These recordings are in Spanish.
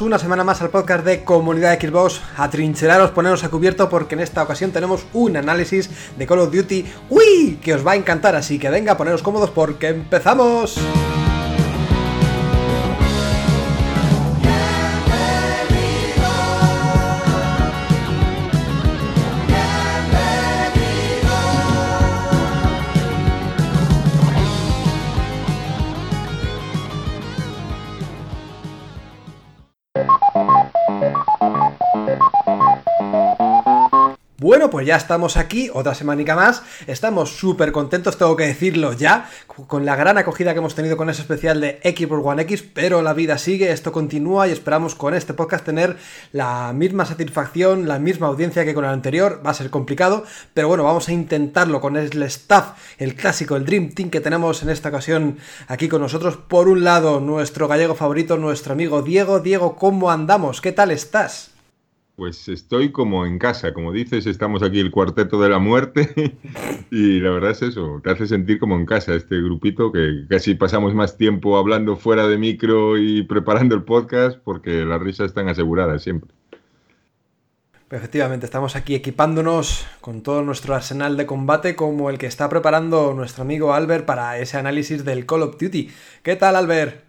Una semana más al podcast de Comunidad Xbox. Atrincheraros, poneros a cubierto porque en esta ocasión tenemos un análisis de Call of Duty ¡Uy! que os va a encantar, así que venga, poneros cómodos porque empezamos. Ya estamos aquí, otra semanica más. Estamos súper contentos, tengo que decirlo ya, con la gran acogida que hemos tenido con ese especial de Xbox One X, pero la vida sigue, esto continúa y esperamos con este podcast tener la misma satisfacción, la misma audiencia que con el anterior. Va a ser complicado, pero bueno, vamos a intentarlo con el staff, el clásico, el Dream Team que tenemos en esta ocasión aquí con nosotros. Por un lado, nuestro gallego favorito, nuestro amigo Diego. Diego, ¿cómo andamos? ¿Qué tal estás? Pues estoy como en casa, como dices, estamos aquí el cuarteto de la muerte y la verdad es eso, te hace sentir como en casa este grupito que casi pasamos más tiempo hablando fuera de micro y preparando el podcast porque las risas están aseguradas siempre. Efectivamente, estamos aquí equipándonos con todo nuestro arsenal de combate como el que está preparando nuestro amigo Albert para ese análisis del Call of Duty. ¿Qué tal, Albert?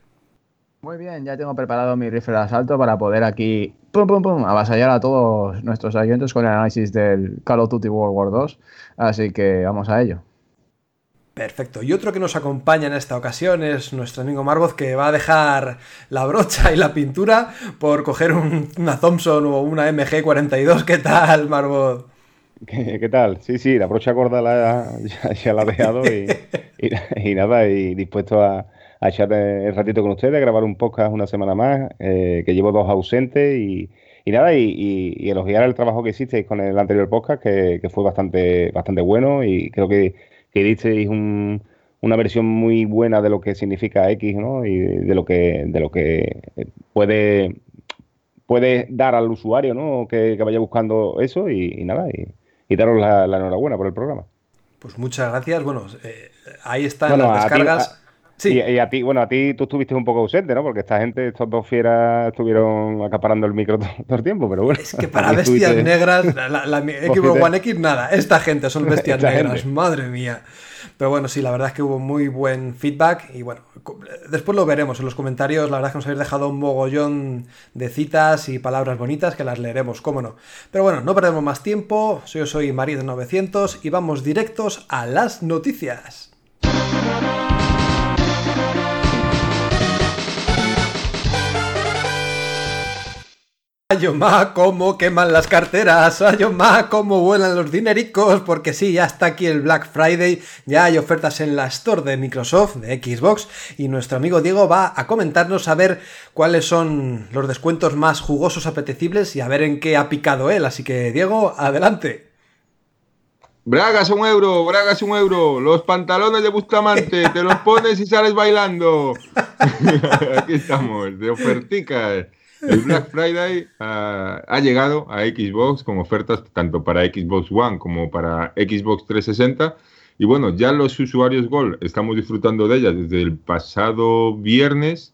Muy bien, ya tengo preparado mi rifle de asalto para poder aquí pum, pum, pum, avasallar a todos nuestros oyentes con el análisis del Call of Duty World War 2. Así que vamos a ello. Perfecto. Y otro que nos acompaña en esta ocasión es nuestro amigo Marvoz, que va a dejar la brocha y la pintura por coger un- una Thompson o una MG42. ¿Qué tal, Marvoz? ¿Qué, qué tal? Sí, sí, la brocha gorda la, ya, ya la he dejado y, y- y nada, y dispuesto a, a echar eh, el ratito con ustedes, a grabar un podcast una semana más, eh, que llevo dos ausentes y, y nada, y, y- y elogiar el trabajo que hicisteis con el anterior podcast, que, que fue bastante, bastante bueno y creo que, que disteis un- una versión muy buena de lo que significa X, ¿no? Y de lo que, de lo que puede, puede dar al usuario, ¿no? Que, que vaya buscando eso y, nada, y, daros la, la enhorabuena por el programa. Pues muchas gracias. Bueno, eh, ahí están Bueno, las ti- descargas. a- Sí, Y, y a ti, bueno, a ti tú estuviste un poco ausente, ¿no? Porque esta gente, estos dos fieras, estuvieron acaparando el micro todo, todo el tiempo, pero bueno. es que para bestias estuviste- negras, la, la, la- Xbox One X, nada. Esta gente son bestias negras, gente. madre mía. Pero bueno, sí, la verdad es que hubo muy buen feedback y bueno, después lo veremos en los comentarios. La verdad es que nos habéis dejado un mogollón de citas y palabras bonitas que las leeremos, cómo no. Pero bueno, no perdemos más tiempo. Yo soy María de 900 y vamos directos a las noticias. Ayoma, cómo queman las carteras, Ayoma, cómo vuelan los dinericos, porque sí, ya está aquí el Black Friday, ya hay ofertas en la Store de Microsoft, de Xbox, y nuestro amigo Diego va a comentarnos a ver cuáles son los descuentos más jugosos, apetecibles y a ver en qué ha picado él. Así que, Diego, adelante. Bragas un euro, bragas un euro, los pantalones de Bustamante, te los pones y sales bailando. Aquí estamos, de oferticas. El Black Friday ha llegado a Xbox con ofertas tanto para Xbox One como para Xbox 360. Y bueno, ya los usuarios Gold estamos disfrutando de ellas desde el pasado viernes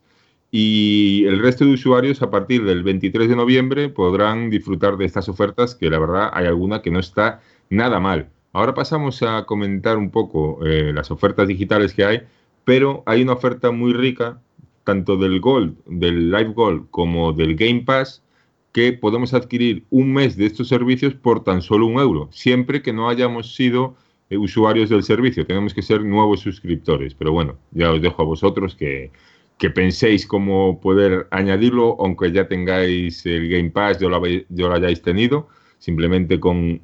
y el resto de usuarios a partir del 23 de noviembre podrán disfrutar de estas ofertas que la verdad hay alguna que no está nada mal. Ahora pasamos a comentar un poco eh, las ofertas digitales que hay, pero hay una oferta muy rica, tanto del Gold, del Live Gold, como del Game Pass, que podemos adquirir un mes de estos servicios por tan solo un euro, siempre que no hayamos sido eh, usuarios del servicio. Tenemos que ser nuevos suscriptores. Pero bueno, ya os dejo a vosotros que, que penséis cómo poder añadirlo, aunque ya tengáis el Game Pass, yo lo, lo hayáis tenido, simplemente con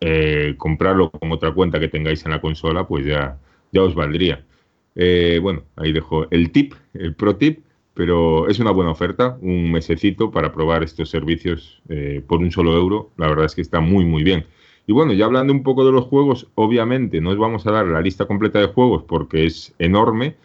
eh, comprarlo con otra cuenta que tengáis en la consola, pues ya, ya os valdría. Eh, bueno, ahí dejo el tip, el pro tip, pero es una buena oferta, un mesecito para probar estos servicios eh, por un solo euro. La verdad es que está muy, muy bien. Y bueno, ya hablando un poco de los juegos, obviamente no os vamos a dar la lista completa de juegos porque es enorme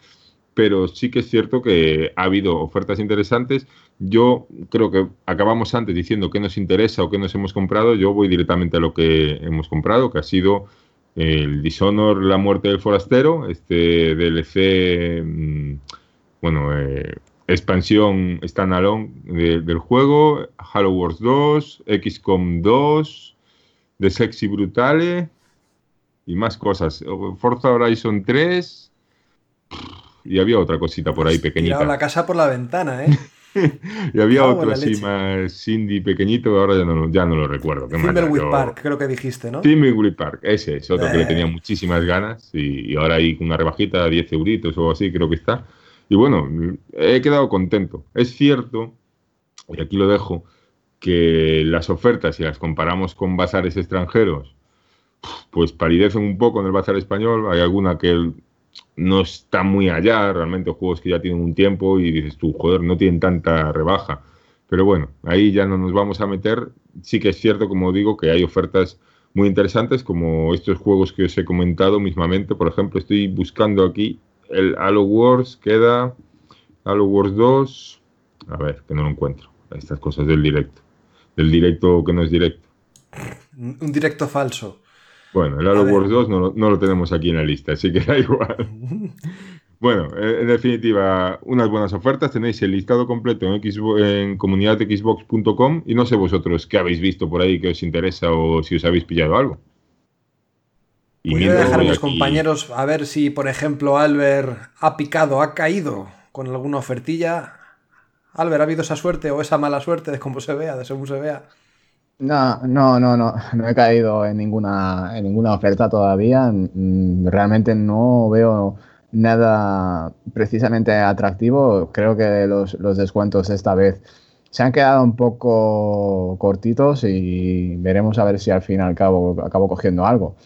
pero sí que es cierto que ha habido ofertas interesantes. Yo creo que acabamos antes diciendo qué nos interesa o qué nos hemos comprado. Yo voy directamente a lo que hemos comprado, que ha sido el Dishonor, la muerte del forastero, este DLC, mm, bueno, eh, expansión standalone del juego, Halo Wars 2, XCOM 2, The Sexy Brutale y más cosas. Forza Horizon 3 y había otra cosita por ahí pequeñita. Tirado la casa por la ventana, ¿eh? y había otro así más Cindy pequeñito, ahora ya no, ya no lo recuerdo. Timberwolf Park, creo que dijiste, ¿no? Timberwolf Park, ese es otro que le tenía muchísimas ganas y, ahora hay una rebajita, 10 euritos o así, creo que está. Y bueno, he quedado contento. Es cierto, y aquí lo dejo, que las ofertas, si las comparamos con bazares extranjeros, pues palidecen un poco en el bazar español. Hay alguna que no está muy allá, realmente juegos que ya tienen un tiempo y dices tú, joder, no tienen tanta rebaja. Pero bueno, ahí ya no nos vamos a meter. Sí que es cierto, como digo, que hay ofertas muy interesantes, como estos juegos que os he comentado mismamente. Por ejemplo, estoy buscando aquí el Halo Wars, queda Halo Wars 2. A ver, que no lo encuentro. Estas cosas del directo. Del directo que no es directo. Un directo falso. Bueno, el Halo Wars 2 no lo, tenemos aquí en la lista, así que da igual. Bueno, en definitiva, unas buenas ofertas. Tenéis el listado completo en, en comunidadxbox.com y no sé vosotros qué habéis visto por ahí que os interesa o si os habéis pillado algo. Y voy a dejar a mis compañeros a ver si, por ejemplo, Albert ha picado, ha caído con alguna ofertilla. Albert, ¿ha habido esa suerte o esa mala suerte de cómo se vea, de según se vea? No, no, no, no, no he caído en ninguna, en ninguna oferta todavía. Mm, realmente no veo nada precisamente atractivo. Creo que los, descuentos esta vez se han quedado un poco cortitos y veremos a ver si al fin y al cabo acabo cogiendo algo.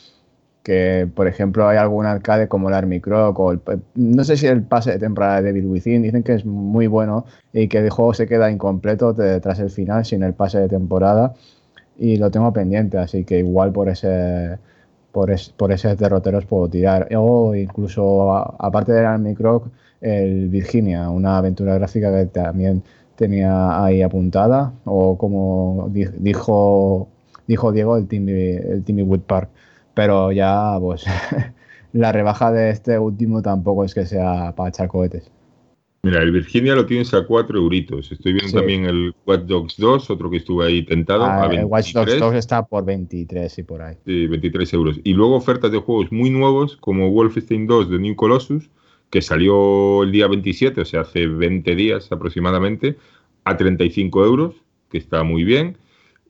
Que, por ejemplo, hay algún arcade como el Army Croc o no sé si el pase de temporada de Devil Within, dicen que es muy bueno y que el juego se queda incompleto tras el final sin el pase de temporada y lo tengo pendiente, así que igual por ese por, por esos derroteros puedo tirar. O incluso, aparte del Army Croc, el Virginia, una aventura gráfica que también tenía ahí apuntada, o como dijo, dijo Diego, el Timmy, el Timmy Wood Park. Pero ya, pues, la rebaja de este último tampoco es que sea para echar cohetes. Mira, el Virginia lo tienes a 4 euritos. Estoy viendo también el Watch Dogs 2, otro que estuve ahí tentado. Ah, el Watch Dogs 2 está por 23 y por ahí. Sí, 23 euros. Y luego ofertas de juegos muy nuevos, como Wolfenstein 2 de New Colossus, que salió el día 27, o sea, hace 20 días aproximadamente, a 35 euros, que está muy bien.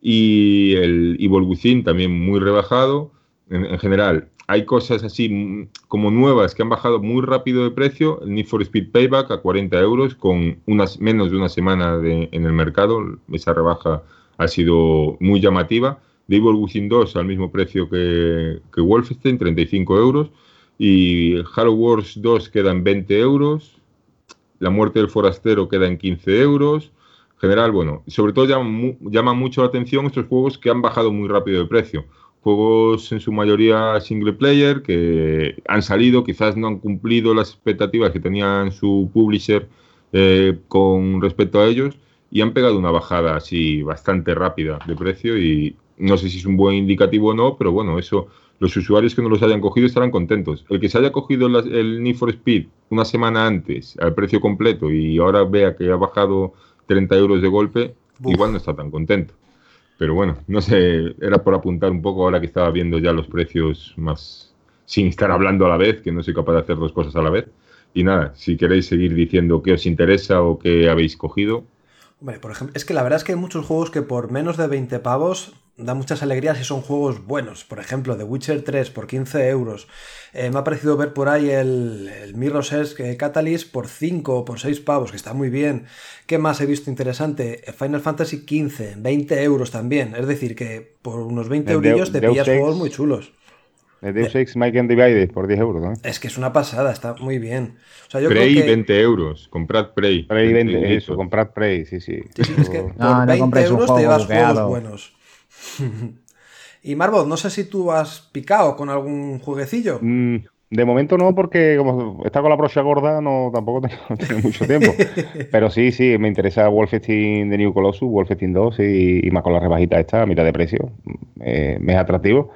Y el Evil Within también muy rebajado. en general, hay cosas así mm, como nuevas que han bajado muy rápido de precio. El Need for Speed Payback a 40 euros con unas, menos de una semana en el mercado. Esa rebaja ha sido muy llamativa. Devil Within 2 al mismo precio que, que Wolfenstein, 35 euros. Y Halo Wars 2 queda en 20 euros. La muerte del forastero queda en 15 euros. En general, bueno, sobre todo llama, llama mucho la atención estos juegos que han bajado muy rápido de precio juegos en su mayoría single player que han salido, quizás no han cumplido las expectativas que tenían su publisher eh, con respecto a ellos y han pegado una bajada así bastante rápida de precio y no sé si es un buen indicativo o no, pero bueno, eso los usuarios que no los hayan cogido estarán contentos. El que se haya cogido el Need for Speed una semana antes al precio completo y ahora vea que ha bajado 30 euros de golpe, igual no está tan contento. Pero bueno, no sé, era por apuntar un poco ahora que estaba viendo ya los precios más sin estar hablando a la vez, que no soy capaz de hacer dos cosas a la vez. Y nada, si queréis seguir diciendo qué os interesa o qué habéis cogido. Hombre, por ejemplo, es que la verdad es que hay muchos juegos que por menos de 20 pavos da muchas alegrías y son juegos buenos. Por ejemplo, The Witcher 3 por 15 euros. Eh, me ha parecido ver por ahí el, el Mirror's Edge Catalyst por 5 o por 6 pavos, que está muy bien. ¿Qué más he visto interesante? Final Fantasy 15, 20 euros también. Es decir, que por unos 20 euros te pillas juegos muy chulos. El Deus Ex Mike and Divide por 10 euros, ¿no? Es que es una pasada, está muy bien. O sea, yo Prey, creo que... 20 euros. Comprad Prey. Prey 20, eso, comprad Prey, sí, sí. sí, sí es que por no, 20 euros te llevas juegos buenos. y Marbot, no sé si tú has picado con algún jueguecillo. Mm, de momento no, porque como está con la brocha gorda, no tampoco tengo, mucho tiempo. Pero sí, sí, me interesa Wolfenstein de New Colossus, Wolfenstein 2 y, más con la rebajita esta a mitad de precio. Eh, me es atractivo.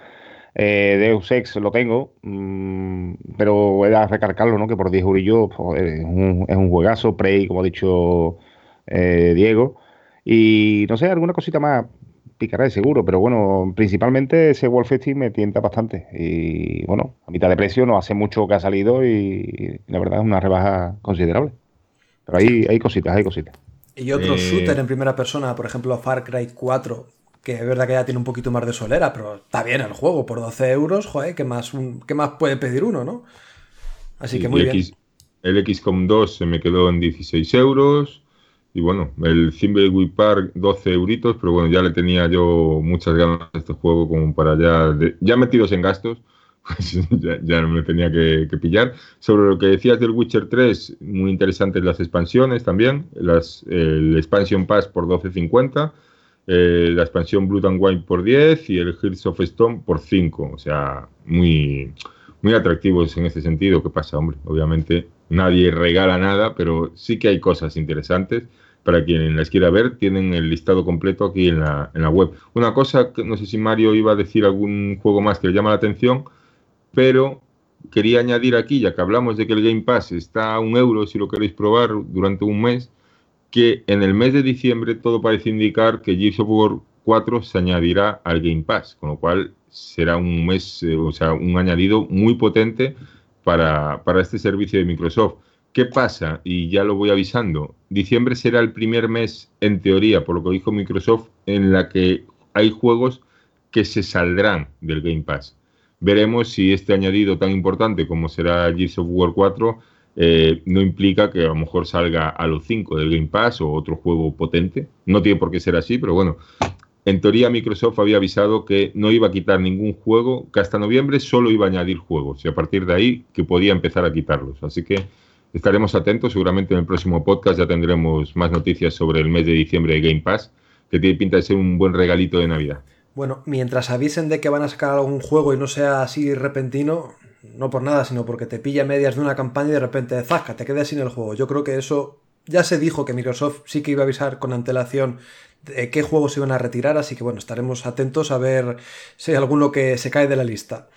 Eh, Deus Ex lo tengo, mm, pero he de recargarlo, ¿no? Que por 10 eurillos es, un, es un juegazo, Prey, como ha dicho eh, Diego. Y no sé, alguna cosita más picaré seguro, pero bueno, principalmente ese Wolfenstein me tienta bastante. Y bueno, a mitad de precio no hace mucho que ha salido y, la verdad es una rebaja considerable. Pero hay, hay cositas, hay cositas. Y otro eh, shooter en primera persona, por ejemplo Far Cry 4, que es verdad que ya tiene un poquito más de solera, pero está bien el juego, por 12 euros, joder, ¿qué más, qué más puede pedir uno, no? Así que muy bien. el XCOM 2 se me quedó en 16 euros. Y bueno, el Thimbleweed Park 12 euritos, pero bueno, ya le tenía yo muchas ganas a este juego como para ya, ya metidos en gastos, pues ya, no me tenía que, pillar. Sobre lo que decías del Witcher 3, muy interesantes las expansiones también, las, el Expansion Pass por 12.50 eh, la expansión Blood and Wine por 10 y el Hearts of Stone por 5. O sea, muy, muy atractivos en ese sentido. ¿Qué pasa, hombre? Obviamente nadie regala nada, pero sí que hay cosas interesantes. Para quien las quiera ver, tienen el listado completo aquí en la, en la web. Una cosa, que no sé si Mario iba a decir algún juego más que le llama la atención, pero quería añadir aquí, ya que hablamos de que el Game Pass está a un euro si lo queréis probar durante un mes, que en el mes de diciembre todo parece indicar que Gears of War 4 se añadirá al Game Pass, con lo cual será un mes, eh, o sea, un añadido muy potente para, para este servicio de Microsoft. ¿Qué pasa? Y ya lo voy avisando. Diciembre será el primer mes, en teoría, por lo que dijo Microsoft, en la que hay juegos que se saldrán del Game Pass. Veremos si este añadido tan importante como será Gears of War 4 eh, no implica que a lo mejor salga a los 5 del Game Pass o otro juego potente. No tiene por qué ser así, pero bueno, en teoría Microsoft había avisado que no iba a quitar ningún juego, que hasta noviembre solo iba a añadir juegos y a partir de ahí que podía empezar a quitarlos. Así que estaremos atentos, seguramente en el próximo podcast ya tendremos más noticias sobre el mes de diciembre de Game Pass, que tiene pinta de ser un buen regalito de Navidad. Bueno, mientras avisen de que van a sacar algún juego y no sea así repentino, no por nada, sino porque te pilla medias de una campaña y de repente, zasca, te quedas sin el juego. Yo creo que eso ya se dijo que Microsoft sí que iba a avisar con antelación de qué juegos iban a retirar, así que bueno, estaremos atentos a ver si hay alguno que se cae de la lista.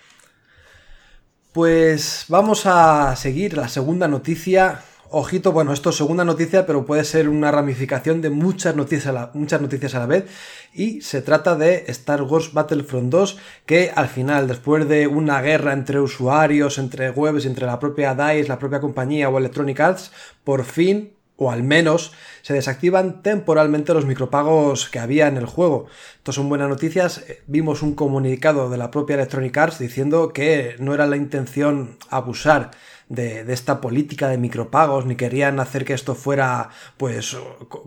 Pues vamos a seguir la segunda noticia ojito, bueno, esto es segunda noticia, pero puede ser una ramificación de muchas noticias, a la, muchas noticias a la vez. Y se trata de Star Wars Battlefront 2, que al final, después de una guerra entre usuarios, entre webs, entre la propia DICE, la propia compañía o Electronic Arts, por fin o al menos se desactivan temporalmente los micropagos que había en el juego. Esto son buenas noticias. Vimos un comunicado de la propia Electronic Arts diciendo que no era la intención abusar de, esta política de micropagos, ni querían hacer que esto fuera pues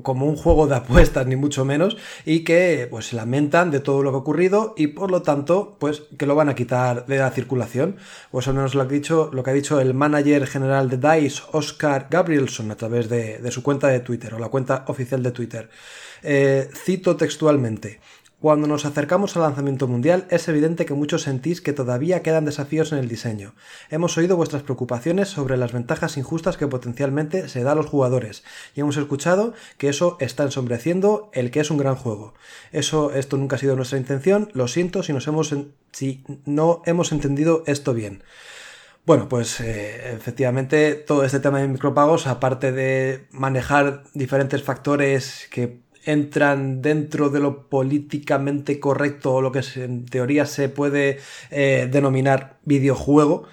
como un juego de apuestas, ni mucho menos, y que pues se lamentan de todo lo que ha ocurrido y por lo tanto pues que lo van a quitar de la circulación. Pues al menos lo, ha dicho, lo que ha dicho el manager general de DICE, Oscar Gabrielson, a través de, su cuenta de Twitter o la cuenta oficial de Twitter. Eh, cito textualmente. Cuando nos acercamos al lanzamiento mundial es evidente que muchos sentís que todavía quedan desafíos en el diseño. Hemos oído vuestras preocupaciones sobre las ventajas injustas que potencialmente se da a los jugadores y hemos escuchado que eso está ensombreciendo el que es un gran juego. Eso esto nunca ha sido nuestra intención, lo siento si nos hemos si no hemos entendido esto bien. Bueno, pues eh, efectivamente todo este tema de micropagos, aparte de manejar diferentes factores que entran dentro de lo políticamente correcto o lo que en teoría se puede eh, denominar videojuego,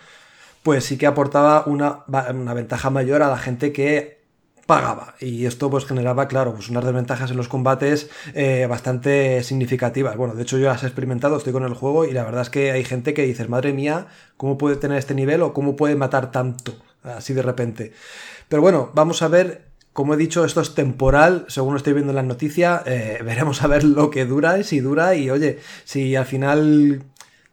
pues sí que aportaba una, una, ventaja mayor a la gente que pagaba. Y esto pues generaba claro pues unas desventajas en los combates eh, bastante significativas. Bueno de hecho yo las he experimentado estoy con el juego y la verdad es que hay gente que dices madre mía cómo puede tener este nivel o cómo puede matar tanto así de repente. Pero bueno vamos a ver como he dicho, esto es temporal, según estoy viendo en las noticias, eh, veremos a ver lo que dura y si dura y oye, si al final,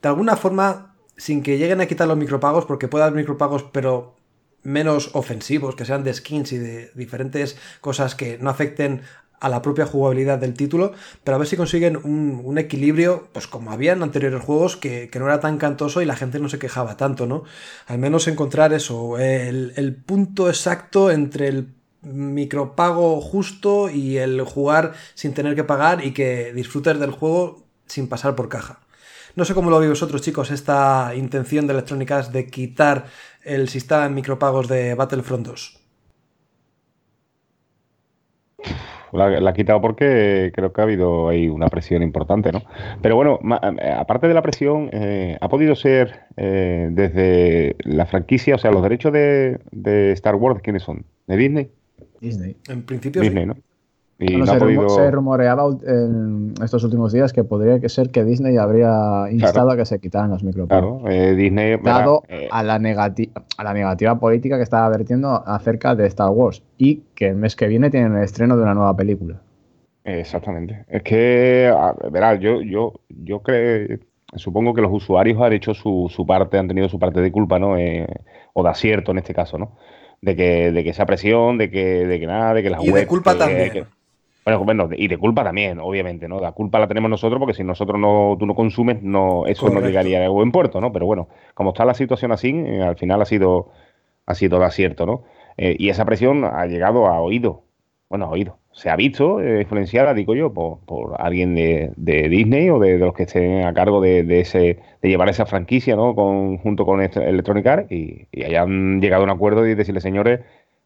de alguna forma, sin que lleguen a quitar los micropagos, porque puede haber micropagos, pero menos ofensivos, que sean de skins y de diferentes cosas que no afecten a la propia jugabilidad del título, pero a ver si consiguen un, equilibrio, pues como había en anteriores juegos, que, no era tan cantoso y la gente no se quejaba tanto, ¿no? Al menos encontrar eso, el punto exacto entre el micropago justo y el jugar sin tener que pagar y que disfrutes del juego sin pasar por caja. No sé cómo lo veis vosotros, chicos, esta intención de Electronic Arts de quitar el sistema de micropagos de Battlefront 2. La, ha quitado porque creo que ha habido ahí una presión importante, ¿no? Pero bueno, eh, aparte de la presión, eh, ha podido ser eh, desde la franquicia, o sea, los derechos de, de Star Wars, ¿quiénes son? ¿De Disney? Disney. En principio Disney, ¿no? Y no se, podido... se, rumoreaba en estos últimos días que podría ser que Disney habría instado a que se quitaran los micropagos. Claro, eh, Disney. Dado eh, a, la a la negativa política que estaba vertiendo acerca de Star Wars y que el mes que viene tienen el estreno de una nueva película. Exactamente. Es que, verás, yo, yo, yo creo, supongo que los usuarios han hecho su, su parte, han tenido su parte de culpa, ¿no? Eh, o de acierto en este caso, ¿no? De que, de que esa presión, de que, de que nada, de que las Y de culpa también. bueno, y de culpa también, obviamente, ¿no? La culpa la tenemos nosotros porque si nosotros no, tú no consumes, no, eso no llegaría a buen puerto, ¿no? Pero bueno, como está la situación así, eh, al final ha sido, ha sido de acierto, ¿no? Eh, y esa presión ha llegado a oído, bueno, a oído, se ha visto eh, influenciada, digo yo, por, alguien de, Disney o de, los que estén a cargo de, ese de llevar esa franquicia, ¿no? Con, junto con Electronic Arts y, hayan llegado a un acuerdo y decirle, señores,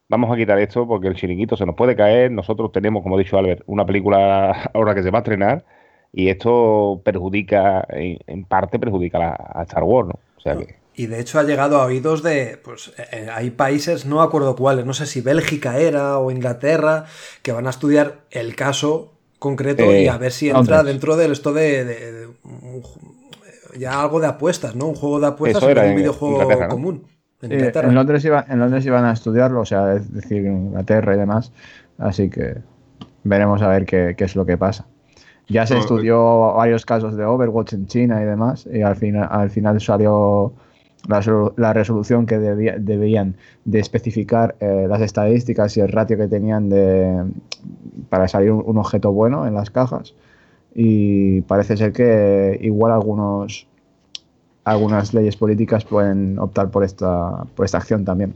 vamos a quitar esto porque el chiringuito se nos puede caer. Nosotros tenemos, como ha dicho Albert, una película ahora que se va a estrenar y esto perjudica, en, parte perjudica a, Star Wars, ¿no? O sea que y de hecho ha llegado a oídos de, pues eh, eh, hay países, no acuerdo cuáles, no sé si Bélgica era o Inglaterra, que van a estudiar el caso concreto y eh, a ver si entra dentro de esto de, ya algo de apuestas, ¿no? Un juego de apuestas o un videojuego común. En, en, Londres en Londres iban a estudiarlo, o sea, es decir, en Inglaterra y demás, así que veremos a ver qué, qué es lo que pasa. Ya se estudió varios casos de Overwatch en China y demás, y al final, al final salió la, resolución que debían de especificar eh, las estadísticas y el ratio que tenían para salir un, objeto bueno en las cajas. Y parece ser que igual algunos, algunas leyes políticas pueden optar por esta, por esta acción también.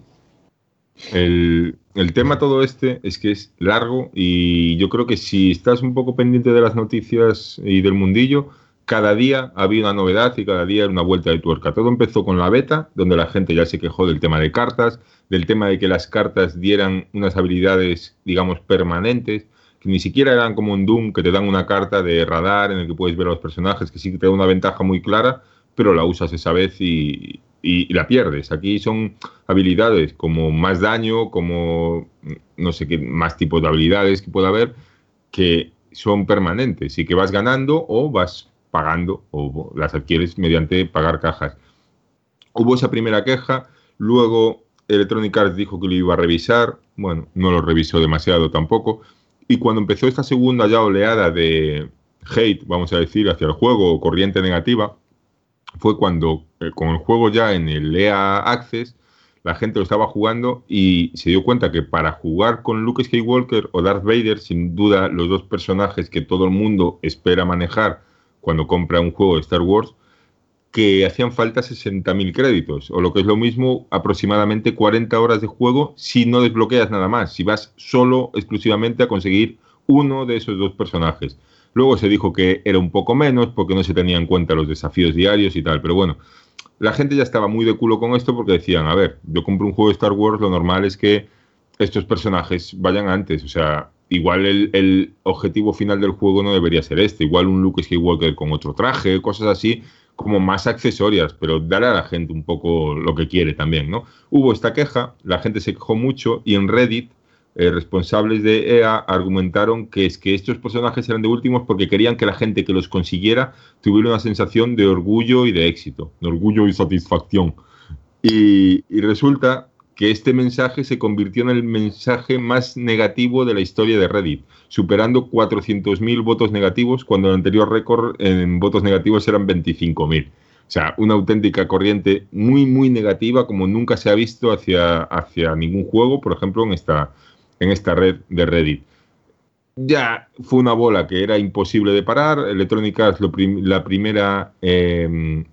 El, el, tema todo este es que es largo y yo creo que si estás un poco pendiente de las noticias y del mundillo, cada día había una novedad y cada día una vuelta de tuerca. Todo empezó con la beta, donde la gente ya se quejó del tema de cartas, del tema de que las cartas dieran unas habilidades, digamos, permanentes, que ni siquiera eran como un Doom, que te dan una carta de radar en el que puedes ver a los personajes, que sí que te da una ventaja muy clara, pero la usas esa vez y, y la pierdes. Aquí son habilidades como más daño, como no sé qué más tipos de habilidades que pueda haber, que son permanentes y que vas ganando o vas pagando o las adquieres mediante pagar cajas. Hubo esa primera queja, luego Electronic Arts dijo que lo iba a revisar, bueno, no lo revisó demasiado tampoco, y cuando empezó esta segunda ya oleada de hate, vamos a decir, hacia el juego o corriente negativa, fue cuando eh, con el juego ya en el EA Access, la gente lo estaba jugando y se dio cuenta que para jugar con Luke Skywalker o Darth Vader, sin duda los dos personajes que todo el mundo espera manejar cuando compra un juego de Star Wars que hacían falta 60.000 créditos, o lo que es lo mismo, aproximadamente 40 horas de juego si no desbloqueas nada más, si vas solo exclusivamente a conseguir uno de esos dos personajes. Luego se dijo que era un poco menos porque no se tenían en cuenta los desafíos diarios y tal, pero bueno, la gente ya estaba muy de culo con esto porque decían, a ver, yo compro un juego de Star Wars, lo normal es que estos personajes vayan antes, o sea, igual el, objetivo final del juego no debería ser este, igual un Luke Skywalker con otro traje, cosas así, como más accesorias, pero dar a la gente un poco lo que quiere también, ¿no? Hubo esta queja, la gente se quejó mucho y en Reddit eh, responsables de EA argumentaron que es que estos personajes eran de últimos porque querían que la gente que los consiguiera tuviera una sensación de orgullo y de éxito, de orgullo y satisfacción. Y resulta que este mensaje se convirtió en el mensaje más negativo de la historia de Reddit, superando 400.000 votos negativos cuando el anterior récord en votos negativos eran 25.000. O sea, una auténtica corriente muy, muy negativa como nunca se ha visto hacia, hacia ningún juego, por ejemplo, en esta, en esta red de Reddit. Ya fue una bola que era imposible de parar. Electronic Arts, la primera eh,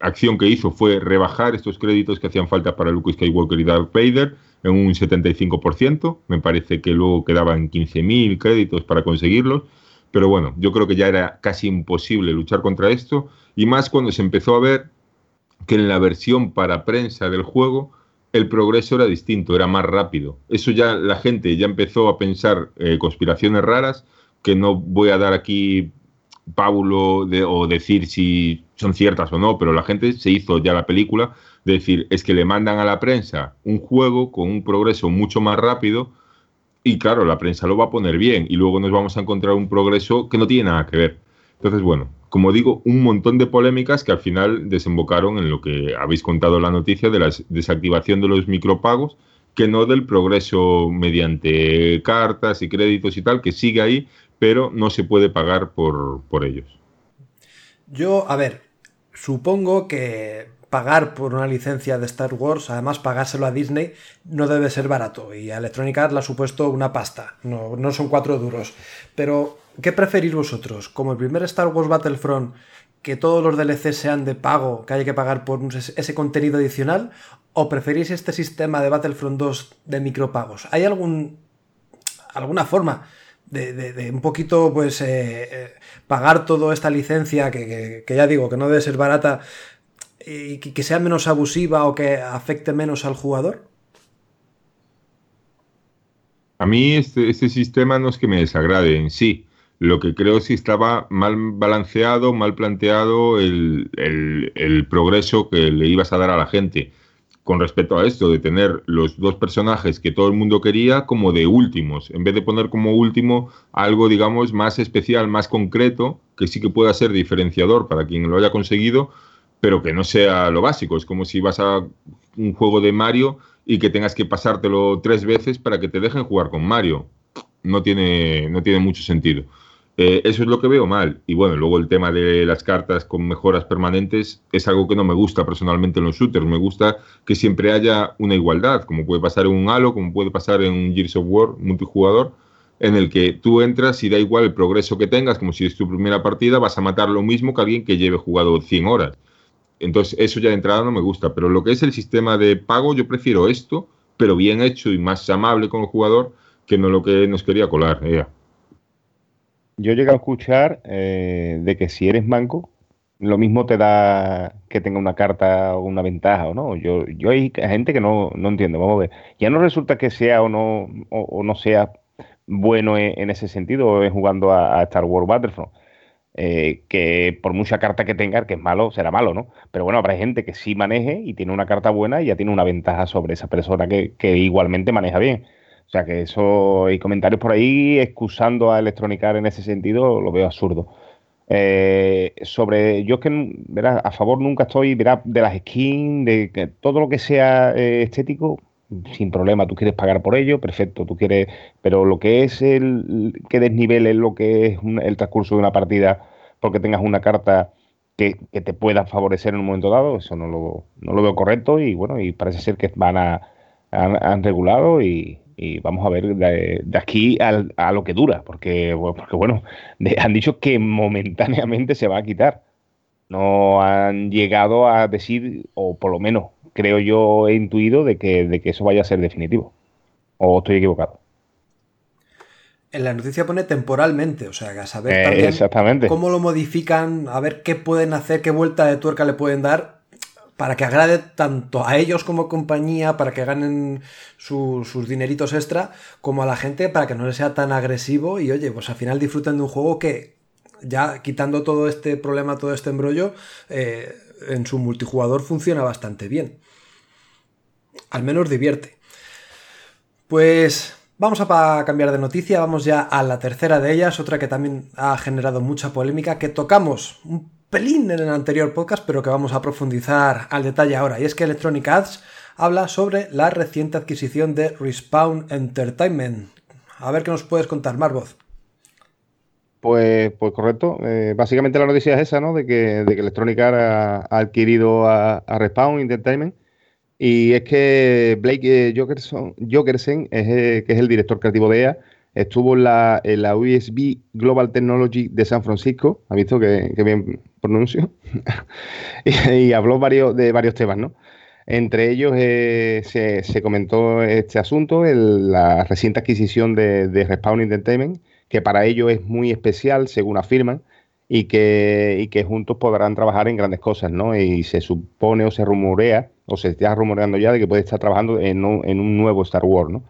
acción que hizo fue rebajar estos créditos que hacían falta para Luke Skywalker y Darth Vader en un 75%. Me parece que luego quedaban 15.000 créditos para conseguirlos. Pero bueno, yo creo que ya era casi imposible luchar contra esto. Y más cuando se empezó a ver que en la versión para prensa del juego el progreso era distinto, era más rápido. Eso ya la gente ya empezó a pensar eh, conspiraciones raras, que no voy a dar aquí pábulo de, o decir si son ciertas o no, pero la gente se hizo ya la película de decir, es que le mandan a la prensa un juego con un progreso mucho más rápido y claro, la prensa lo va a poner bien y luego nos vamos a encontrar un progreso que no tiene nada que ver. Entonces, bueno, como digo, un montón de polémicas que al final desembocaron en lo que habéis contado la noticia de la desactivación de los micropagos, que no del progreso mediante cartas y créditos y tal, que sigue ahí, pero no se puede pagar por, por ellos. Yo, a ver, supongo que pagar por una licencia de Star Wars, además pagárselo a Disney, no debe ser barato. Y a Electronic Arts le ha supuesto una pasta, no, no son cuatro duros. Pero ¿Qué preferís vosotros? ¿Como el primer Star Wars Battlefront, que todos los DLC sean de pago, que haya que pagar por ese contenido adicional? ¿O preferís este sistema de Battlefront 2 de micropagos? ¿Hay algún, alguna forma de, un poquito, pues, eh, eh, pagar toda esta licencia, que, ya digo, que no debe ser barata, y que, sea menos abusiva o que afecte menos al jugador? A mí este, este sistema no es que me desagrade en sí. Lo que creo es que estaba mal balanceado, mal planteado el, progreso que le ibas a dar a la gente con respecto a esto de tener los dos personajes que todo el mundo quería como de últimos, en vez de poner como último algo, digamos, más especial, más concreto, que sí que pueda ser diferenciador para quien lo haya conseguido, pero que no sea lo básico. Es como si vas a un juego de Mario y que tengas que pasártelo tres veces para que te dejen jugar con Mario. No tiene, no tiene mucho sentido. Eh, eso es lo que veo mal. Y bueno, luego el tema de las cartas con mejoras permanentes es algo que no me gusta personalmente en los shooters. Me gusta que siempre haya una igualdad, como puede pasar en un Halo, como puede pasar en un Gears of War multijugador, en el que tú entras y da igual el progreso que tengas, como si es tu primera partida, vas a matar lo mismo que alguien que lleve jugado 100 horas. Entonces, eso ya de entrada no me gusta. Pero lo que es el sistema de pago, yo prefiero esto, pero bien hecho y más amable con el jugador, que no lo que nos quería colar. Yo llego a escuchar eh, de que si eres manco, lo mismo te da que tenga una carta o una ventaja o no. Yo, yo hay gente que no, no entiendo. Vamos a ver. Ya no resulta que sea o no, o, no sea bueno en, ese sentido en jugando a, Star Wars Battlefront. Eh, que por mucha carta que tenga, que es malo, será malo, ¿no? Pero bueno, habrá gente que sí maneje y tiene una carta buena y ya tiene una ventaja sobre esa persona que, que igualmente maneja bien. O sea que eso, y comentarios por ahí excusando a Electronic Arts en ese sentido, lo veo absurdo. Eh, sobre, yo es que, verás, a favor nunca estoy, verás, de las skins, de que todo lo que sea eh, estético, sin problema, tú quieres pagar por ello, perfecto, tú quieres, pero lo que es el que desnivele lo que es el transcurso de una partida porque tengas una carta que, te pueda favorecer en un momento dado, eso no lo, no lo veo correcto y bueno, y parece ser que van a, han regulado y, y vamos a ver de, aquí a lo que dura, porque, porque bueno, han dicho que momentáneamente se va a quitar. No han llegado a decir, o por lo menos creo yo he intuido, de que, de que eso vaya a ser definitivo. ¿O estoy equivocado? En la noticia pone temporalmente, o sea, a saber eh, también cómo lo modifican, a ver qué pueden hacer, qué vuelta de tuerca le pueden dar para que agrade tanto a ellos como compañía, para que ganen sus dineritos extra, como a la gente, para que no les sea tan agresivo y oye, pues al final disfruten de un juego que ya quitando todo este problema, todo este embrollo, eh, en su multijugador funciona bastante bien. Al menos divierte. Pues vamos a cambiar de noticia, vamos ya a la tercera de ellas, otra que también ha generado mucha polémica, que tocamos un pelín en el anterior podcast, pero que vamos a profundizar al detalle ahora. Y es que Electronic Arts habla sobre la reciente adquisición de Respawn Entertainment. A ver qué nos puedes contar, Marvoz. Pues, pues correcto. Eh, básicamente la noticia es esa, ¿no? De que, de que Electronic Arts ha, adquirido a, Respawn Entertainment. Y es que Blake eh, Jokersen, eh, que es el director creativo de EA, estuvo en la, en la USB Global Technology de San Francisco, ha visto que, bien pronuncio, y, habló varios, de varios temas, ¿no? Entre ellos eh, se, comentó este asunto, la reciente adquisición de, Respawn Entertainment, que para ellos es muy especial, según afirman, y que, y que juntos podrán trabajar en grandes cosas, ¿no? Y se supone o se rumorea, o se está rumoreando ya de que puede estar trabajando en en un nuevo Star Wars, ¿no?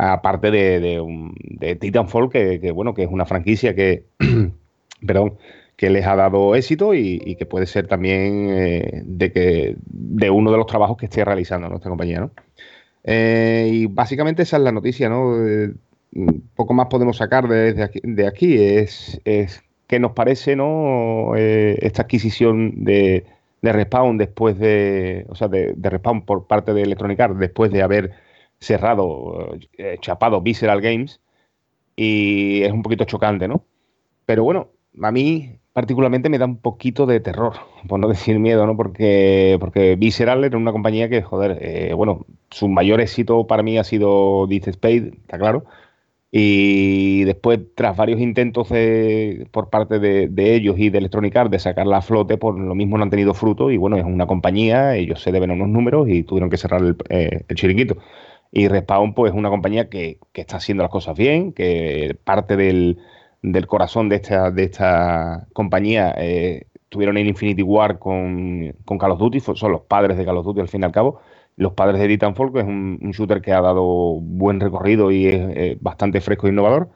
aparte de, de, Titanfall, que, bueno, que es una franquicia que, perdón, que les ha dado éxito y, que puede ser también eh, de, que, de uno de los trabajos que esté realizando nuestra compañía. Eh, y básicamente esa es la noticia, ¿no? poco más podemos sacar de, aquí, de aquí es, es qué nos parece, ¿no? Eh, esta adquisición de, de Respawn después de, o sea, de, de Respawn por parte de Electronic Arts después de haber cerrado, eh, chapado Visceral Games, y es un poquito chocante, ¿no? Pero bueno, a mí particularmente me da un poquito de terror, por no decir miedo, ¿no? Porque, porque Visceral era una compañía que, joder, eh, bueno, su mayor éxito para mí ha sido Death Spade, está claro. Y después, tras varios intentos por parte de, ellos y de Electronic Arts de sacarla a flote, por lo mismo no han tenido fruto. Y bueno, es una compañía, ellos se deben a unos números y tuvieron que cerrar el, eh, chiringuito. Y Respawn, pues, es una compañía que, está haciendo las cosas bien, que parte del, corazón de esta, de esta compañía eh, tuvieron en Infinity War con, con, Call of Duty, son los padres de Call of Duty al fin y al cabo. Los padres de Titanfall, que es un, shooter que ha dado buen recorrido y es bastante fresco e innovador.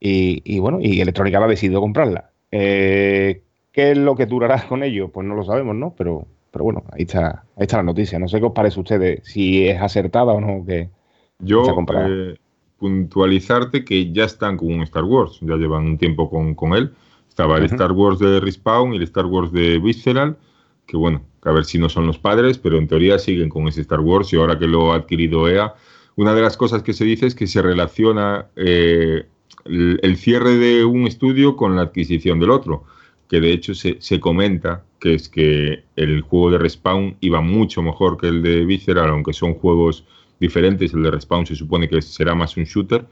Y, bueno, y Electronic Arts ha decidido comprarla. Eh, ¿Qué es lo que durará con ello? Pues no lo sabemos, ¿no? Pero pero bueno, ahí está, ahí está la noticia. No sé qué os parece a ustedes, si es acertada o no. Que Yo, eh, puntualizarte que ya están con un Star Wars, ya llevan un tiempo con, con él. Estaba el Star Wars de Respawn y el Star Wars de Visceral, que bueno, a ver si no son los padres, pero en teoría siguen con ese Star Wars y ahora que lo ha adquirido EA, una de las cosas que se dice es que se relaciona eh, el, cierre de un estudio con la adquisición del otro que de hecho se, se, comenta que es que el juego de Respawn iba mucho mejor que el de Visceral, aunque son juegos diferentes. El de Respawn se supone que será más un shooter.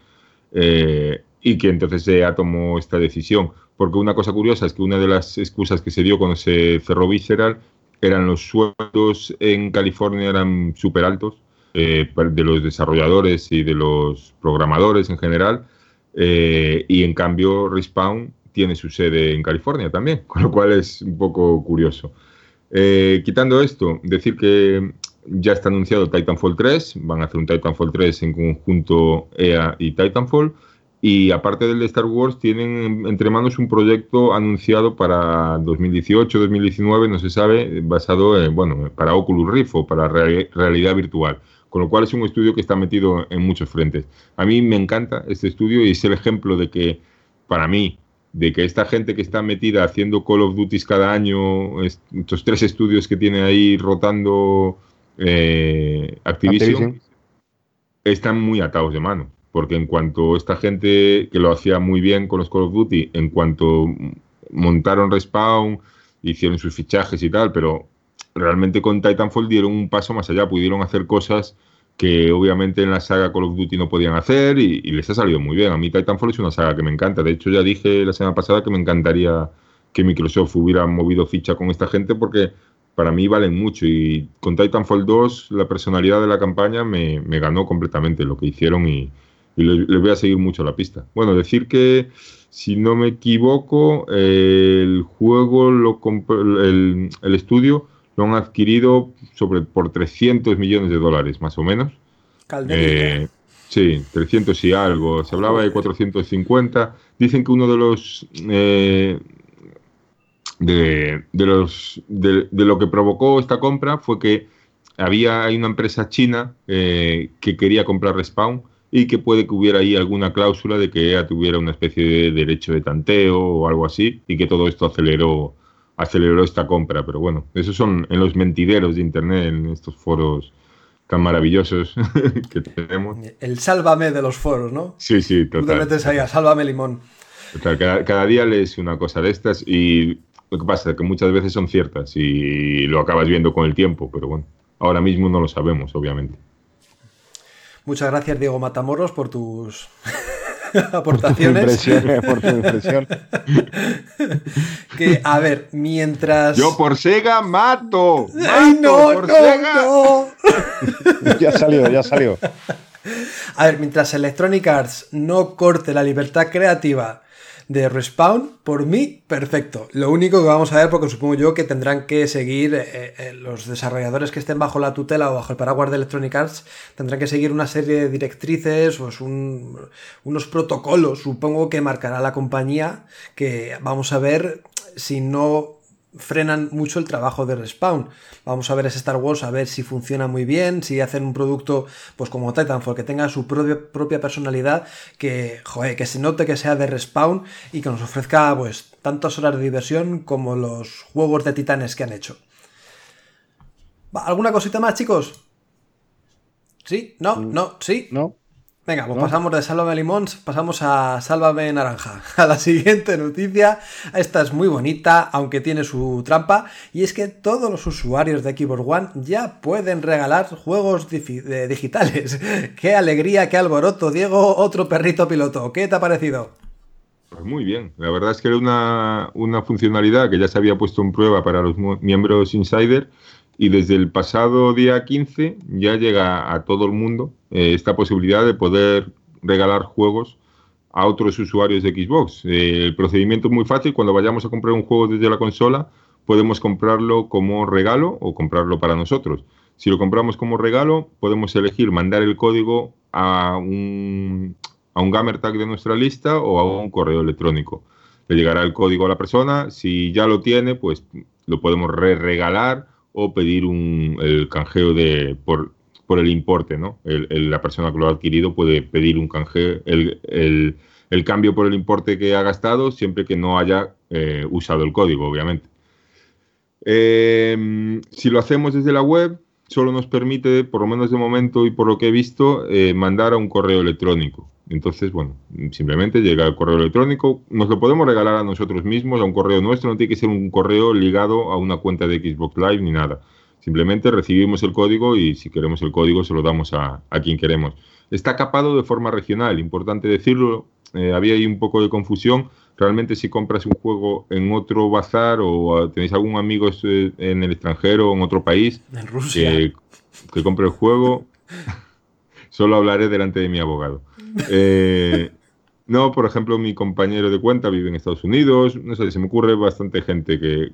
Eh, y que entonces EA tomó esta decisión. Porque una cosa curiosa es que una de las excusas que se dio cuando se cerró Visceral eran los sueldos en California eran súper altos eh, de los desarrolladores y de los programadores en general. Eh, y en cambio Respawn tiene su sede en California también, con lo cual es un poco curioso. Eh, quitando esto, decir que ya está anunciado Titanfall 3, van a hacer un Titanfall 3 en conjunto EA y Titanfall, y aparte del de Star Wars, tienen entre manos un proyecto anunciado para 2018-2019, no se sabe, basado en, bueno, para Oculus Rift o para realidad virtual. Con lo cual es un estudio que está metido en muchos frentes. A mí me encanta este estudio y es el ejemplo de que, para mí, de que esta gente que está metida haciendo Call of Duty cada año, estos tres estudios que tiene ahí rotando eh, Activision, están muy atados de mano. Porque en cuanto esta gente que lo hacía muy bien con los Call of Duty, en cuanto montaron Respawn, hicieron sus fichajes y tal, pero realmente con Titanfall dieron un paso más allá, pudieron hacer cosas que obviamente en la saga Call of Duty no podían hacer y, les ha salido muy bien. A mí Titanfall es una saga que me encanta. De hecho, ya dije la semana pasada que me encantaría que Microsoft hubiera movido ficha con esta gente porque para mí valen mucho y con Titanfall 2 la personalidad de la campaña me, ganó completamente lo que hicieron y, les, voy a seguir mucho la pista. Bueno, decir que si no me equivoco el juego, lo el, el estudio lo han adquirido sobre por 300 millones de dólares, más o menos. Eh, sí, 300 y algo. Se hablaba de 450. Dicen que uno de los eh, de, los de, lo que provocó esta compra fue que había hay una empresa china eh, que quería comprar Respawn y que puede que hubiera ahí alguna cláusula de que ella tuviera una especie de derecho de tanteo o algo así y que todo esto aceleró aceleró esta compra. Pero bueno, esos son en los mentideros de Internet, en estos foros tan maravillosos que tenemos. El sálvame de los foros, ¿no? Sí, sí, total. Tú te metes ahí a sálvame limón. Total, cada, día lees una cosa de estas y lo que pasa es que muchas veces son ciertas y lo acabas viendo con el tiempo, pero bueno, ahora mismo no lo sabemos, obviamente. Muchas gracias, Diego Matamoros, por tus aportaciones. Por tu impresión. que, a ver, mientras. Yo por Sega mato. ¡Ay, no, no, no! ya salió, ya salió. A ver, mientras Electronic Arts no corte la libertad creativa de Respawn, por mí, perfecto. Lo único que vamos a ver, porque supongo yo que tendrán que seguir eh, eh, los desarrolladores que estén bajo la tutela o bajo el paraguas de Electronic Arts, tendrán que seguir una serie de directrices, pues unos protocolos, supongo que marcará la compañía, que vamos a ver si no frenan mucho el trabajo de Respawn. Vamos a ver ese Star Wars, a ver si funciona muy bien, si hacen un producto pues como Titanfall, que tenga su propia personalidad, que, joder, que se note que sea de Respawn y que nos ofrezca pues tantas horas de diversión como los juegos de titanes que han hecho. ¿Alguna cosita más, chicos? ¿Sí? ¿No? Mm. ¿No? ¿Sí? No. Venga, pues pasamos de Sálvame Limón, pasamos a Sálvame Naranja. A la siguiente noticia. Esta es muy bonita, aunque tiene su trampa. Y es que todos los usuarios de Xbox One ya pueden regalar juegos digitales. ¡Qué alegría, qué alboroto! Diego, otro perrito piloto. ¿Qué te ha parecido? Pues muy bien. La verdad es que era una, una funcionalidad que ya se había puesto en prueba para los miembros Insider y desde el pasado día 15 ya llega a todo el mundo eh, esta posibilidad de poder regalar juegos a otros usuarios de Xbox. Eh, el procedimiento es muy fácil, cuando vayamos a comprar un juego desde la consola, podemos comprarlo como regalo o comprarlo para nosotros. Si lo compramos como regalo, podemos elegir mandar el código a un, a un Gamer Tag de nuestra lista o a un correo electrónico. Le llegará el código a la persona, si ya lo tiene, pues lo podemos re regalar o pedir un, el canjeo de, por, por el importe, ¿no? la persona que lo ha adquirido puede pedir un canjeo, el, el, cambio por el importe que ha gastado siempre que no haya eh, usado el código, obviamente. Em, si lo hacemos desde la web, solo nos permite, por lo menos de momento y por lo que he visto, eh, mandar a un correo electrónico. Entonces, bueno, simplemente llega el correo electrónico, nos lo podemos regalar a nosotros mismos, a un correo nuestro, no tiene que ser un correo ligado a una cuenta de Xbox Live ni nada. Simplemente recibimos el código y si queremos el código se lo damos a, quien queremos. Está capado de forma regional, importante decirlo, eh, había ahí un poco de confusión. Realmente si compras un juego en otro bazar o tenéis algún amigo eh, en el extranjero o en otro país Que, que compre el juego, solo hablaré delante de mi abogado. Eh, no, por ejemplo, mi compañero de cuenta vive en Estados Unidos. No sé, se me ocurre bastante gente que,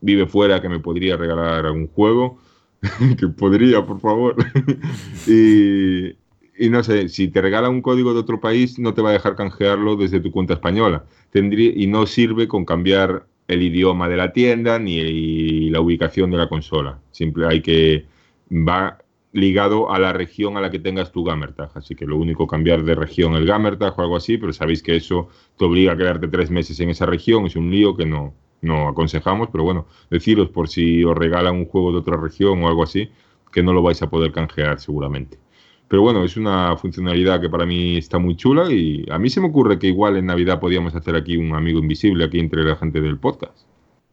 vive fuera que me podría regalar algún juego. que podría, por favor. y, no sé, si te regala un código de otro país, no te va a dejar canjearlo desde tu cuenta española. Tendría, y no sirve con cambiar el idioma de la tienda ni la ubicación de la consola. Simple hay que va ligado a la región a la que tengas tu Gamertag. Así que lo único cambiar de región el Gamertag o algo así, pero sabéis que eso te obliga a quedarte tres meses en esa región. Es un lío que no, no aconsejamos, pero bueno, deciros por si os regalan un juego de otra región o algo así, que no lo vais a poder canjear seguramente. Pero bueno, es una funcionalidad que para mí está muy chula y a mí se me ocurre que igual en Navidad podíamos hacer aquí un amigo invisible aquí entre la gente del podcast.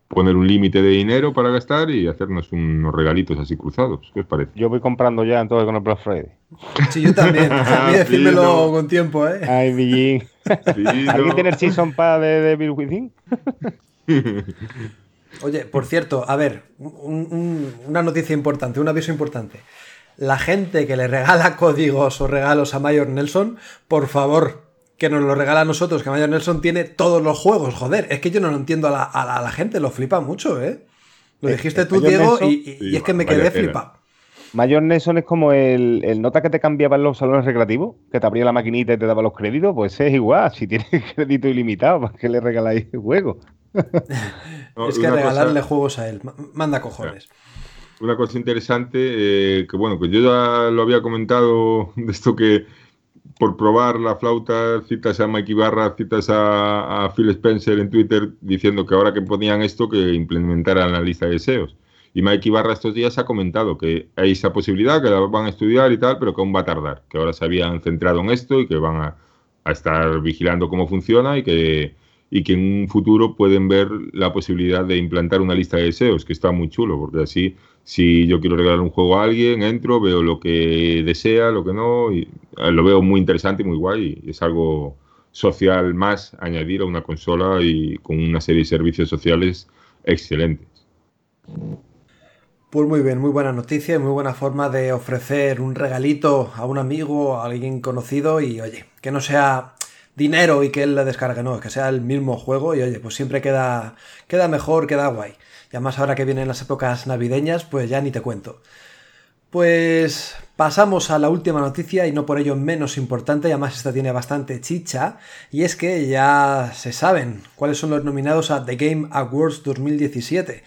poner un límite de dinero para gastar y hacernos unos regalitos así cruzados. ¿Qué os parece? Yo voy comprando ya entonces con el Black Friday. Sí, yo también. A mí decírmelo Fino. con tiempo, ¿eh? Ay, Billín. Sí, ¿Alguien no. tiene el Season Pass de Devil Within? Oye, por cierto, a ver, un- un- una noticia importante, un aviso importante. La gente que le regala códigos o regalos a Mayor Nelson, por favor, que nos lo regala a nosotros, que Mayor Nelson tiene todos los juegos, joder. Es que yo no lo entiendo a la, a la- a la gente, lo flipa mucho, ¿eh? Lo Eh, dijiste eh, tú, Mayor Diego, Nelson- y, y- y es que me quedé flipado. Mayor Nelson es como el, el nota que te cambiaba en los salones recreativos, que te abría la maquinita y te daba los créditos, pues es igual. Si tienes crédito ilimitado, ¿para qué le regaláis juegos? No, es que regalarle cosa- juegos a él, ma- manda cojones. Una cosa interesante, eh, que bueno, que yo ya lo había comentado, de esto que por probar la flauta citas a Mike Ibarra, citas a, a Phil Spencer en Twitter diciendo que ahora que ponían esto, que implementaran la lista de deseos. Y Mike Ibarra estos días ha comentado que hay esa posibilidad, que la van a estudiar y tal, pero que aún va a tardar, que ahora se habían centrado en esto y que van a, a estar vigilando cómo funciona y que, y que en un futuro pueden ver la posibilidad de implantar una lista de deseos, que está muy chulo, porque así, si yo quiero regalar un juego a alguien, entro, veo lo que desea, lo que no, y eh, lo veo muy interesante y muy guay, y es algo social más añadir a una consola y con una serie de servicios sociales excelentes. Pues muy bien, muy buena noticia y muy buena forma de ofrecer un regalito a un amigo, a alguien conocido y oye, que no sea dinero y que él le descargue, no, que sea el mismo juego y oye, pues siempre queda, queda mejor, queda guay. Y además ahora que vienen las épocas navideñas, pues ya ni te cuento. Pues pasamos a la última noticia y no por ello menos importante, y además esta tiene bastante chicha, y es que ya se saben cuáles son los nominados a The Game Awards 2017.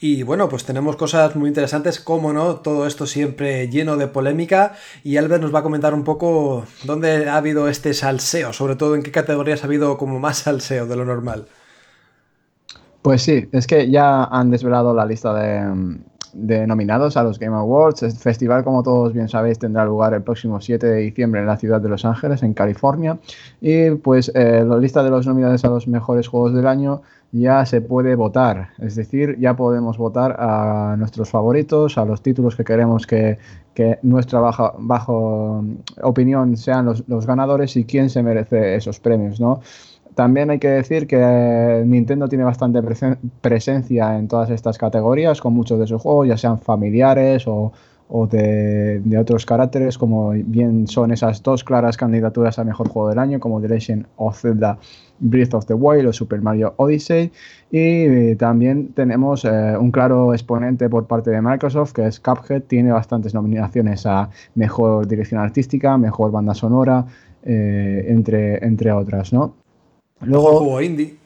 Y bueno, pues tenemos cosas muy interesantes, como no, todo esto siempre lleno de polémica, y Albert nos va a comentar un poco dónde ha habido este salseo, sobre todo en qué categorías ha habido como más salseo de lo normal. Pues sí, es que ya han desvelado la lista de, nominados a los Game Awards. El festival, como todos bien sabéis, tendrá lugar el próximo 7 de diciembre en la ciudad de Los Ángeles, en California. Y pues eh, la lista de los nominados a los mejores juegos del año ya se puede votar. Es decir, ya podemos votar a nuestros favoritos, a los títulos que queremos que, nuestra baja, bajo opinión sean los ganadores y quién se merece esos premios, ¿no? También hay que decir que Nintendo tiene bastante presen presencia en todas estas categorías, con muchos de sus juegos, ya sean familiares o, de, otros caracteres, como bien son esas dos claras candidaturas a Mejor Juego del Año, como The Legend of Zelda Breath of the Wild o Super Mario Odyssey. Y eh, también tenemos eh, un claro exponente por parte de Microsoft, que es Cuphead, tiene bastantes nominaciones a Mejor Dirección Artística, Mejor Banda Sonora, eh, entre, entre otras, ¿no? Luego, mejor juego indie.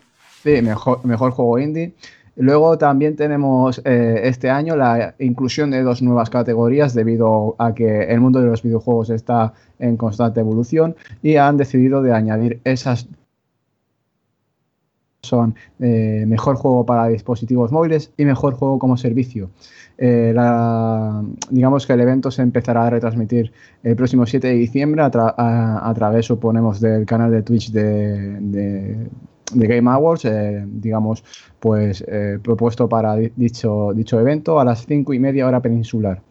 Sí, mejor, mejor juego indie. Luego también tenemos eh, este año la inclusión de dos nuevas categorías debido a que el mundo de los videojuegos está en constante evolución y han decidido de añadir esas son eh, mejor juego para dispositivos móviles y mejor juego como servicio. Eh, digamos que el evento se empezará a retransmitir el próximo 7 de diciembre a, tra a, a través, suponemos, del canal de Twitch de, Game Awards, eh, digamos, pues propuesto para dicho, dicho evento a las 5 y media hora peninsular.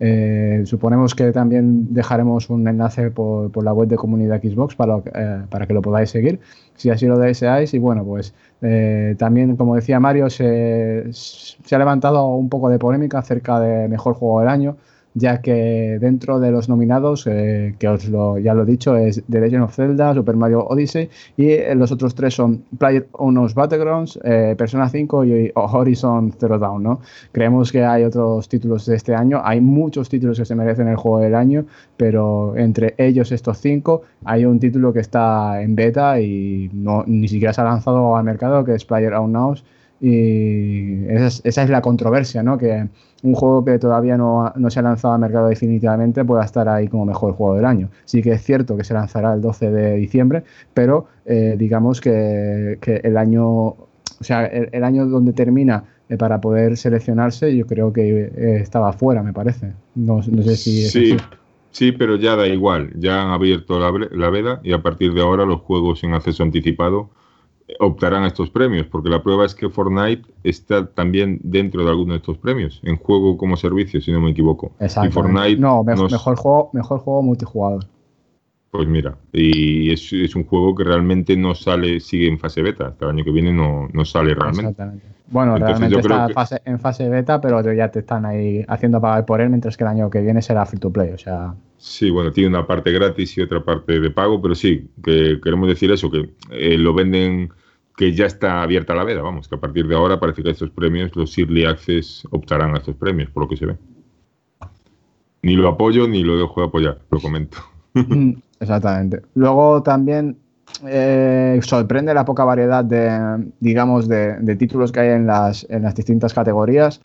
Eh, suponemos que también dejaremos un enlace por, por la web de comunidad Xbox para, eh, para, que lo podáis seguir, si así lo deseáis. Y bueno, pues eh, también, como decía Mario, se, se, ha levantado un poco de polémica acerca de mejor juego del año, ya que dentro de los nominados, eh, que os ya lo he dicho, es The Legend of Zelda, Super Mario Odyssey, y eh, los otros tres son Player Unknown's Battlegrounds, eh, Persona 5 y Horizon Zero Dawn, ¿no? Creemos que hay otros títulos de este año, hay muchos títulos que se merecen el juego del año, pero entre ellos estos cinco hay un título que está en beta y no, ni siquiera se ha lanzado al mercado, que es Player Unknown's, y esa es, esa es, la controversia, ¿no? Que un juego que todavía no, no, se ha lanzado al mercado definitivamente pueda estar ahí como mejor juego del año. Sí que es cierto que se lanzará el 12 de diciembre, pero eh, digamos que, que, el año, o sea, el, el año donde termina eh, para poder seleccionarse, yo creo que eh, estaba fuera, me parece. No, no sé si es sí. así. Sí, pero ya da igual, ya han abierto la, la veda y a partir de ahora los juegos en acceso anticipado optarán a estos premios, porque la prueba es que Fortnite está también dentro de alguno de estos premios, en juego como servicio, si no me equivoco. Exacto. Y Fortnite no, nos- mejor, juego, mejor juego multijugador. Pues mira, y es, es un juego que realmente no sale, sigue en fase beta, hasta el año que viene no, no sale realmente. Exactamente. Bueno, Entonces, realmente está que- fase- en fase beta, pero ya te están ahí haciendo pagar por él, mientras que el año que viene será free to play. O sea, Sí, bueno, tiene una parte gratis y otra parte de pago, pero sí, que queremos decir eso, que eh, lo venden, que ya está abierta la veda, vamos, que a partir de ahora parece que estos premios, los Early Access optarán a estos premios, por lo que se ve. Ni lo apoyo ni lo dejo de apoyar, lo comento. Exactamente. Luego también eh, sorprende la poca variedad de, digamos, de, de títulos que hay en las, en las distintas categorías.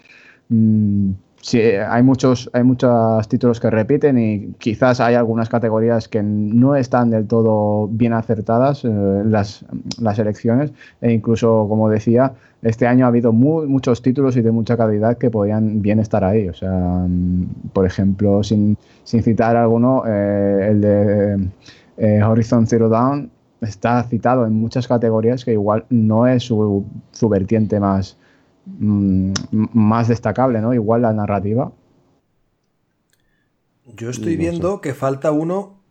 Mm, sí, hay muchos, hay muchos títulos que repiten y quizás hay algunas categorías que no están del todo bien acertadas eh, las, las elecciones e incluso, como decía, este año ha habido mu- muchos títulos y de mucha calidad que podían bien estar ahí. O sea, mm, por ejemplo, sin, sin citar alguno, eh, el de eh, Horizon Zero Dawn está citado en muchas categorías que igual no es su, su vertiente más, mm, más destacable, ¿no? Igual la narrativa. Yo estoy No viendo que falta uno.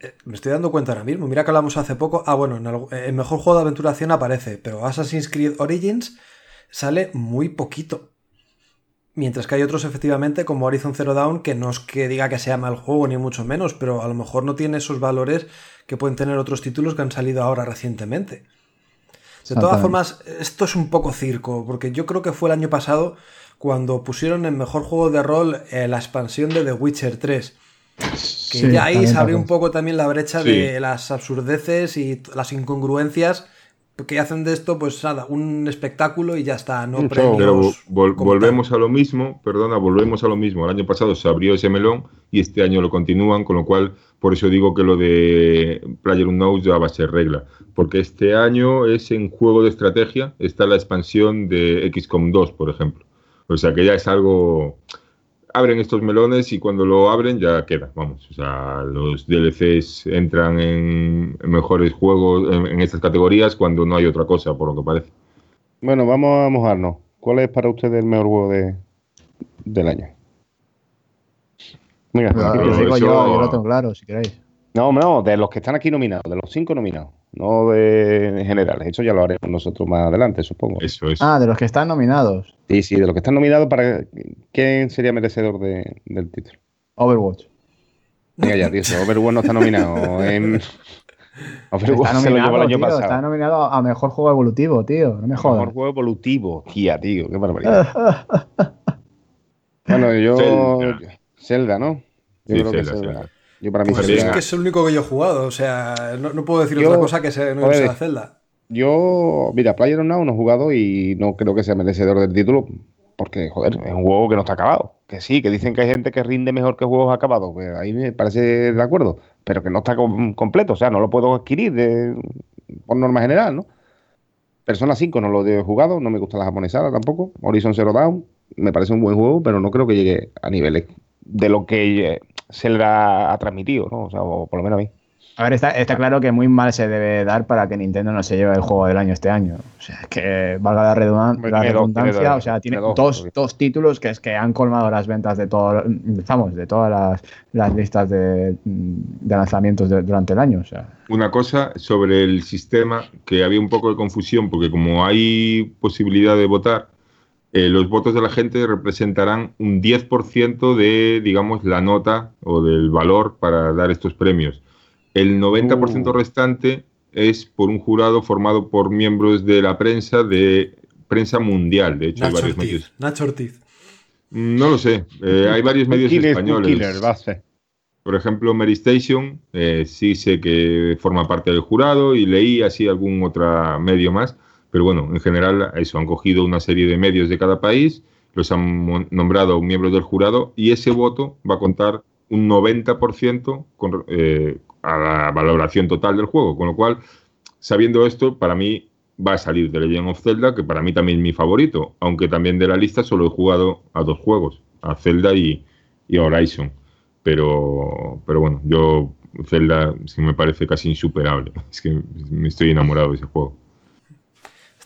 eh, Me estoy dando cuenta ahora mismo. Mira que hablamos hace poco. Ah, bueno, en el, el mejor juego de aventuración aparece, pero Assassin's Creed Origins sale muy poquito. Mientras que hay otros, efectivamente, como Horizon Zero Dawn, que no es que diga que sea mal juego, ni mucho menos, pero a lo mejor no tiene esos valores que pueden tener otros títulos que han salido ahora recientemente. De todas formas, esto es un poco circo, porque yo creo que fue el año pasado cuando pusieron en mejor juego de rol eh, la expansión de The Witcher 3. Que Sí, ya ahí se abrió un poco también la brecha Sí. de las absurdeces y las incongruencias que hacen de esto, pues nada, un espectáculo y ya está, no Un show. premios. Pero vol- volvemos tal. a lo mismo, perdona, volvemos a lo mismo. El año pasado se abrió ese melón y este año lo continúan, con lo cual, por eso digo que lo de PlayerUnknown's ya va a ser regla. Porque este año es en juego de estrategia, está la expansión de XCOM 2, por ejemplo. O sea que ya es algo... Abren estos melones y cuando lo abren ya queda, vamos. O sea, los DLCs entran en, mejores juegos en, en estas categorías cuando no hay otra cosa, por lo que parece. Bueno, vamos a mojarnos. ¿Cuál es para ustedes el mejor juego de, del año? Venga, digo eso- yo, yo lo tengo claro, si queréis. No, no, de los que están aquí nominados, de los cinco nominados, no de generales. Eso ya lo haremos nosotros más adelante, supongo. Eso es. Ah, de los que están nominados. Sí, sí, de los que están nominados, para ¿quién sería merecedor de- del título? Overwatch. Venga ya, tío, Overwatch no está nominado. En... Overwatch Está se lo llevó el nominado, año tío, pasado. está nominado a mejor juego evolutivo, tío. No me Mejor jodas. juego evolutivo, tía, tío, qué barbaridad. bueno, yo. Zelda, ¿no? Yo Sí, creo que Zelda, Zelda. Zelda. Yo para mí Pues También- es Zelda. que es el único que yo he jugado, o sea, no, no puedo decir Yo- otra cosa que sea, no sea Zelda. Yo, mira, Player no he jugado y no creo que sea merecedor del título porque, joder, es un juego que no está acabado. Que sí, que dicen que hay gente que rinde mejor que juegos acabados. Pues ahí me parece de acuerdo, pero que no está com- completo. O sea, no lo puedo adquirir de- por norma general, ¿no? Persona 5 no lo he jugado, no me gusta la japonesada tampoco. Horizon Zero Dawn me parece un buen juego, pero no creo que llegue a niveles de lo que eh, Zelda ha transmitido, ¿no? O sea, o por lo menos a mí. A ver, está, está claro que muy mal se debe dar para que Nintendo no se lleve el juego del año este año. O sea, es que valga la, redundan- la redundancia, dos, o sea, tiene dos, dos, títulos que es que han colmado las ventas de todo, vamos, de todas las, las listas de, de lanzamientos de- durante el año. O sea, Una cosa sobre el sistema, que había un poco de confusión, porque como hay posibilidad de votar, eh, los votos de la gente representarán un 10% de, digamos, la nota o del valor para dar estos premios. El 90% Uh. restante es por un jurado formado por miembros de la prensa, de prensa mundial. De hecho, hay varios Ortiz. medios. Nacho Ortiz. No lo sé, eh, hay varios medios Killer, españoles. Killer, ser. Por ejemplo, Mary Station, eh, sí sé que forma parte del jurado y leí así algún otro medio más, pero bueno, en general eso, han cogido una serie de medios de cada país, los han nombrado miembros del jurado y ese voto va a contar un 90% con, eh, a la valoración total del juego, con lo cual, sabiendo esto, para mí va a salir The Legend of Zelda, que para mí también es mi favorito, aunque también de la lista solo he jugado a dos juegos, a Zelda y, y Horizon. Pero, pero bueno, yo Zelda sí me parece casi insuperable. Es que me estoy enamorado de ese juego.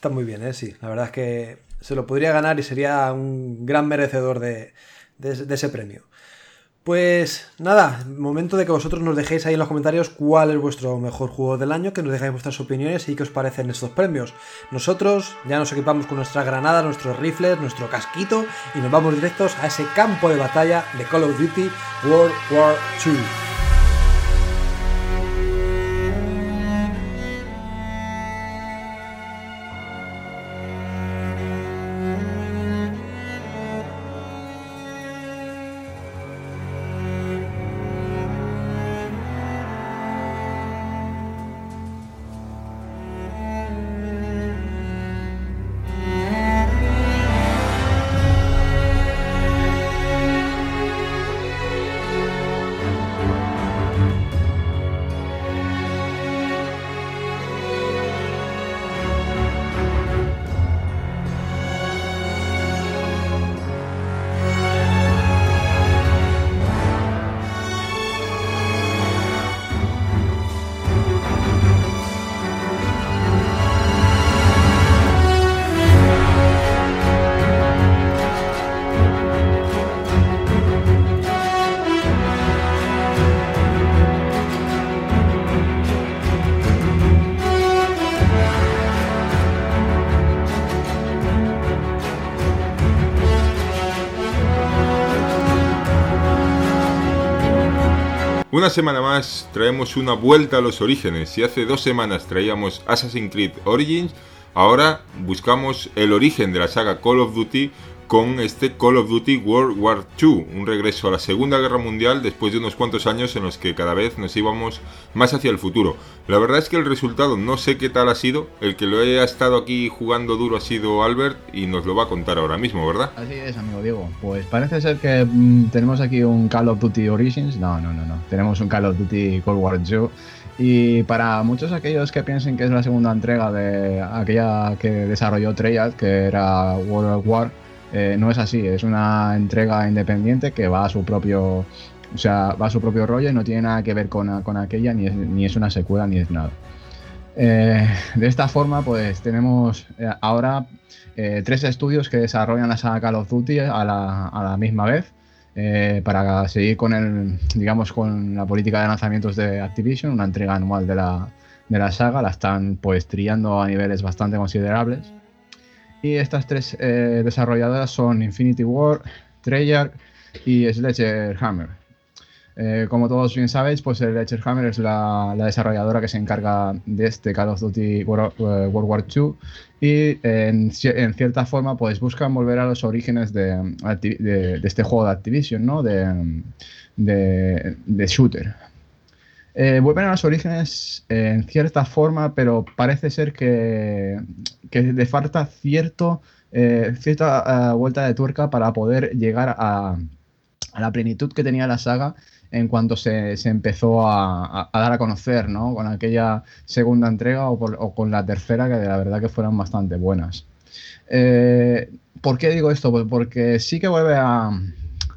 Está muy bien, ¿eh? Sí, la verdad es que se lo podría ganar y sería un gran merecedor de, de ese premio. Pues nada, momento de que vosotros nos dejéis ahí en los comentarios cuál es vuestro mejor juego del año, que nos dejáis vuestras opiniones y qué os parecen estos premios. Nosotros ya nos equipamos con nuestras granadas, nuestros rifles, nuestro casquito y nos vamos directos a ese campo de batalla de Call of Duty World War II. Una semana más traemos una vuelta a los orígenes. Si hace dos semanas traíamos Assassin's Creed Origins, ahora buscamos el origen de la saga Call of Duty con este Call of Duty World War II, un regreso a la Segunda Guerra Mundial después de unos cuantos años en los que cada vez nos íbamos más hacia el futuro. La verdad es que el resultado no sé qué tal ha sido, el que lo haya estado aquí jugando duro ha sido Albert y nos lo va a contar ahora mismo, ¿verdad? Así es, amigo Diego. Pues parece ser que mm, tenemos aquí un Call of Duty Origins, no, no, no, no, tenemos un Call of Duty Cold War II. Y para muchos aquellos que piensen que es la segunda entrega de aquella que desarrolló Treyarch, que era World of War, eh, no es así, es una entrega independiente que va a su propio, o sea, va a su propio rollo y no tiene nada que ver con, aquella, ni es, ni es, una secuela, ni es nada. Eh, de esta forma, pues tenemos eh, ahora tres estudios que desarrollan la saga Call of Duty a la, a la misma vez. para seguir con el, digamos, con la política de lanzamientos de Activision, una entrega anual de la, de la saga, la están pues trillando a niveles bastante considerables. Y estas tres eh, desarrolladoras son Infinity War, Treyarch y Sledgehammer. Eh, como todos bien sabéis, pues Sledgehammer es la, desarrolladora que se encarga de este Call of Duty World, eh, War II y en, cierta forma pues buscan volver a los orígenes de, este juego de Activision, ¿no? de shooter. Eh, vuelven a los orígenes en cierta forma, pero parece ser que, que le falta cierto, eh, cierta eh, vuelta de tuerca para poder llegar a, la plenitud que tenía la saga en cuanto se, empezó a, dar a conocer, ¿no? Con aquella segunda entrega o, con la tercera, que la verdad que fueron bastante buenas. ¿Por qué digo esto? Pues porque sí que vuelve a,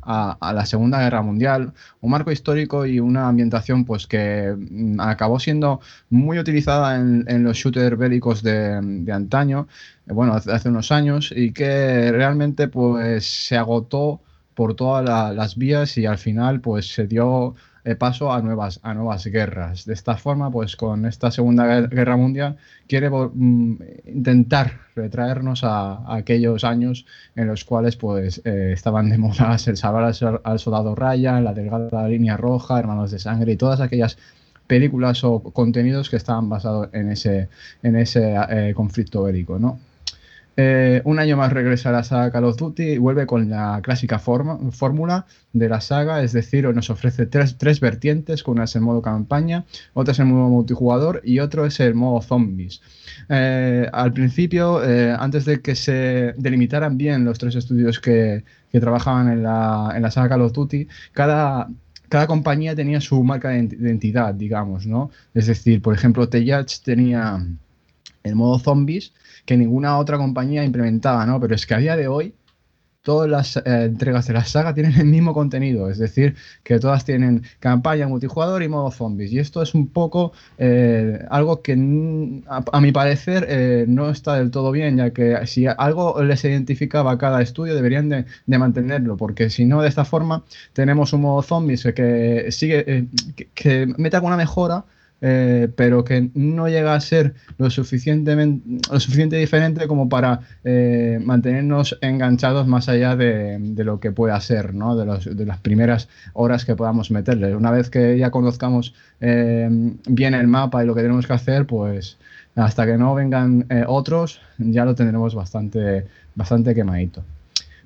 a, la Segunda Guerra Mundial, un marco histórico y una ambientación pues que mm, acabó siendo muy utilizada en, los shooters bélicos de, antaño, eh, bueno, hace, unos años, y que realmente pues se agotó por todas las vías y al final pues se dio paso a nuevas, a nuevas guerras. De esta forma, pues con esta Segunda Guerra Mundial quiere mm, intentar retraernos a, aquellos años en los cuales pues eh, estaban de el salvar al, soldado Ryan, la delgada línea roja, Hermanos de Sangre y todas aquellas películas o contenidos que estaban basados en ese, en ese eh, conflicto bélico, ¿no? Eh, un año más regresa a la saga Call of Duty y vuelve con la clásica fórmula de la saga, es decir, nos ofrece tres, tres vertientes, una es el modo campaña, otra es el modo multijugador y otro es el modo zombies. Eh, al principio, eh, antes de que se delimitaran bien los tres estudios que, trabajaban en la, en la, saga Call of Duty, cada, cada compañía tenía su marca de identidad, digamos, ¿no? Es decir, por ejemplo, Tellage tenía el modo zombies, que ninguna otra compañía implementaba, ¿no? Pero es que a día de hoy todas las eh, entregas de la saga tienen el mismo contenido, es decir, que todas tienen campaña, multijugador y modo zombies. Y esto es un poco eh, algo que a, mi parecer eh, no está del todo bien, ya que si algo les identificaba a cada estudio deberían de, mantenerlo, porque si no, de esta forma tenemos un modo zombies que sigue, que, que mete alguna mejora eh, pero que no llega a ser lo, suficientemente, lo suficiente diferente como para eh, mantenernos enganchados más allá de, lo que pueda ser, ¿no? de, de, las primeras horas que podamos meterle. Una vez que ya conozcamos eh, bien el mapa y lo que tenemos que hacer, pues hasta que no vengan otros, ya lo tendremos bastante, bastante quemadito.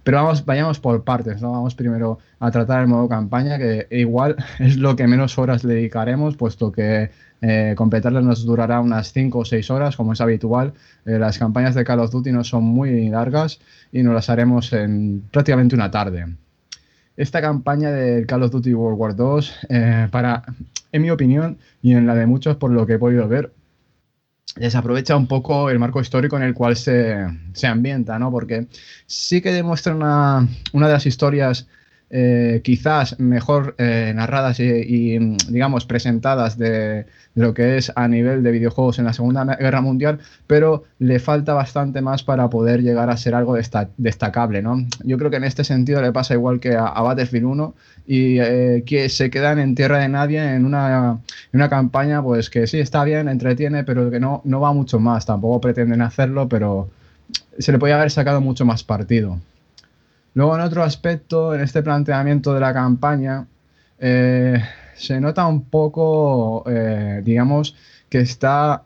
Pero vamos, vayamos por partes, ¿no? Vamos primero a tratar el modo campaña, que igual es lo que menos horas le dedicaremos, puesto que eh, completarlas nos durará unas 5 o 6 horas, como es habitual. Eh, las campañas de Call of Duty no son muy largas y nos las haremos en prácticamente una tarde. Esta campaña de Call of Duty World War II, eh, para, en mi opinión y en la de muchos por lo que he podido ver, desaprovecha un poco el marco histórico en el cual se, se ambienta, ¿no? Porque sí que demuestra una, una de las historias eh, quizás mejor eh, narradas y, digamos, presentadas de, lo que es a nivel de videojuegos en la Segunda Guerra Mundial, pero le falta bastante más para poder llegar a ser algo destacable, ¿no? Yo creo que en este sentido le pasa igual que a, Battlefield 1 y eh, que se quedan en tierra de nadie en una, una, campaña, pues que sí, está bien, entretiene, pero que no, no va mucho más, tampoco pretenden hacerlo, pero se le podía haber sacado mucho más partido. Luego, en otro aspecto, en este planteamiento de la campaña, eh, se nota un poco, eh, digamos, que está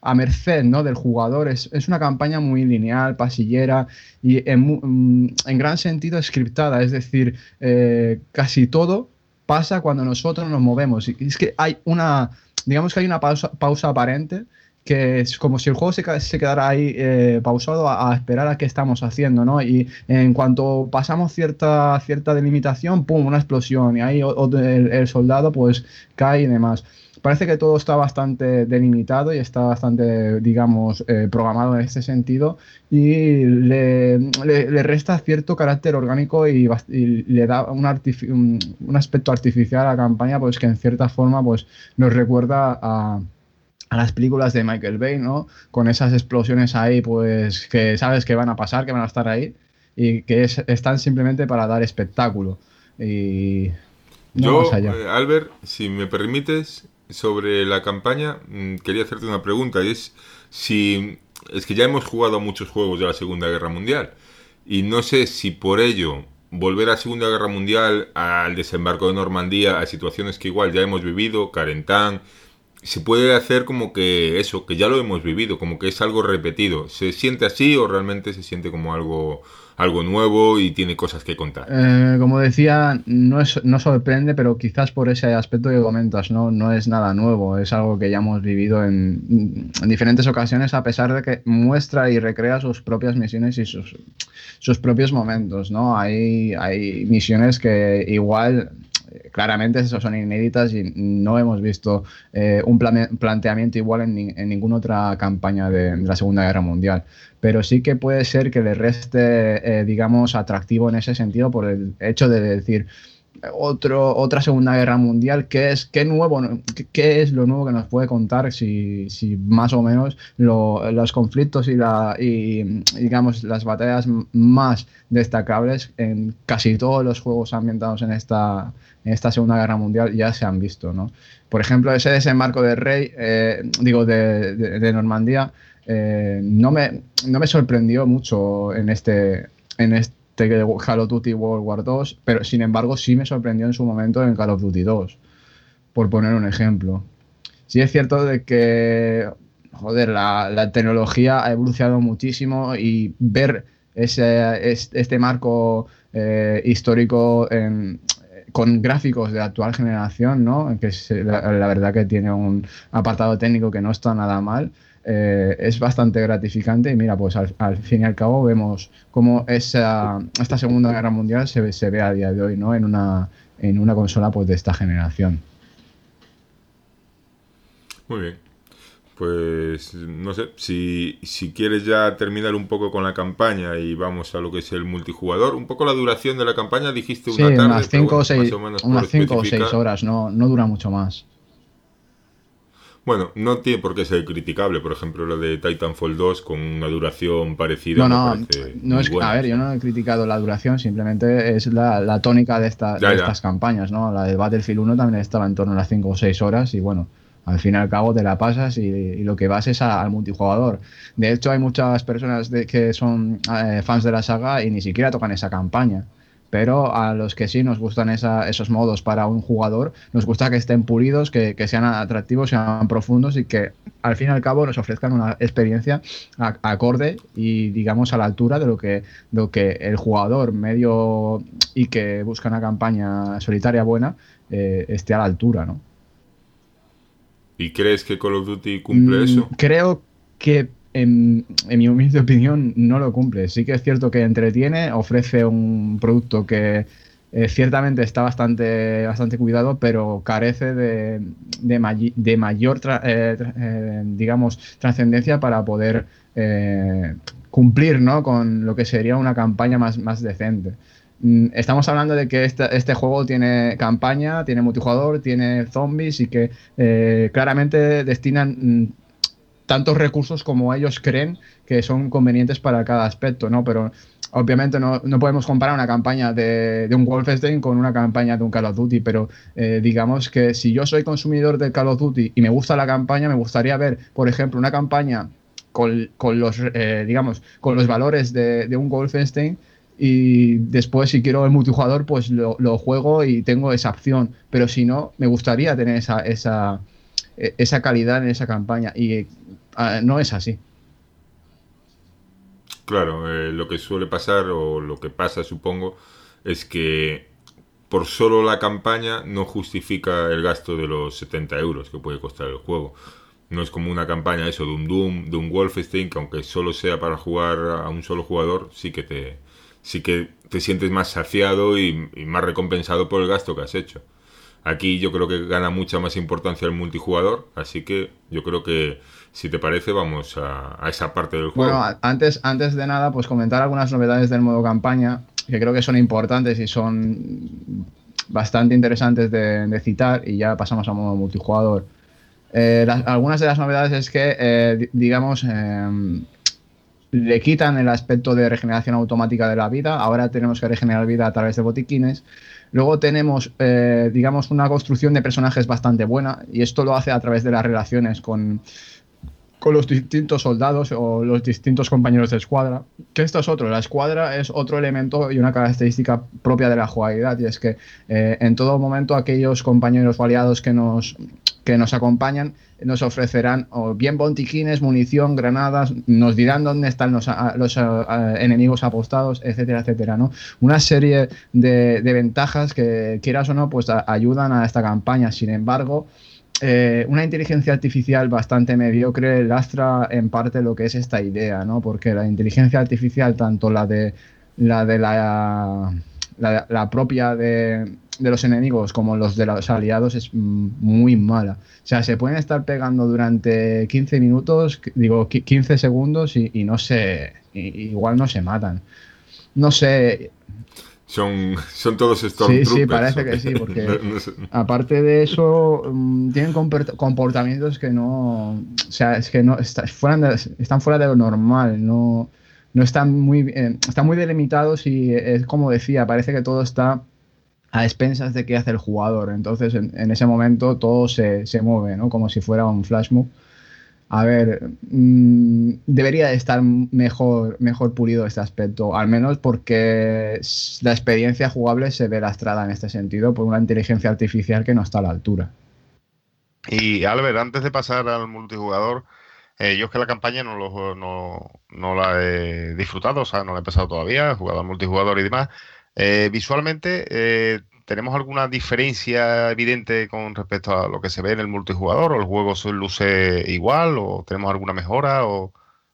a merced ¿no? del jugador. Es, una campaña muy lineal, pasillera y en, mm, gran sentido scriptada. Es decir, eh, casi todo pasa cuando nosotros nos movemos. Y es que hay una, digamos que hay una pausa aparente que es como si el juego se, se quedara ahí eh, pausado a, esperar a qué estamos haciendo, ¿no? Y en cuanto pasamos cierta, cierta delimitación, ¡pum!, una explosión y ahí el, soldado pues cae y demás. Parece que todo está bastante delimitado y está bastante, digamos, eh, programado en este sentido y le, le, resta cierto carácter orgánico y, le da un, un, un aspecto artificial a la campaña pues que en cierta forma pues nos recuerda a a las películas de Michael Bay, ¿no? Con esas explosiones ahí, pues que sabes que van a pasar, que van a estar ahí y que están simplemente para dar espectáculo. Y Yo, eh, Albert, si me permites, sobre la campaña, mm, quería hacerte una pregunta y es si es que ya hemos jugado muchos juegos de la Segunda Guerra Mundial y no sé si por ello volver a la Segunda Guerra Mundial, al desembarco de Normandía, a situaciones que igual ya hemos vivido, Carentán, se puede hacer como que eso, que ya lo hemos vivido, como que es algo repetido. ¿Se siente así o realmente se siente como algo, algo nuevo y tiene cosas que contar? Eh, como decía, no, es, no sorprende, pero quizás por ese aspecto que comentas, ¿no? no es nada nuevo, es algo que ya hemos vivido en, diferentes ocasiones, a pesar de que muestra y recrea sus propias misiones y sus, sus propios momentos. ¿no? Hay, hay misiones que igual claramente esas son inéditas y no hemos visto eh, un planteamiento igual en, ninguna otra campaña de, la Segunda Guerra Mundial. Pero sí que puede ser que le reste, eh, digamos, atractivo en ese sentido por el hecho de decir, otro, otra Segunda Guerra Mundial, ¿qué es, qué nuevo, lo nuevo que nos puede contar si, si más o menos los conflictos y, la, y, digamos, las batallas más destacables en casi todos los juegos ambientados en esta, en esta Segunda Guerra Mundial ya se han visto, ¿no? Por ejemplo, ese desembarco de Rey, eh, digo, de, de, Normandía, eh, no, me, no me sorprendió mucho en este, en este Call of Duty World War 2, pero sin embargo sí me sorprendió en su momento en Call of Duty 2, por poner un ejemplo. Sí es cierto de que, joder, la, tecnología ha evolucionado muchísimo y ver ese, este marco eh, histórico con gráficos de actual generación, ¿no? que la, verdad que tiene un apartado técnico que no está nada mal, eh, es bastante gratificante y mira, pues al, fin y al cabo vemos cómo esa, esta Segunda Guerra Mundial se, se ve a día de hoy, ¿no? En una, en una consola pues de esta generación. Muy bien. Pues no sé, si, si quieres ya terminar un poco con la campaña y vamos a lo que es el multijugador, un poco la duración de la campaña, dijiste una sí, tarde, unas 5 o 6 unas cinco o seis horas, no, no dura mucho más. Bueno, no tiene por qué ser criticable, por ejemplo, lo de Titanfall 2 con una duración parecida. No, no, no es, a ver, yo no he criticado la duración, simplemente es la, la tónica de, esta, de estas campañas, ¿no? La de Battlefield 1 también estaba en torno a las 5 o 6 horas y bueno, al fin y al cabo te la pasas y, lo que vas es al multijugador. De hecho, hay muchas personas que son eh, fans de la saga y ni siquiera tocan esa campaña. Pero a los que sí nos gustan esos modos para un jugador, nos gusta que estén pulidos, que, sean atractivos, sean profundos y que al fin y al cabo nos ofrezcan una experiencia acorde y digamos a la altura de lo que, lo que el jugador medio y que busca una campaña solitaria buena eh, esté a la altura, ¿no? ¿Y crees que Call of Duty cumple mm, eso? Creo que en, mi humilde opinión no lo cumple. Sí que es cierto que entretiene, ofrece un producto que eh, ciertamente está bastante, bastante cuidado, pero carece de, de, mayor, eh, eh, digamos, trascendencia para poder cumplir ¿no? con lo que sería una campaña más, más decente. Mm, estamos hablando de que este, juego tiene campaña, tiene multijugador, tiene zombies y que eh, claramente destinan mm, tantos recursos como ellos creen que son convenientes para cada aspecto, ¿no? Pero obviamente no, podemos comparar una campaña de, un Wolfenstein con una campaña de un Call of Duty, pero eh, digamos que si yo soy consumidor de Call of Duty y me gusta la campaña, me gustaría ver, por ejemplo, una campaña con, los, eh, digamos, con los valores de, de un Wolfenstein y después si quiero el multijugador pues lo, juego y tengo esa opción. Pero si no me gustaría tener esa, esa, e, esa calidad en esa campaña. Y ah, no es así. Claro eh, lo que suele pasar o lo que pasa supongo es que por solo la campaña no justifica el gasto de los 70 euros que puede costar el juego. No es como una campaña eso de un Doom, de un Wolfenstein, que aunque solo sea para jugar a un solo jugador, sí que te, sí que te sientes más saciado y, más recompensado por el gasto que has hecho. Aquí yo creo que gana mucha más importancia el multijugador, así que yo creo que si te parece vamos a, esa parte del juego. Bueno, antes, antes de nada, pues comentar algunas novedades del modo campaña, que creo que son importantes y son bastante interesantes de, citar, y ya pasamos al modo multijugador. Eh, algunas de las novedades es que, eh, digamos, em, le quitan el aspecto de regeneración automática de la vida, ahora tenemos que regenerar vida a través de botiquines. Luego tenemos, eh, digamos, una construcción de personajes bastante buena y esto lo hace a través de las relaciones con, con los distintos soldados o los distintos compañeros de escuadra. Que esto es otro, la escuadra es otro elemento y una característica propia de la jugabilidad y es que eh, en todo momento aquellos compañeros o aliados que nos, que nos acompañan nos ofrecerán bien bontiquines, munición, granadas, nos dirán dónde están los, enemigos apostados, etcétera, etcétera, ¿no? Una serie de, ventajas que, quieras o no, pues ayudan a esta campaña. Sin embargo, eh, una inteligencia artificial bastante mediocre lastra en parte lo que es esta idea, ¿no? Porque la inteligencia artificial, tanto la de la de la propia de, de los enemigos como los de los aliados es muy mala. O sea, se pueden estar pegando durante 15 minutos, digo 15 segundos y, no se, igual no se matan. No sé. Son, son todos estos Sí, sí, parece que sí, porque aparte de eso, tienen comportamientos que no. O sea, es que no. están fuera de lo normal, no, no están muy. están muy delimitados y es como decía, parece que todo está a expensas de qué hace el jugador. Entonces, en, ese momento todo se, mueve, ¿no? Como si fuera un flash move. A ver, mm, debería de estar mejor, mejor pulido este aspecto, al menos porque la experiencia jugable se ve lastrada en este sentido por una inteligencia artificial que no está a la altura. Y Albert, antes de pasar al multijugador, eh, yo es que la campaña no, lo, no, no, la he disfrutado, o sea, no la he empezado todavía, he jugado al multijugador y demás, eh, visualmente, eh, ¿tenemos alguna diferencia evidente con respecto a lo que se ve en el multijugador? ¿O el juego se luce igual? ¿O tenemos alguna mejora? O...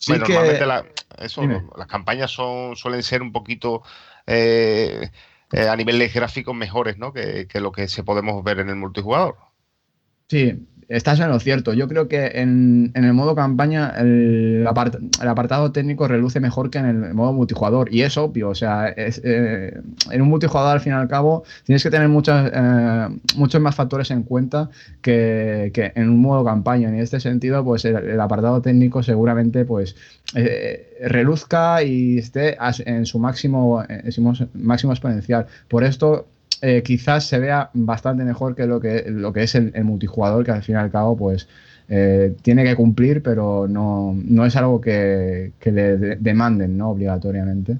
normalmente las campañas son, suelen ser un poquito eh, a nivel de gráficos mejores ¿no? que, lo que se podemos ver en el multijugador. Sí, estás en lo cierto. Yo creo que en, el modo campaña el, apartado técnico reluce mejor que en el modo multijugador. Y es obvio, o sea, eh, en un multijugador al fin y al cabo tienes que tener muchas, eh, muchos más factores en cuenta que, en un modo campaña. En este sentido, pues el, apartado técnico seguramente pues eh, reluzca y esté en su máximo, en su máximo exponencial. Por esto eh, quizás se vea bastante mejor que lo que, lo que es el, multijugador, que al fin y al cabo, pues eh, tiene que cumplir, pero no, no es algo que, le demanden, ¿no? Obligatoriamente.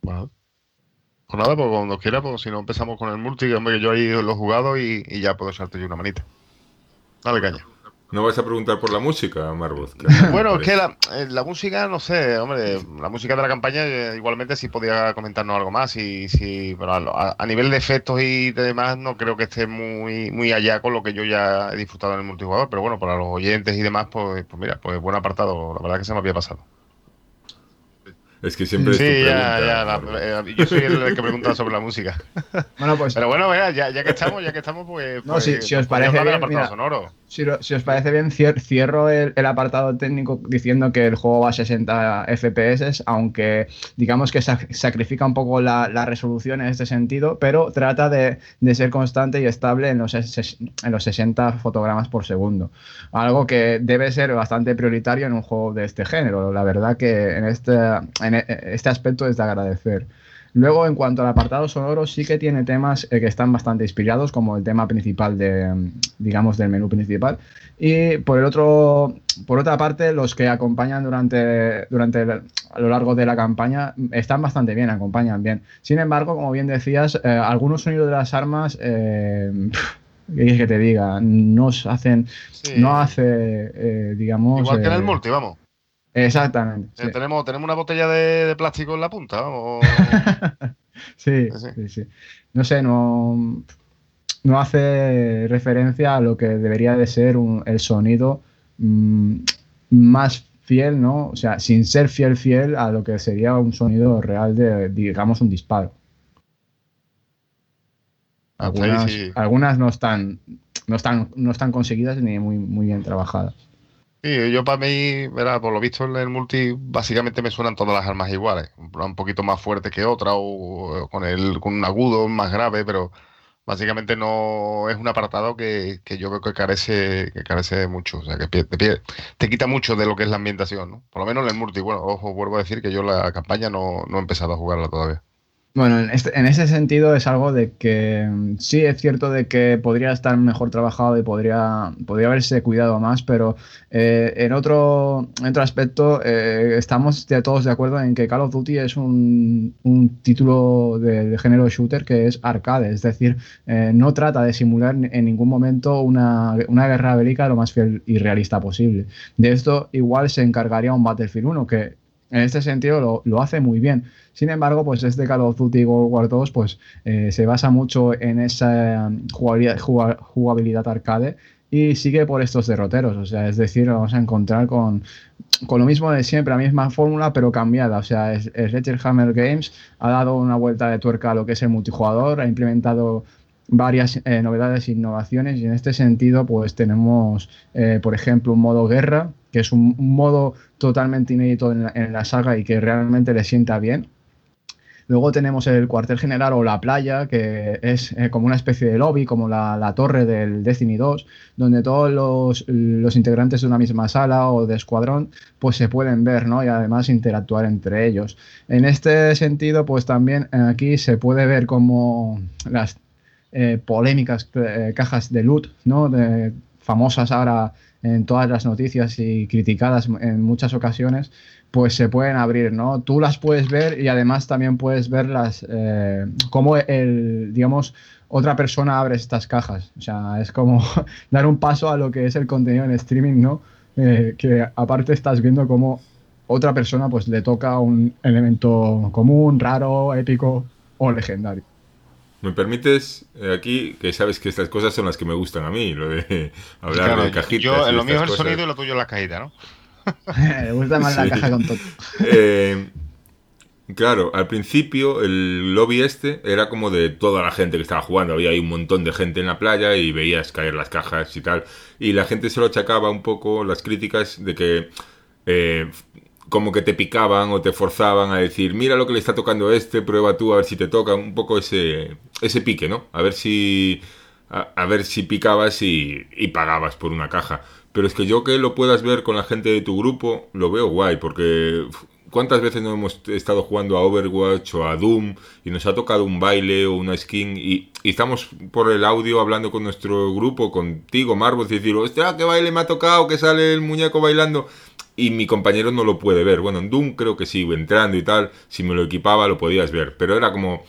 Bueno. Pues nada, pues cuando quiera, pues si no empezamos con el multi, que yo ahí lo he jugado y, y ya puedo echarte yo una manita. Dale caña. ¿No vas a preguntar por la música, Marvoz? Bueno, es que eh, la, música, no sé, hombre, la música de la campaña eh, igualmente sí podía comentarnos algo más, y, sí, pero a, nivel de efectos y demás no creo que esté muy, muy allá con lo que yo ya he disfrutado en el multijugador, pero bueno, para los oyentes y demás, pues, pues mira, pues buen apartado, la verdad que se me había pasado. Es que siempre. Sí, ya, ya. Eh, yo soy el que pregunta sobre la música. Bueno, pues. Pero bueno, ya, ya que estamos, ya que estamos, pues. No, si, pues, os parece bien. si, si, os parece bien, cierro el, apartado técnico diciendo que el juego va a 60 FPS, aunque digamos que sacrifica un poco la, la resolución en este sentido, pero trata de, de, ser constante y estable en los, en los 60 fotogramas por segundo. Algo que debe ser bastante prioritario en un juego de este género. La verdad que en este e, e, este aspecto es de agradecer. Luego, en cuanto al apartado sonoro, sí que tiene temas eh, que están bastante inspirados, como el tema principal de, digamos, del menú principal. Y por el otro, por otra parte, los que acompañan durante, durante a lo largo de la campaña están bastante bien, acompañan bien. Sin embargo, como bien decías, eh, algunos sonidos de las armas, eh, ¿qué quieres que te diga? Nos hacen, no hace, digamos. Igual que en el multi, vamos. Exactamente. Eh, ¿Tenemos, ¿Tenemos una botella de, plástico en la punta? sí, sí, sí, No sé, no, no hace referencia a lo que debería de ser el sonido mm, más fiel, ¿no? O sea, sin ser fiel, fiel a lo que sería un sonido real de, digamos, un disparo. Algunas, algunas no están, no están, no están conseguidas ni muy, muy bien trabajadas. Sí, yo para mí, verá, por lo visto en el multi básicamente me suenan todas las armas iguales, un poquito más fuerte que otra o con el con un agudo más grave, pero básicamente no es un apartado que, yo creo que carece que carece mucho, o sea, que te, te, quita mucho de lo que es la ambientación, ¿no? Por lo menos en el multi, bueno, ojo, vuelvo a decir que yo la campaña no, no he empezado a jugarla todavía. Bueno, este, en, ese sentido es algo de que mm, sí es cierto de que podría estar mejor trabajado y podría, podría haberse cuidado más, pero eh, en, otro, otro aspecto eh, estamos todos de acuerdo en que Call of Duty es un, título de, género shooter que es arcade, es decir, eh, no trata de simular en ningún momento una, una, guerra bélica lo más fiel y realista posible. De esto igual se encargaría un Battlefield 1, que en este sentido lo, lo hace muy bien. Sin embargo, pues este Call of Duty World War 2 pues, eh, se basa mucho en esa um, jugabilidad, arcade y sigue por estos derroteros. O sea, es decir, vamos a encontrar con, con lo mismo de siempre, la misma fórmula, pero cambiada. O sea, es, Hammer Games ha dado una vuelta de tuerca a lo que es el multijugador, ha implementado varias eh, novedades e innovaciones y en este sentido pues tenemos eh, por ejemplo un modo guerra que es un, modo totalmente inédito en la, saga y que realmente le sienta bien Luego tenemos el cuartel general o la playa, que es eh, como una especie de lobby, como la, torre del Destiny 2, donde todos los, integrantes de una misma sala o de escuadrón pues se pueden ver, ¿no? Y además interactuar entre ellos. En este sentido, pues también aquí se puede ver como las eh, polémicas eh, cajas de loot, ¿no? De, famosas ahora en todas las noticias y criticadas en muchas ocasiones, pues se pueden abrir, ¿no? Tú las puedes ver y además también puedes ver las, eh, cómo el, digamos, otra persona abre estas cajas. O sea, es como dar un paso a lo que es el contenido en streaming, ¿no? Eh, que aparte estás viendo cómo otra persona pues le toca un elemento común, raro, épico o legendario. ¿Me permites eh, aquí, que sabes que estas cosas son las que me gustan a mí, lo de hablar de cajitas? Yo, lo mío es el sonido y lo tuyo es la cajita, ¿no? Me gusta más la caja con todo. Eh, Claro, al principio el lobby este era como de toda la gente que estaba jugando. Había ahí un montón de gente en la playa y veías caer las cajas y tal. Y la gente se lo achacaba un poco las críticas de que eh, como que te picaban o te forzaban a decir, mira lo que le está tocando este, prueba tú a ver si te toca. Un poco ese, ese pique, ¿no? A ver si, a, ver si picabas y, y pagabas por una caja. Pero es que yo que lo puedas ver con la gente de tu grupo, lo veo guay, porque ¿Cuántas veces no hemos estado jugando a Overwatch o a Doom y nos ha tocado un baile o una skin y, estamos por el audio hablando con nuestro grupo, contigo, Marvel, y decir, hostia, qué baile me ha tocado, que sale el muñeco bailando y mi compañero no lo puede ver. Bueno, en Doom creo que sí, entrando y tal, si me lo equipaba lo podías ver, pero era como,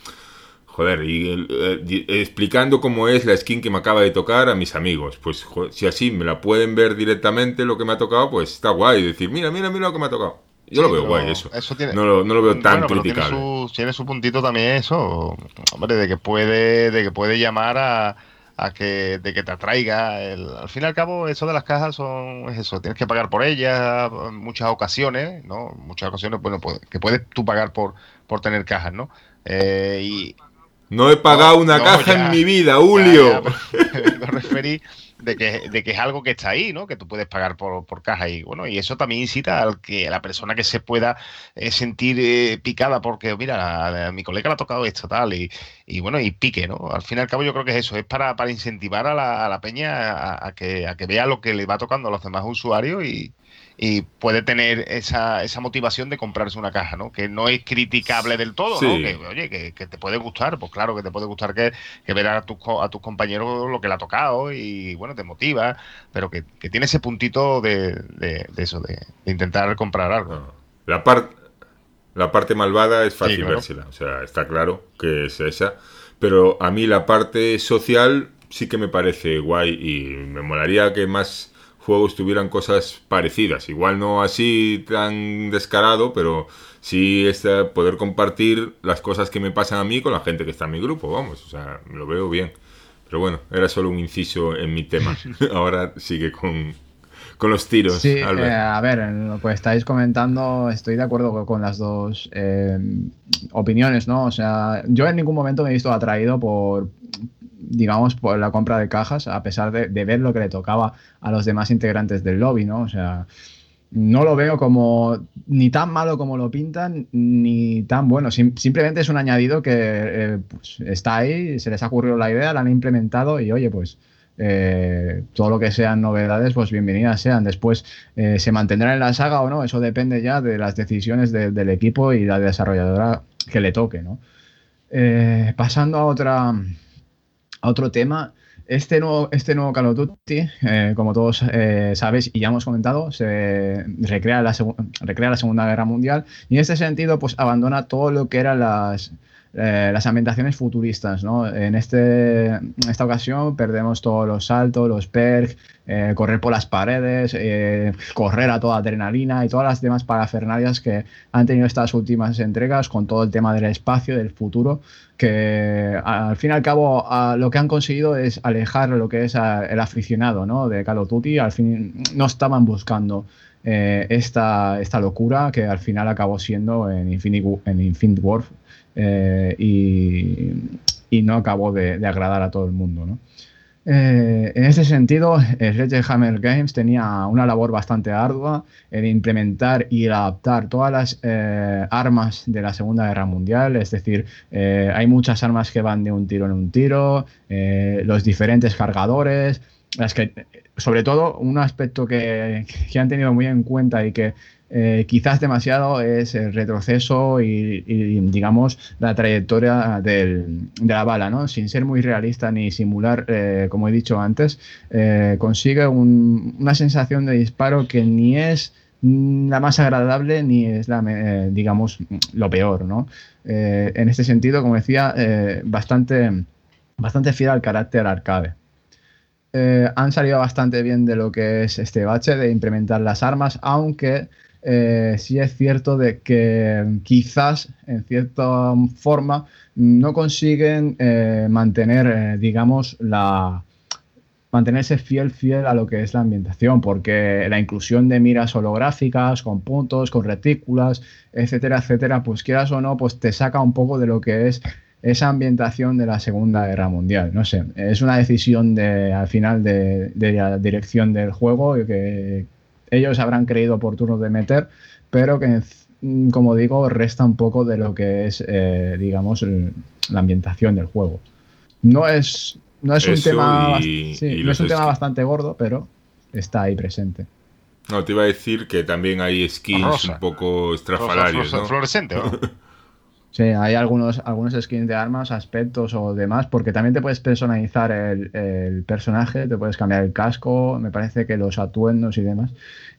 joder, y, eh, explicando cómo es la skin que me acaba de tocar a mis amigos. Pues si así me la pueden ver directamente lo que me ha tocado, pues está guay decir, mira, mira, mira lo que me ha tocado. Yo lo veo guay eso. no, lo, no, lo, veo tan bueno, Tiene su, tiene su, puntito también eso, hombre, de que puede, de que puede llamar a, a que, de que te atraiga. al fin y al cabo, eso de las cajas son es eso, tienes que pagar por ellas en muchas ocasiones, ¿no? Muchas ocasiones, bueno, pues, que puedes tú pagar por, por tener cajas, ¿no? Eh, y, no he pagado una caja en mi vida, Julio. me referí de que, de que es algo que está ahí, ¿no? Que tú puedes pagar por, por caja y bueno, y eso también incita al que la persona que se pueda eh, sentir eh, picada porque, mira, a, mi colega le ha tocado esto, tal, y, y, bueno, y pique, ¿no? Al fin y al cabo yo creo que es eso, es para, para incentivar a la, a la peña a, que, a que vea lo que le va tocando a los demás usuarios y, y puede tener esa, esa motivación de comprarse una caja, ¿no? Que no es criticable del todo, ¿no? Que, oye, que, te puede gustar, pues claro que te puede gustar que, que ver a tus, a tus compañeros lo que le ha tocado y, bueno, te motiva, pero que, tiene ese puntito de, de, eso, de, intentar comprar algo. La, parte la parte malvada es fácil vérsela, o sea, está claro que es esa, pero a mí la parte social sí que me parece guay y me molaría que más juegos tuvieran cosas parecidas. Igual no así tan descarado, pero sí este, poder compartir las cosas que me pasan a mí con la gente que está en mi grupo, vamos, o sea, lo veo bien. Pero bueno, era solo un inciso en mi tema. Ahora sigue con, con los tiros. Sí, eh, a ver, lo que estáis comentando, estoy de acuerdo con las dos eh, opiniones, ¿no? O sea, yo en ningún momento me he visto atraído por, digamos, por la compra de cajas, a pesar de, ver lo que le tocaba a los demás integrantes del lobby, ¿no? O sea, no lo veo como ni tan malo como lo pintan, ni tan bueno. simplemente es un añadido que eh, pues, está ahí, se les ha ocurrido la idea, la han implementado y oye, pues eh, todo lo que sean novedades, pues bienvenidas sean. Después eh, se mantendrán en la saga o no, eso depende ya de las decisiones del equipo y la desarrolladora que le toque, ¿no? pasando a otra otro tema, este nuevo, este nuevo Call of Duty, eh, como todos eh, sabéis y ya hemos comentado, se recrea la, recrea la Segunda Guerra Mundial y en este sentido pues abandona todo lo que eran las, eh, las ambientaciones futuristas. ¿no? En, este, esta ocasión perdemos todos los saltos, los perks, eh, correr por las paredes, eh, correr a toda adrenalina y todas las demás parafernalias que han tenido estas últimas entregas con todo el tema del espacio, del futuro, que al fin y al cabo lo que han conseguido es alejar lo que es el aficionado ¿no? de Call of Duty. Al fin no estaban buscando esta, esta locura que al final acabó siendo en en Infinite Warfare eh, y, no acabó de, agradar a todo el mundo. ¿no? Eh, en ese sentido, Hammer Games tenía una labor bastante ardua en implementar y adaptar todas las eh, armas de la Segunda Guerra Mundial, es decir, hay muchas armas que van de un tiro en un tiro, los diferentes cargadores, las que, sobre todo, un aspecto que, que han tenido muy en cuenta y que eh, quizás demasiado es el retroceso y, digamos, la trayectoria de la bala, ¿no? Sin ser muy realista ni simular, eh, como he dicho antes, eh, consigue una sensación de disparo que ni es la más agradable ni es la, digamos, lo peor, ¿no? en este sentido, como decía, bastante, bastante fiel al carácter arcade. han salido bastante bien de lo que es este bache de implementar las armas, aunque eh, sí es cierto de que quizás, en cierta forma, no consiguen eh, mantener, eh, digamos, la, mantenerse fiel, fiel a lo que es la ambientación, porque la inclusión de miras holográficas, con puntos, con retículas, etcétera, etcétera, pues quieras o no, pues te saca un poco de lo que es esa ambientación de la Segunda Guerra Mundial. No sé, es una decisión de, al final de, la dirección del juego que ellos habrán creído oportuno de meter, pero que, como digo, resta un poco de lo que es, eh, digamos, la ambientación del juego. No es no es un, tema, es un tema bastante gordo, pero está ahí presente. No, te iba a decir que también hay skins un poco estrafalarios. ¿no? Fluorescente, Sí, hay algunos, algunos skins de armas, aspectos o demás, porque también te puedes personalizar el, personaje, te puedes cambiar el casco, me parece que los atuendos y demás.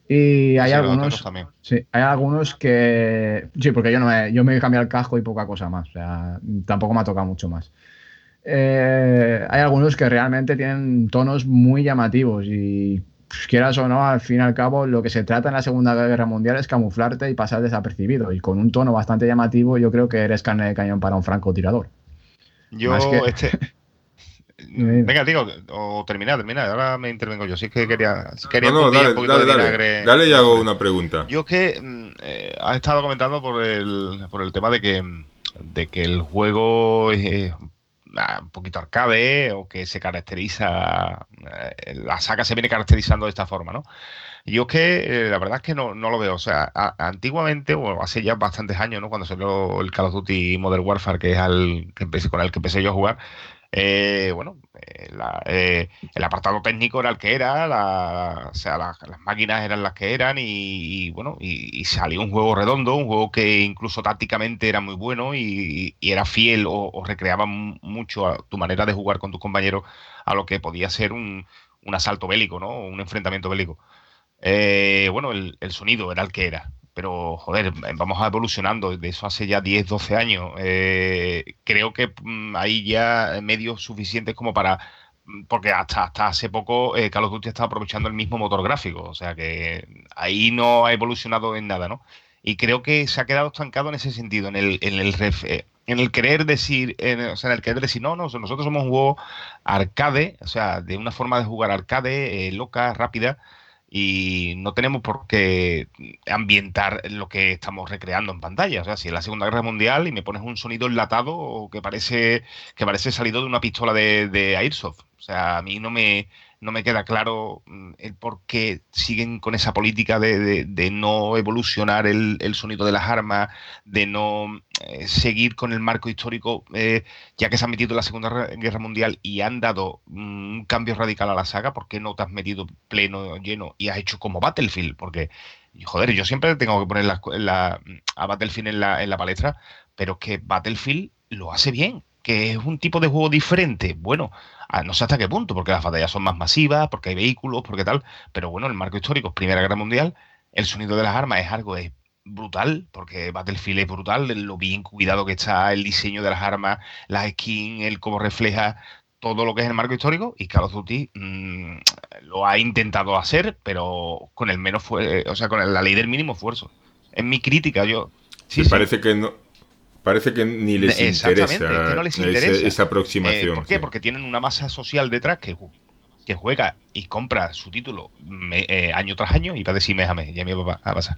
Y hay algunos. Sí, hay algunos que. Sí, porque yo no me, yo me he cambiado el casco y poca cosa más. O sea, tampoco me ha tocado mucho más. Eh, hay algunos que realmente tienen tonos muy llamativos y pues, quieras o no, al fin y al cabo, lo que se trata en la Segunda Guerra Mundial es camuflarte y pasar desapercibido. Y con un tono bastante llamativo, yo creo que eres carne de cañón para un francotirador. Yo, este. Venga, digo, o termina, termina, ahora me intervengo yo. Sí que quería, quería no, dale, un poquito dale, de vinagre. Dale, y hago una pregunta. Yo que mm, eh, has estado comentando por el, por el tema de que, de que el juego es un poquito arcade o que se caracteriza, eh, la saga se viene caracterizando de esta forma, ¿no? Yo que eh, la verdad es que no, lo veo, o sea, antiguamente, o hace ya bastantes años, ¿no? Cuando salió el Call of Duty Modern Warfare, que es al que empecé, con el que empecé yo a jugar, eh, bueno, eh, eh, el apartado técnico era el que era, o sea, las máquinas eran las que eran y, bueno, y, salió un juego redondo, un juego que incluso tácticamente era muy bueno y, era fiel o, recreaba mucho a tu manera de jugar con tus compañeros a lo que podía ser un, asalto bélico, ¿no? Un enfrentamiento bélico. bueno, el, el sonido era el que era pero joder, vamos evolucionando, de eso hace ya 10, 12 años. Eh, creo que mm, hay ya medios suficientes como para mm, porque hasta, hasta hace poco eh, Call of Duty estaba aprovechando el mismo motor gráfico, o sea que ahí no ha evolucionado en nada, ¿no? Y creo que se ha quedado estancado en ese sentido, en el, en el, eh, en el querer decir, o sea, en el querer decir, no, no, nosotros somos un juego arcade, o sea, de una forma de jugar arcade, loca, rápida, y no tenemos por qué ambientar lo que estamos recreando en pantalla. O sea, si es la Segunda Guerra Mundial y me pones un sonido enlatado que parece, que parece salido de una pistola de, de Airsoft. O sea, a mí no me, no me queda claro mm, el por qué siguen con esa política de, no evolucionar el, sonido de las armas, de no eh, seguir con el marco histórico, eh, ya que se han metido en la Segunda Guerra Mundial y han dado mm, un cambio radical a la saga, ¿por qué no te has metido pleno, lleno y has hecho como Battlefield? Porque, joder, yo siempre tengo que poner la, a Battlefield en la, en la palestra, pero es que Battlefield lo hace bien, que es un tipo de juego diferente. Bueno, no sé hasta qué punto, porque las batallas son más masivas, porque hay vehículos, porque tal, pero bueno, el marco histórico, Primera Guerra Mundial, el sonido de las armas es algo brutal, porque Battlefield es brutal, lo bien cuidado que está, el diseño de las armas, las skins, el cómo refleja todo lo que es el marco histórico, y Call of Duty mm, lo ha intentado hacer, pero con el menos o sea, con la ley del mínimo esfuerzo. Es mi crítica, yo. Sí, parece que no, Parece que ni les interesa, Esa, aproximación. Eh, ¿Por qué? Porque tienen una masa social detrás que, que juega y compra su título eh, año tras año, y para decir mes a mes, ya mi papá a pasar,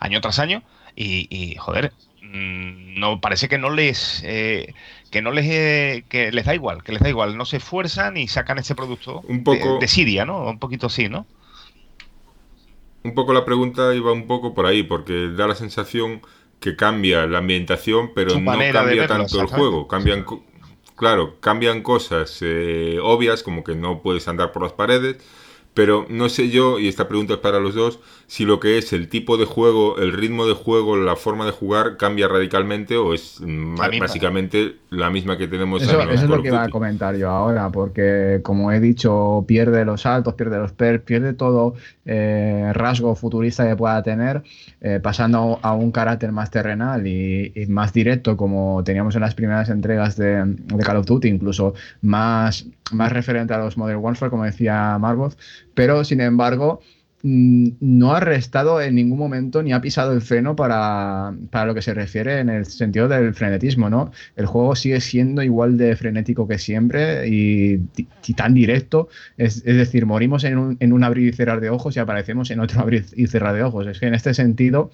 año tras año, y, joder, mm, no parece que no les eh, que no les que les da igual, que les da igual, no se esfuerzan y sacan ese producto un poco, de, de Siria, ¿no? Un poquito así, ¿no? Un poco la pregunta iba un poco por ahí, porque da la sensación que cambia la ambientación, pero no cambia tanto el juego. Cambian, claro, cambian cosas eh, obvias, como que no puedes andar por las paredes, pero no sé yo, y esta pregunta es para los dos, si lo que es el tipo de juego, el ritmo de juego, la forma de jugar cambia radicalmente o es básicamente la misma que tenemos Eso, eso es lo que iba a comentar yo ahora, porque como he dicho, pierde los saltos, pierde los perks, pierde todo eh, rasgo futurista que pueda tener, eh, pasando a un carácter más terrenal y, más directo, como teníamos en las primeras entregas de, de Call of Duty, incluso más, más referente a los Modern Warfare, como decía Margot. Pero sin embargo, no ha restado en ningún momento ni ha pisado el freno para, lo que se refiere en el sentido del frenetismo, ¿no? El juego sigue siendo igual de frenético que siempre y, tan directo. Es, decir, morimos en un, en un abrir y cerrar de ojos y aparecemos en otro abrir y cerrar de ojos. Es que en este sentido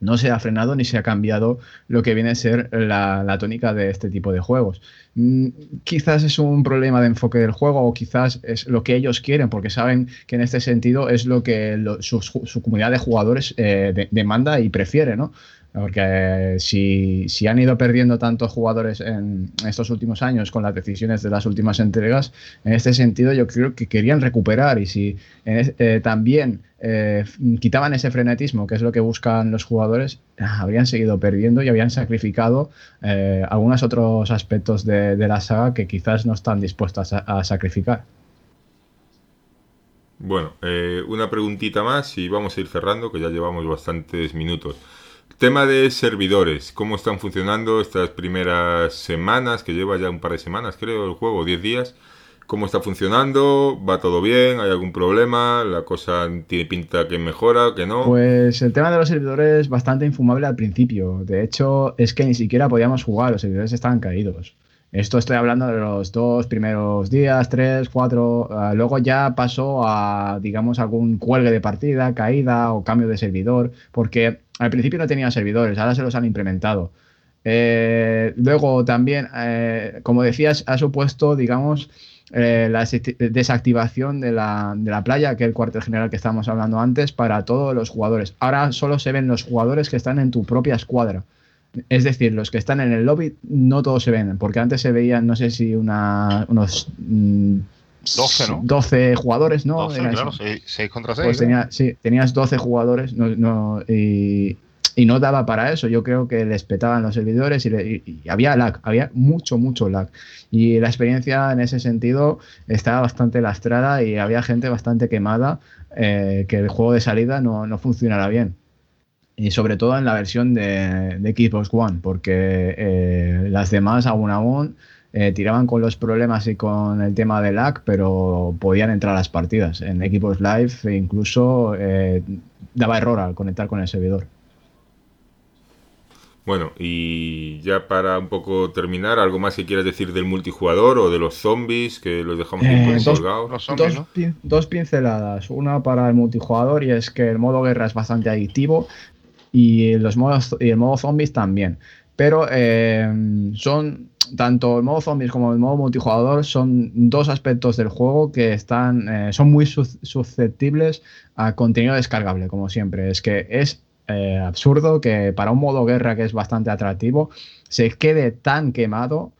no se ha frenado ni se ha cambiado lo que viene a ser la, tónica de este tipo de juegos. Mm, quizás es un problema de enfoque del juego o quizás es lo que ellos quieren, porque saben que en este sentido es lo que su, comunidad de jugadores eh, demanda y prefiere, ¿no? Porque si, han ido perdiendo tantos jugadores en estos últimos años con las decisiones de las últimas entregas, en este sentido yo creo que querían recuperar y si eh, también eh, quitaban ese frenetismo, que es lo que buscan los jugadores, habrían seguido perdiendo y habían sacrificado eh, algunos otros aspectos de, la saga que quizás no están dispuestos a, sacrificar. Bueno, una preguntita más y vamos a ir cerrando, que ya llevamos bastantes minutos. Tema de servidores, ¿cómo están funcionando estas primeras semanas, que lleva ya un par de semanas creo el juego, 10 días? ¿Cómo está funcionando? ¿Va todo bien? ¿Hay algún problema? ¿La cosa tiene pinta que mejora, que no? Pues el tema de los servidores es bastante infumable al principio. De hecho, es que ni siquiera podíamos jugar, los servidores estaban caídos. Esto estoy hablando de los dos primeros días, tres, cuatro. Ah, luego ya pasó a, digamos, algún cuelgue de partida, caída o cambio de servidor, porque al principio no tenía servidores, ahora se los han implementado. Eh, luego también, eh, como decías, ha supuesto, digamos, eh, la desactivación de la, de la playa, que es el cuartel general que estábamos hablando antes, para todos los jugadores. Ahora solo se ven los jugadores que están en tu propia escuadra. Es decir, los que están en el lobby no todos se ven, porque antes se veían, no sé si una, unos 12, mm, ¿no? 12 jugadores, ¿no? 12, claro, 6, contra 6. Pues tenía, sí, tenías 12 jugadores no, no, y, y, no daba para eso. Yo creo que les petaban los servidores y, había lag, había mucho, mucho lag. Y la experiencia en ese sentido estaba bastante lastrada y había gente bastante quemada eh, que el juego de salida no, no funcionara bien y sobre todo en la versión de, de Xbox One, porque eh, las demás aún aún eh, tiraban con los problemas y con el tema de lag, pero podían entrar a las partidas. En Xbox Live incluso eh, daba error al conectar con el servidor. Bueno, y ya para un poco terminar, ¿algo más que quieras decir del multijugador o de los zombies que los dejamos un dos, dos, pinceladas. Una para el multijugador y es que el modo guerra es bastante adictivo y los modos y el modo zombies también. Pero eh, son tanto el modo zombies como el modo multijugador son dos aspectos del juego que están eh, son muy susceptibles a contenido descargable, como siempre. Es que es eh, absurdo que para un modo guerra que es bastante atractivo se quede tan quemado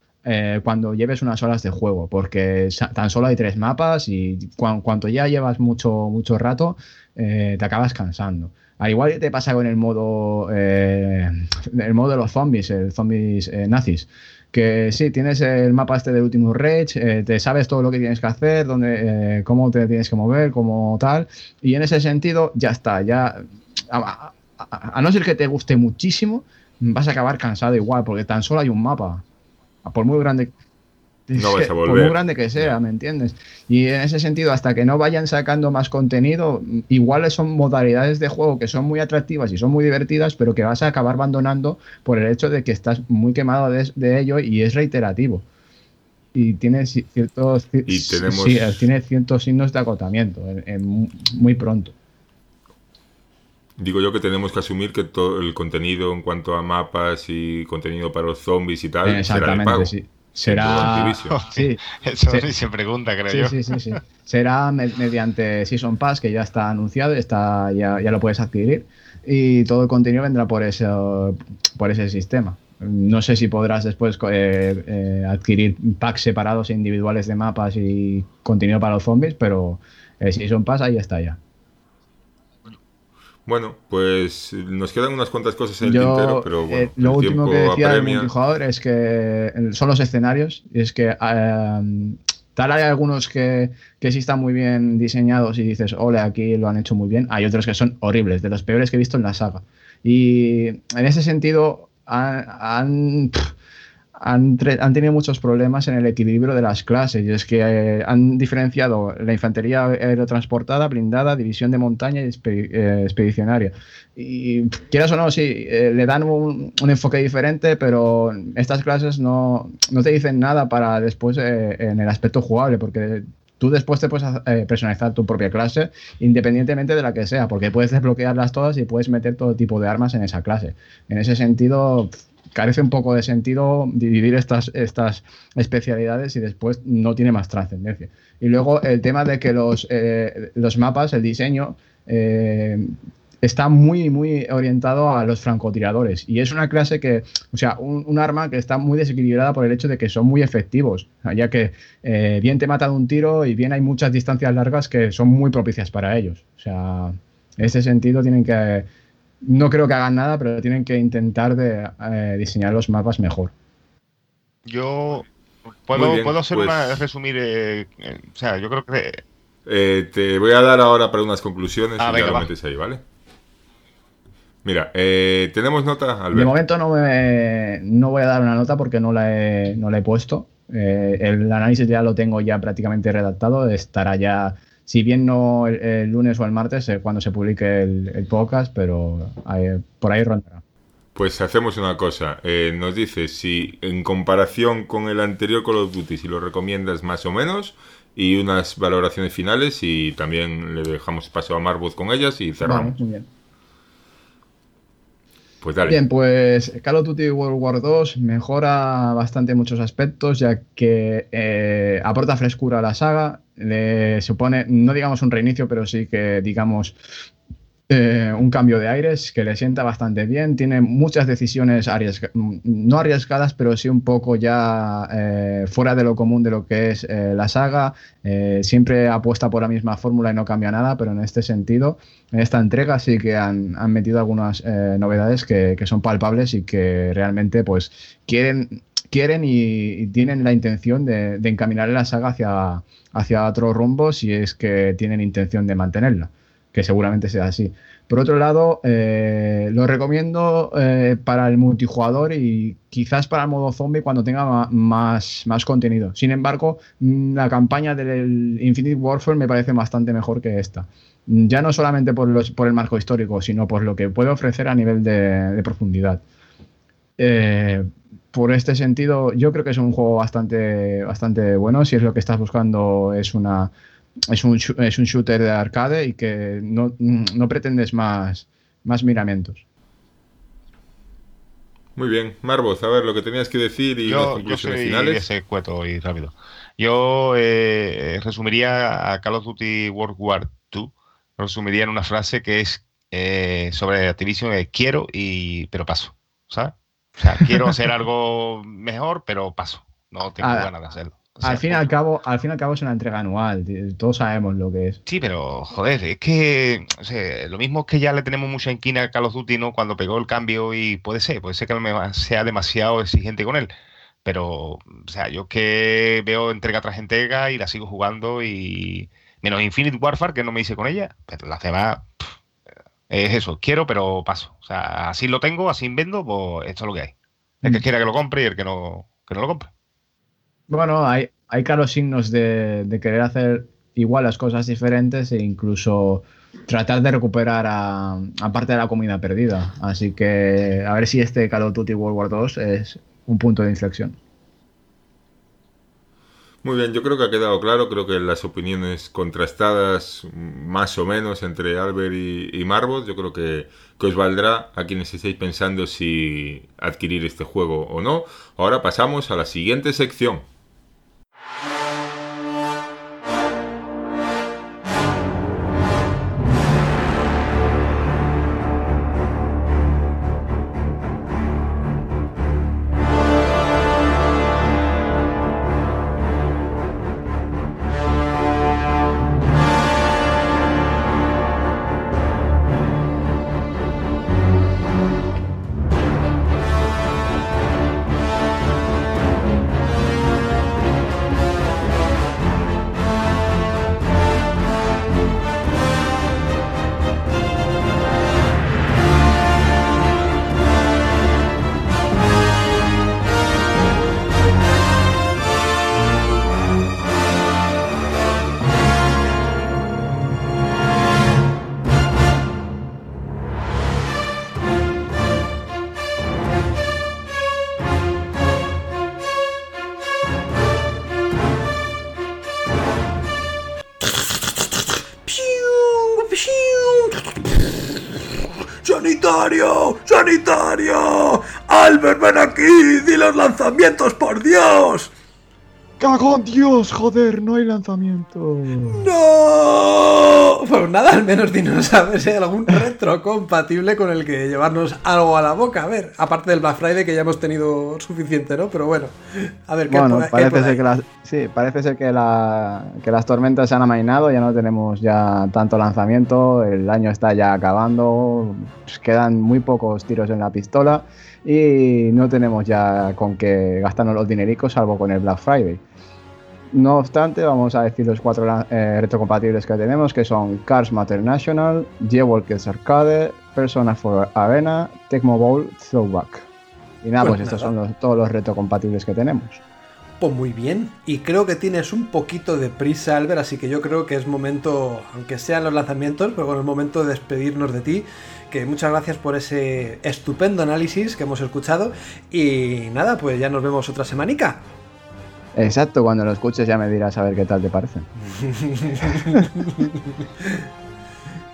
cuando lleves unas horas de juego, porque tan solo hay tres mapas y cuando ya llevas mucho, mucho rato, te acabas cansando. Al igual que te pasa con el modo, eh, el modo de los zombies, el zombies eh, nazis. Que sí, tienes el mapa este del último Rage, eh, te sabes todo lo que tienes que hacer, dónde, cómo te tienes que mover, como tal. Y en ese sentido, ya está. Ya, a, a, no ser que te guste muchísimo, vas a acabar cansado igual, porque tan solo hay un mapa. Por muy grande no vas a volver. Por muy grande que sea, ¿me entiendes? Y en ese sentido, hasta que no vayan sacando más contenido, igual son modalidades de juego que son muy atractivas y son muy divertidas, pero que vas a acabar abandonando por el hecho de que estás muy quemado de, ello y es reiterativo. Y tiene ciertos, tiene ciertos signos de agotamiento muy pronto. Digo yo que tenemos que asumir que todo el contenido en cuanto a mapas y contenido para los zombies y tal será de pago. Sí será. Sí, Eso se, se pregunta, creo yo. Sí, sí, sí. Será mediante Season Pass, que ya está anunciado, está, ya, ya lo puedes adquirir. Y todo el contenido vendrá por ese, por ese sistema. No sé si podrás después eh, eh, adquirir packs separados e individuales de mapas y contenido para los zombies, pero el Season Pass ahí está ya. Bueno, pues nos quedan unas cuantas cosas en el tintero, pero bueno, eh, lo último que decía el multijugador es que son los escenarios, y es que eh, tal hay algunos que, que sí están muy bien diseñados y dices, ole, aquí lo han hecho muy bien, hay otros que son horribles, de los peores que he visto en la saga. Y en ese sentido han, han, tenido muchos problemas en el equilibrio de las clases. Y es que eh, han diferenciado la infantería aerotransportada, blindada, división de montaña y eh, expedicionaria. Y quieras o no, sí, eh, le dan un, enfoque diferente, pero estas clases no, no te dicen nada para después en el aspecto jugable, porque tú después te puedes personalizar tu propia clase independientemente de la que sea, porque puedes desbloquearlas todas y puedes meter todo tipo de armas en esa clase. En ese sentido, carece un poco de sentido dividir estas, estas especialidades y después no tiene más trascendencia. Y luego el tema de que los, eh, los mapas, el diseño, eh, está muy, muy orientado a los francotiradores. Y es una clase que, o sea, un, arma que está muy desequilibrada por el hecho de que son muy efectivos, ya que eh, bien te mata de un tiro y bien hay muchas distancias largas que son muy propicias para ellos. O sea, en ese sentido tienen que no creo que hagan nada, pero tienen que intentar de, eh, diseñar los mapas mejor. Yo puedo, puedo hacer una pues- resumir, eh, eh, o sea, yo creo que te voy a dar ahora para unas conclusiones ah, y ya lo metes ahí, ¿vale? Mira, tenemos nota, Alberto. De momento no, me, no voy a dar una nota porque no la he, no la he puesto. el análisis ya lo tengo ya prácticamente redactado, estará ya si bien no el, lunes o el martes, eh, cuando se publique el, podcast, pero por ahí rondará. Pues hacemos una cosa, eh, nos dices si en comparación con el anterior Call of Duty, si lo recomiendas más o menos, y unas valoraciones finales y también le dejamos paso a Marbus con ellas y cerramos. muy bien. Pues dale. Bien, pues Call of Duty World War 2 mejora bastante muchos aspectos, ya que eh, aporta frescura a la saga, le supone, no digamos un reinicio, pero sí que digamos eh, un cambio de aires que le sienta bastante bien. Tiene muchas decisiones no arriesgadas, pero sí un poco ya eh, fuera de lo común de lo que es eh, la saga. siempre apuesta por la misma fórmula y no cambia nada, pero en este sentido, en esta entrega sí que han, metido algunas novedades que, son palpables y que realmente pues quieren quieren y, tienen la intención de, de, encaminar la saga hacia, hacia otro rumbo si es que tienen intención de mantenerla que seguramente sea así. Por otro lado, eh, lo recomiendo eh, para el multijugador y quizás para el modo zombie cuando tenga más, más contenido. Sin embargo, mm, la campaña del Infinite Warfare me parece bastante mejor que esta. Ya no solamente por, los, por el marco histórico, sino por lo que puede ofrecer a nivel de, profundidad. Eh, por este sentido, yo creo que es un juego bastante, bastante bueno. Si es lo que estás buscando, es una, es un, es un shooter de arcade y que no, pretendes más, más miramentos. Muy bien, Marvoz, a ver lo que tenías que decir y las conclusiones yo soy Ese cueto y rápido. Yo eh, resumiría a Call of Duty World War II, resumiría en una frase que es eh, sobre Activision: quiero y pero paso, ¿sabes? O sea, quiero hacer algo mejor, pero paso. No tengo ganas de hacerlo al fin y al cabo, al fin y al cabo es una entrega anual, todos sabemos lo que es. Sí, pero joder, es que lo mismo que ya le tenemos mucha inquina a Carlos Duty, ¿no? Cuando pegó el cambio y puede ser, puede ser que no sea demasiado exigente con él. Pero, o sea, yo que veo entrega tras entrega y la sigo jugando y menos Infinite Warfare, que no me hice con ella, pero la demás es eso, quiero pero paso. O sea, así lo tengo, así vendo, pues esto es lo que hay. El que mm. quiera que lo compre y el que no, que no lo compre. Bueno, hay, hay claros signos de, querer hacer igual las cosas diferentes e incluso tratar de recuperar a, parte de la comida perdida. Así que a ver si este Call of Duty World War 2 es un punto de inflexión. Muy bien, yo creo que ha quedado claro, creo que las opiniones contrastadas más o menos entre Albert y, y Marbot, yo creo que, que, os valdrá a quienes estéis pensando si adquirir este juego o no. Ahora pasamos a la siguiente sección. Los lanzamientos, por Dios! ¡Cagón Dios! Joder, no hay lanzamiento. ¡No! Pues nada, al menos dinos a ver si hay algún retro compatible con el que llevarnos algo a la boca. A ver, aparte del Black Friday que ya hemos tenido suficiente, ¿no? Pero bueno, a ver qué Bueno, parece ser que las, sí, parece ser que, la, que las tormentas se han amainado, ya no tenemos ya tanto lanzamiento, el año está ya acabando, quedan muy pocos tiros en la pistola y no tenemos ya con qué gastarnos los dinericos salvo con el Black Friday. No obstante, vamos a decir los cuatro eh, retrocompatibles que tenemos, que son Cars Matter National, Geowalkers Arcade, Persona 4 Arena, Tecmo Bowl Throwback. Y nada, pues, pues estos son todos los retrocompatibles que tenemos. Pues muy bien, y creo que tienes un poquito de prisa, Albert, así que yo creo que es momento, aunque sean los lanzamientos, pero bueno, es momento de despedirnos de ti. Que muchas gracias por ese estupendo análisis que hemos escuchado. Y nada, pues ya nos vemos otra semanica. Exacto, cuando lo escuches ya me dirás a ver qué tal te parece.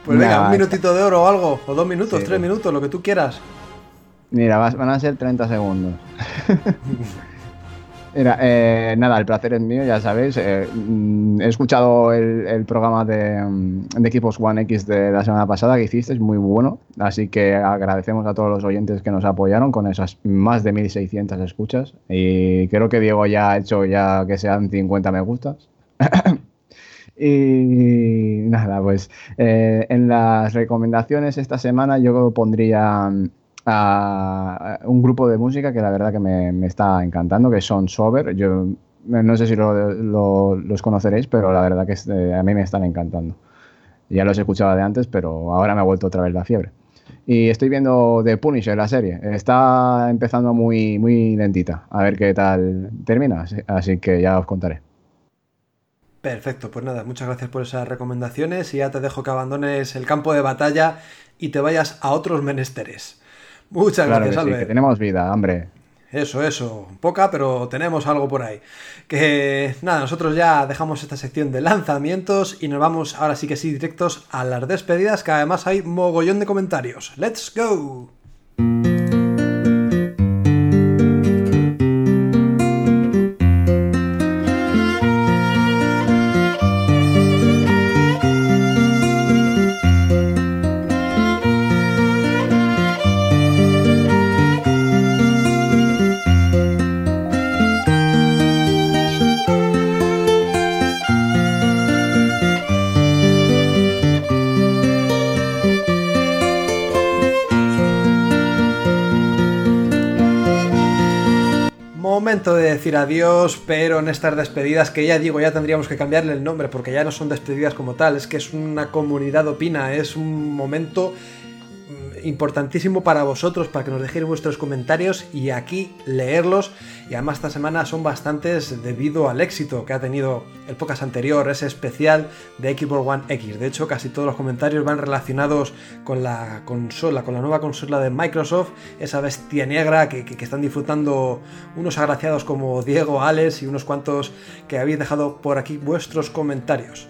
pues venga, un minutito de oro o algo, o dos minutos, tres minutos, lo que tú quieras. Mira, van a ser 30 segundos. Mira, eh, nada, el placer es mío, ya sabéis. Eh, mm, he escuchado el, programa de, mm, de, Equipos One X de la semana pasada que hiciste, es muy bueno. Así que agradecemos a todos los oyentes que nos apoyaron con esas más de 1600 escuchas. Y creo que Diego ya ha hecho ya que sean 50 me gustas. y nada, pues eh, en las recomendaciones esta semana yo pondría mm, a un grupo de música que la verdad que me, está encantando, que son Sober. Yo no sé si los conoceréis, pero la verdad que eh, a mí me están encantando. Ya los escuchaba de antes, pero ahora me ha vuelto otra vez la fiebre. Y estoy viendo The Punisher, la serie. Está empezando muy, muy lentita. A ver qué tal termina. Así que ya os contaré. Perfecto, pues nada, muchas gracias por esas recomendaciones y ya te dejo que abandones el campo de batalla y te vayas a otros menesteres. Muchas gracias, Albert. que tenemos vida, hombre. Eso, eso. Poca, pero tenemos algo por ahí. Que nada, nosotros ya dejamos esta sección de lanzamientos y nos vamos ahora sí que sí directos a las despedidas, que además hay mogollón de comentarios. ¡Let's go! Momento de decir adiós, pero en estas despedidas, que ya digo, ya tendríamos que cambiarle el nombre, porque ya no son despedidas como tal, es que es una comunidad opina, es un momento importantísimo para vosotros, para que nos dejéis vuestros comentarios y aquí leerlos. Y además esta semana son bastantes debido al éxito que ha tenido el podcast anterior, ese especial de Xbox One X. De hecho, casi todos los comentarios van relacionados con la consola, con la nueva consola de Microsoft, esa bestia negra que, que están disfrutando unos agraciados como Diego, Alex y unos cuantos que habéis dejado por aquí vuestros comentarios.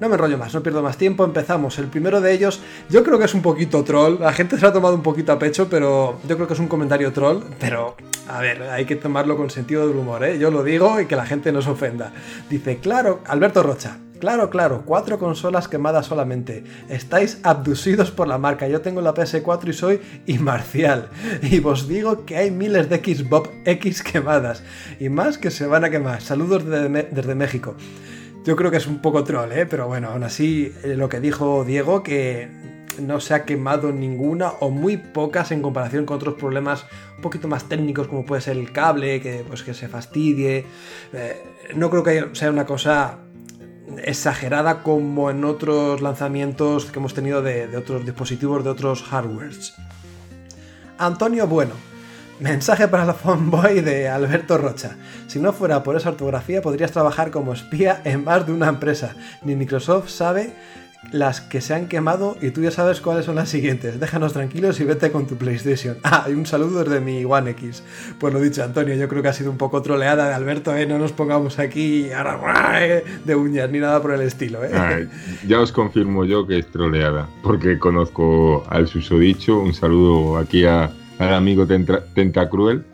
No me enrollo más, no pierdo más tiempo, empezamos. El primero de ellos, yo creo que es un poquito troll, la gente se lo ha tomado un poquito a pecho, pero yo creo que es un comentario troll, pero a ver, hay que tomarlo con sentido del humor, ¿eh? Yo lo digo y que la gente no se ofenda. Dice, claro, Alberto Rocha, Claro, claro, cuatro consolas quemadas solamente. Estáis abducidos por la marca. Yo tengo la PS4 y soy imparcial. Y os digo que hay miles de Xbox X quemadas. Y más que se van a quemar. Saludos desde México. Yo creo que es un poco troll, ¿eh? pero bueno, aún así eh, lo que dijo Diego, que no se ha quemado ninguna o muy pocas en comparación con otros problemas un poquito más técnicos como puede ser el cable, que, pues, que se fastidie. Eh, no creo que sea una cosa exagerada como en otros lanzamientos que hemos tenido de, de otros dispositivos, de otros hardwares. Antonio Bueno, Mensaje para la fanboy de Alberto Rocha. Si no fuera por esa ortografía, podrías trabajar como espía en más de una empresa. Ni Microsoft sabe las que se han quemado y tú ya sabes cuáles son las siguientes. Déjanos tranquilos y vete con tu PlayStation. Ah, y un saludo desde mi One X. Pues lo dicho, Antonio, yo creo que ha sido un poco troleada de Alberto, ¿eh? No nos pongamos aquí de uñas ni nada por el estilo, ¿eh? ya os confirmo yo que es troleada, porque conozco al susodicho. Un saludo aquí a, al amigo Tentacruel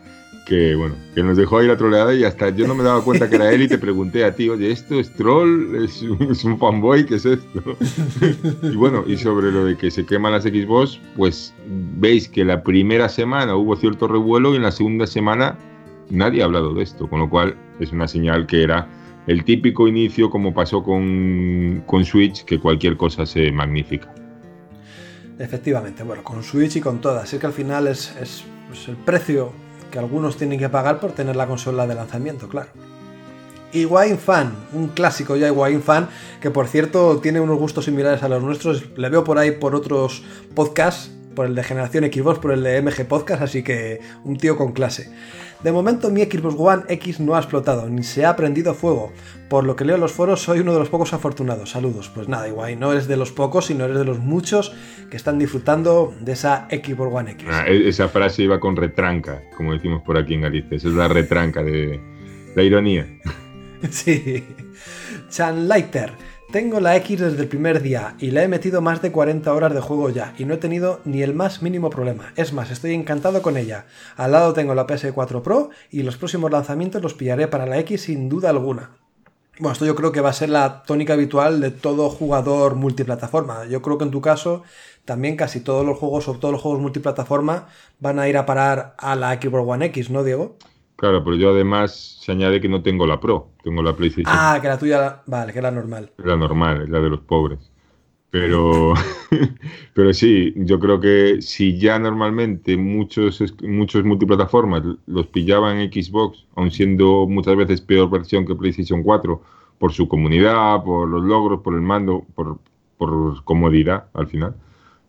que bueno, que nos dejó ahí la troleada y hasta yo no me daba cuenta que era él y te pregunté a ti, oye, ¿esto es troll? ¿Es un, fanboy? ¿Qué es esto? y bueno, y sobre lo de que se queman las Xbox, pues veis que la primera semana hubo cierto revuelo y en la segunda semana nadie ha hablado de esto, con lo cual es una señal que era el típico inicio como pasó con, con Switch, que cualquier cosa se magnifica. Efectivamente, bueno, con Switch y con todas, es que al final es, es el precio que algunos tienen que pagar por tener la consola de lanzamiento, claro. Wine Fan, un clásico ya Wine Fan, que por cierto tiene unos gustos similares a los nuestros, le veo por ahí por otros podcasts, por el de Generación Xbox, por el de MG Podcast, así que un tío con clase. De momento mi Xbox One X no ha explotado, ni se ha prendido fuego. Por lo que leo en los foros, soy uno de los pocos afortunados. Saludos. Pues nada, igual, no eres de los pocos, sino eres de los muchos que están disfrutando de esa Xbox One X. Ah, e-, esa frase iba con retranca, como decimos por aquí en Galicia. Esa es la retranca de la ironía. sí. Chan Lighter. Tengo la X desde el primer día y la he metido más de 40 horas de juego ya y no he tenido ni el más mínimo problema. Es más, estoy encantado con ella. Al lado tengo la PS4 Pro y los próximos lanzamientos los pillaré para la X sin duda alguna. Bueno, esto yo creo que va a ser la tónica habitual de todo jugador multiplataforma. Yo creo que en tu caso también casi todos los juegos o todos los juegos multiplataforma van a ir a parar a la Xbox One X, ¿no, Diego? Claro, pero yo además se añade que no tengo la Pro, tengo la PlayStation. Ah, que la tuya, vale, que la normal. La normal, es la de los pobres. Pero, pero sí, yo creo que si ya normalmente muchos, muchos multiplataformas los pillaban en Xbox, aun siendo muchas veces peor versión que PlayStation 4, por su comunidad, por los logros, por el mando, por, por comodidad al final,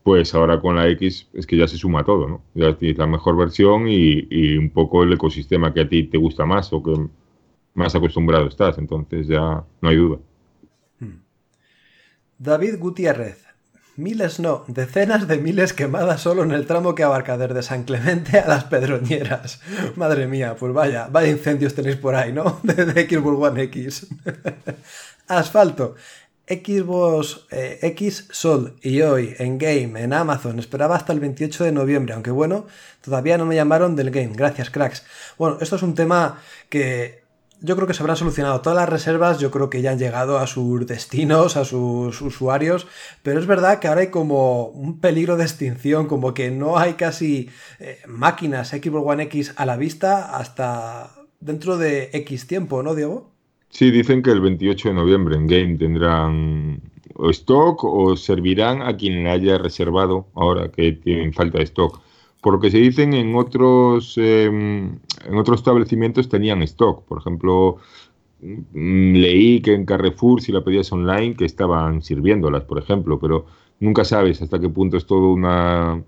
pues ahora con la X es que ya se suma todo, ¿no? Ya tienes la mejor versión y, un poco el ecosistema que a ti te gusta más o que más acostumbrado estás, entonces ya no hay duda. Hmm. David Gutiérrez, miles no, decenas de miles quemadas solo en el tramo que abarca desde San Clemente a las Pedroñeras. Madre mía, pues vaya, vaya incendios tenéis por ahí, ¿no? De, de Xbox One X. Asfalto. Xbox eh, X Sol y hoy en Game, en Amazon, esperaba hasta el 28 de noviembre, aunque bueno, todavía no me llamaron del Game, gracias cracks. Bueno, esto es un tema que yo creo que se habrán solucionado todas las reservas, yo creo que ya han llegado a sus destinos, a sus usuarios, pero es verdad que ahora hay como un peligro de extinción, como que no hay casi eh, máquinas Xbox One X a la vista hasta dentro de X tiempo, ¿no, Diego? Sí, dicen que el 28 de noviembre en Game tendrán stock o servirán a quien haya reservado ahora que tienen falta de stock. Por lo que se dicen en otros, em, en otros establecimientos tenían stock. Por ejemplo, mm, leí que en Carrefour, si la pedías online, que estaban sirviéndolas, por ejemplo, pero nunca sabes hasta qué punto es todo una,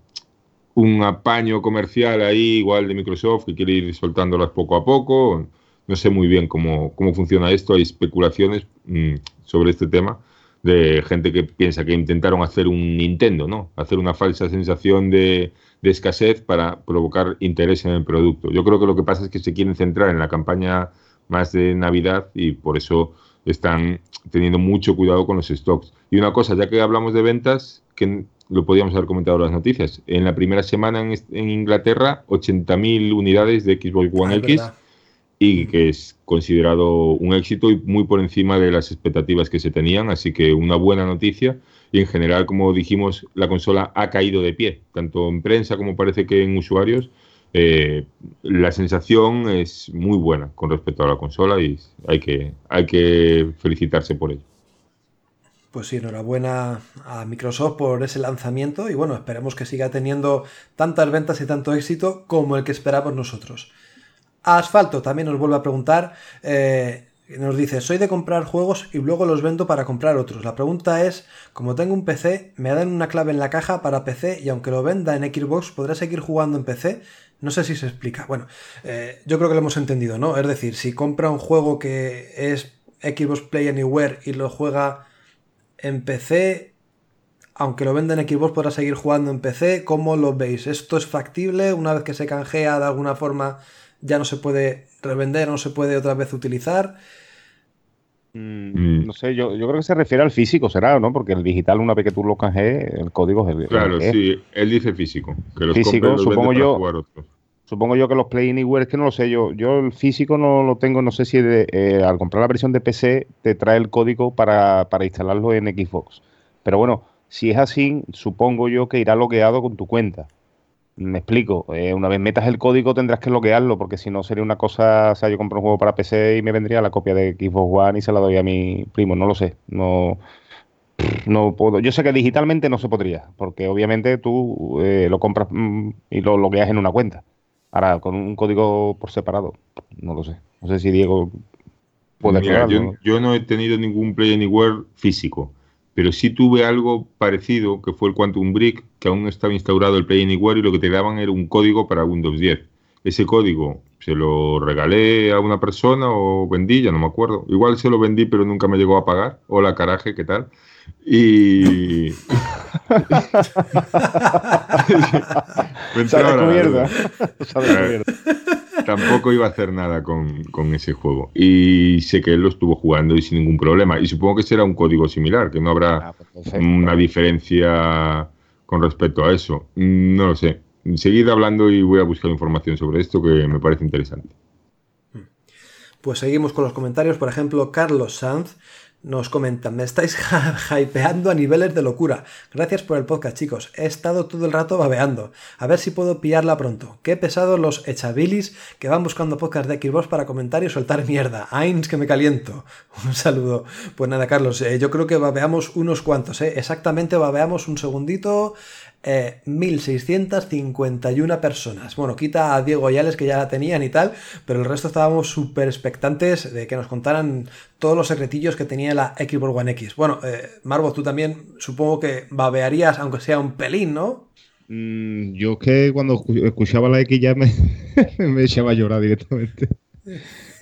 un apaño comercial ahí, igual de Microsoft, que quiere ir soltándolas poco a poco no sé muy bien cómo, funciona esto, hay especulaciones mm, sobre este tema de gente que piensa que intentaron hacer un Nintendo, ¿no? Hacer una falsa sensación de, escasez para provocar interés en el producto. Yo creo que lo que pasa es que se quieren centrar en la campaña más de Navidad y por eso están teniendo mucho cuidado con los stocks. Y una cosa, ya que hablamos de ventas, que lo podíamos haber comentado en las noticias, en la primera semana en, Inglaterra, 80.000 unidades de Xbox One ah, X y que es considerado un éxito y muy por encima de las expectativas que se tenían, así que una buena noticia y en general, como dijimos, la consola ha caído de pie, tanto en prensa como parece que en usuarios. Eh, la sensación es muy buena con respecto a la consola y hay que, hay que felicitarse por ello. Pues sí, enhorabuena a Microsoft por ese lanzamiento y bueno, esperemos que siga teniendo tantas ventas y tanto éxito como el que esperamos nosotros. Asfalto también nos vuelve a preguntar, eh, nos dice, soy de comprar juegos y luego los vendo para comprar otros. La pregunta es, como tengo un PC, me dan una clave en la caja para PC y aunque lo venda en Xbox, ¿podré seguir jugando en PC? No sé si se explica. Bueno, eh, yo creo que lo hemos entendido, ¿no? Es decir, si compra un juego que es Xbox Play Anywhere y lo juega en PC, aunque lo venden en Xbox, podrá seguir jugando en PC. ¿Cómo lo veis? ¿Esto es factible? Una vez que se canjea de alguna forma, ya no se puede revender, no se puede otra vez utilizar. Mm, no sé, yo, yo, creo que se refiere al físico, será, ¿no? Porque el digital, una vez que tú lo canjees, el código es el. Claro, sí, él dice físico. Que los físico, supongo yo. Supongo yo que los Play Anywhere, es que no lo sé, yo, yo el físico no lo tengo, no sé si eh, al comprar la versión de PC te trae el código para, para instalarlo en Xbox. Pero bueno, si es así, supongo yo que irá logueado con tu cuenta. Me explico, eh, una vez metas el código tendrás que loguearlo, porque si no sería una cosa, o sea, yo compro un juego para PC y me vendría la copia de Xbox One y se la doy a mi primo, no lo sé, no, no puedo. Yo sé que digitalmente no se podría, porque obviamente tú eh, lo compras mm, y lo logueas en una cuenta. Ahora, con un código por separado, no lo sé. No sé si Diego puede Mira, yo, no he tenido ningún Play Anywhere físico pero sí tuve algo parecido, que fue el Quantum Brick, que aún estaba instaurado el Play Anywhere y lo que te daban era un código para Windows 10. Ese código se lo regalé a una persona o vendí, ya no me acuerdo. Igual se lo vendí, pero nunca me llegó a pagar. Hola, caraje, ¿qué tal? Y. tampoco iba a hacer nada con, ese juego. Y sé que él lo estuvo jugando y sin ningún problema. Y supongo que será un código similar, que no habrá ah, pues una diferencia con respecto a eso. No lo sé. Seguid hablando y voy a buscar información sobre esto que me parece interesante. Pues seguimos con los comentarios. Por ejemplo, Carlos Sanz nos comentan, me estáis hypeando a niveles de locura. Gracias por el podcast, chicos. He estado todo el rato babeando. A ver si puedo pillarla pronto. Qué pesados los echabilis que van buscando podcast de Xbox para comentar y soltar mierda. Ains, que me caliento. Un saludo. Pues nada, Carlos, eh, yo creo que babeamos unos cuantos, ¿eh? Exactamente babeamos un segundito. 1.651 eh, personas. Bueno, quita a Diego Yales que ya la tenían y tal, pero el resto estábamos súper expectantes de que nos contaran todos los secretillos que tenía la Xbox One X. Bueno, eh, Marvo, tú también supongo que babearías, aunque sea un pelín, ¿no? Mm, yo que cuando escuchaba la X ya me, me echaba a llorar directamente.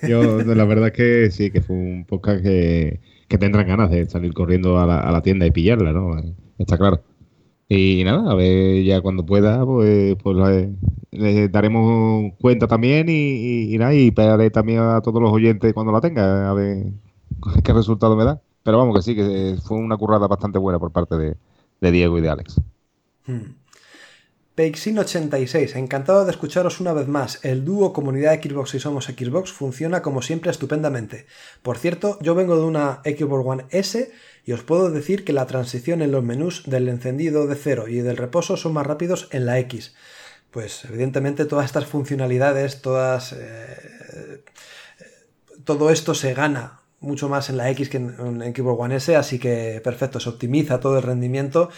Yo, la verdad que sí, que fue un podcast que, que tendrán ganas de salir corriendo a la, a la tienda y pillarla, ¿no? Está claro. Y nada, a ver, ya cuando pueda, pues, pues le, daremos cuenta también y, y, nada, y pegaré también a todos los oyentes cuando la tenga, a ver qué resultado me da. Pero vamos que sí, que fue una currada bastante buena por parte de, Diego y de Alex. Hmm. Peixin86, encantado de escucharos una vez más. El dúo comunidad Xbox y Somos Xbox funciona como siempre estupendamente. Por cierto, yo vengo de una Xbox One S y os puedo decir que la transición en los menús del encendido de cero y del reposo son más rápidos en la X. Pues evidentemente todas estas funcionalidades, todas... Eh, todo esto se gana mucho más en la X que en, en Xbox One S, así que perfecto, se optimiza todo el rendimiento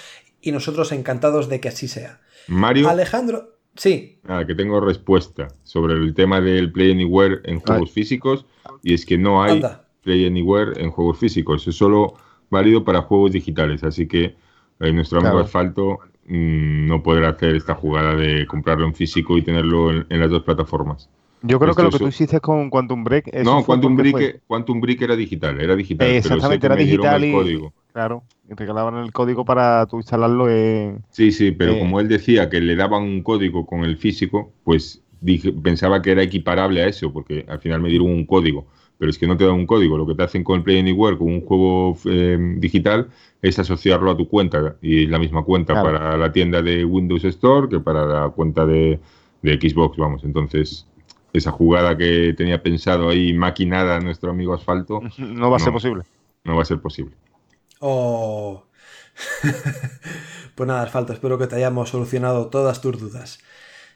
y nosotros encantados de que así sea. Mario. Alejandro, sí. Ah, que tengo respuesta sobre el tema del Play Anywhere en juegos físicos y es que no hay Play Anywhere en juegos físicos, es solo válido para juegos digitales, así que eh, nuestro amigo Asfalto mm, no podrá hacer esta jugada de comprarlo en físico y tenerlo en, las dos plataformas. Yo creo que lo que tú hiciste con Quantum Break. no, Quantum Break, Quantum Break era digital, era digital. exactamente, era digital y. Código. Claro, y regalaban el código para tú instalarlo en. Sí, sí, pero como él decía que le daban un código con el físico, pues dije, pensaba que era equiparable a eso, porque al final me dieron un código. Pero es que no te dan un código. Lo que te hacen con el Play Anywhere, con un juego eh, digital, es asociarlo a tu cuenta. Y la misma cuenta para la tienda de Windows Store que para la cuenta de, de Xbox, vamos. Entonces, esa jugada que tenía pensado ahí maquinada nuestro amigo Asfalto. No va a ser posible. No va a ser posible. Oh. pues nada, Asfalto, espero que te hayamos solucionado todas tus dudas.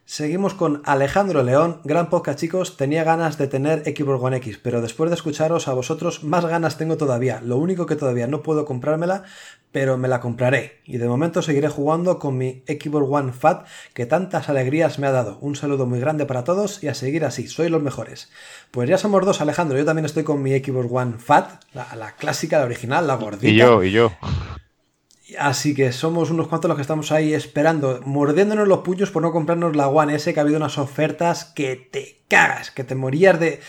Seguimos con Alejandro León, gran podcast chicos, tenía ganas de tener Xbox One X, pero después de escucharos a vosotros más ganas tengo todavía, lo único que todavía no puedo comprármela, pero me la compraré, y de momento seguiré jugando con mi Xbox One Fat que tantas alegrías me ha dado. Un saludo muy grande para todos y a seguir así, sois los mejores. Pues ya somos dos Alejandro, yo también estoy con mi Xbox One Fat, la, la clásica, la original, la gordita. Y yo, y yo. Así que somos unos cuantos los que estamos ahí esperando, mordiéndonos los puños por no comprarnos la One S, que ha habido unas ofertas que te cagas, que te morías de,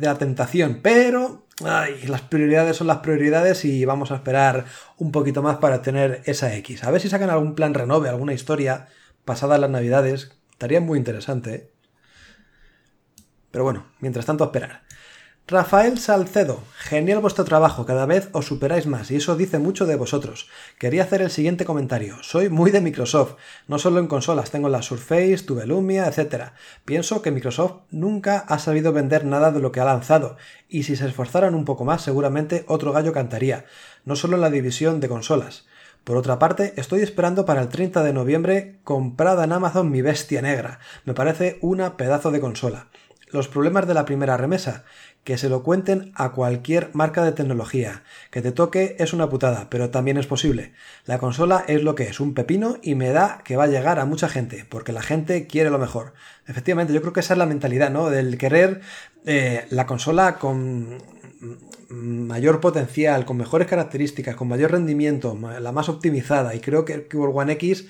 la tentación. Pero Ay, las prioridades son las prioridades y vamos a esperar un poquito más para tener esa X. A ver si sacan algún plan renove, alguna historia pasada las navidades. Estaría muy interesante. ¿eh? Pero bueno, mientras tanto esperar. Rafael Salcedo, genial vuestro trabajo, cada vez os superáis más y eso dice mucho de vosotros. Quería hacer el siguiente comentario. Soy muy de Microsoft, no solo en consolas, tengo la Surface, tuve Lumia, etc. Pienso que Microsoft nunca ha sabido vender nada de lo que ha lanzado y si se esforzaran un poco más seguramente otro gallo cantaría, no solo en la división de consolas. Por otra parte, estoy esperando para el 30 de noviembre comprada en Amazon mi bestia negra. Me parece una pedazo de consola. Los problemas de la primera remesa, que se lo cuenten a cualquier marca de tecnología. Que te toque es una putada, pero también es posible. La consola es lo que es, un pepino, y me da que va a llegar a mucha gente, porque la gente quiere lo mejor. Efectivamente, yo creo que esa es la mentalidad, ¿no? Del querer eh, la consola con mayor potencial, con mejores características, con mayor rendimiento, la más optimizada. Y creo que el Keyboard One X,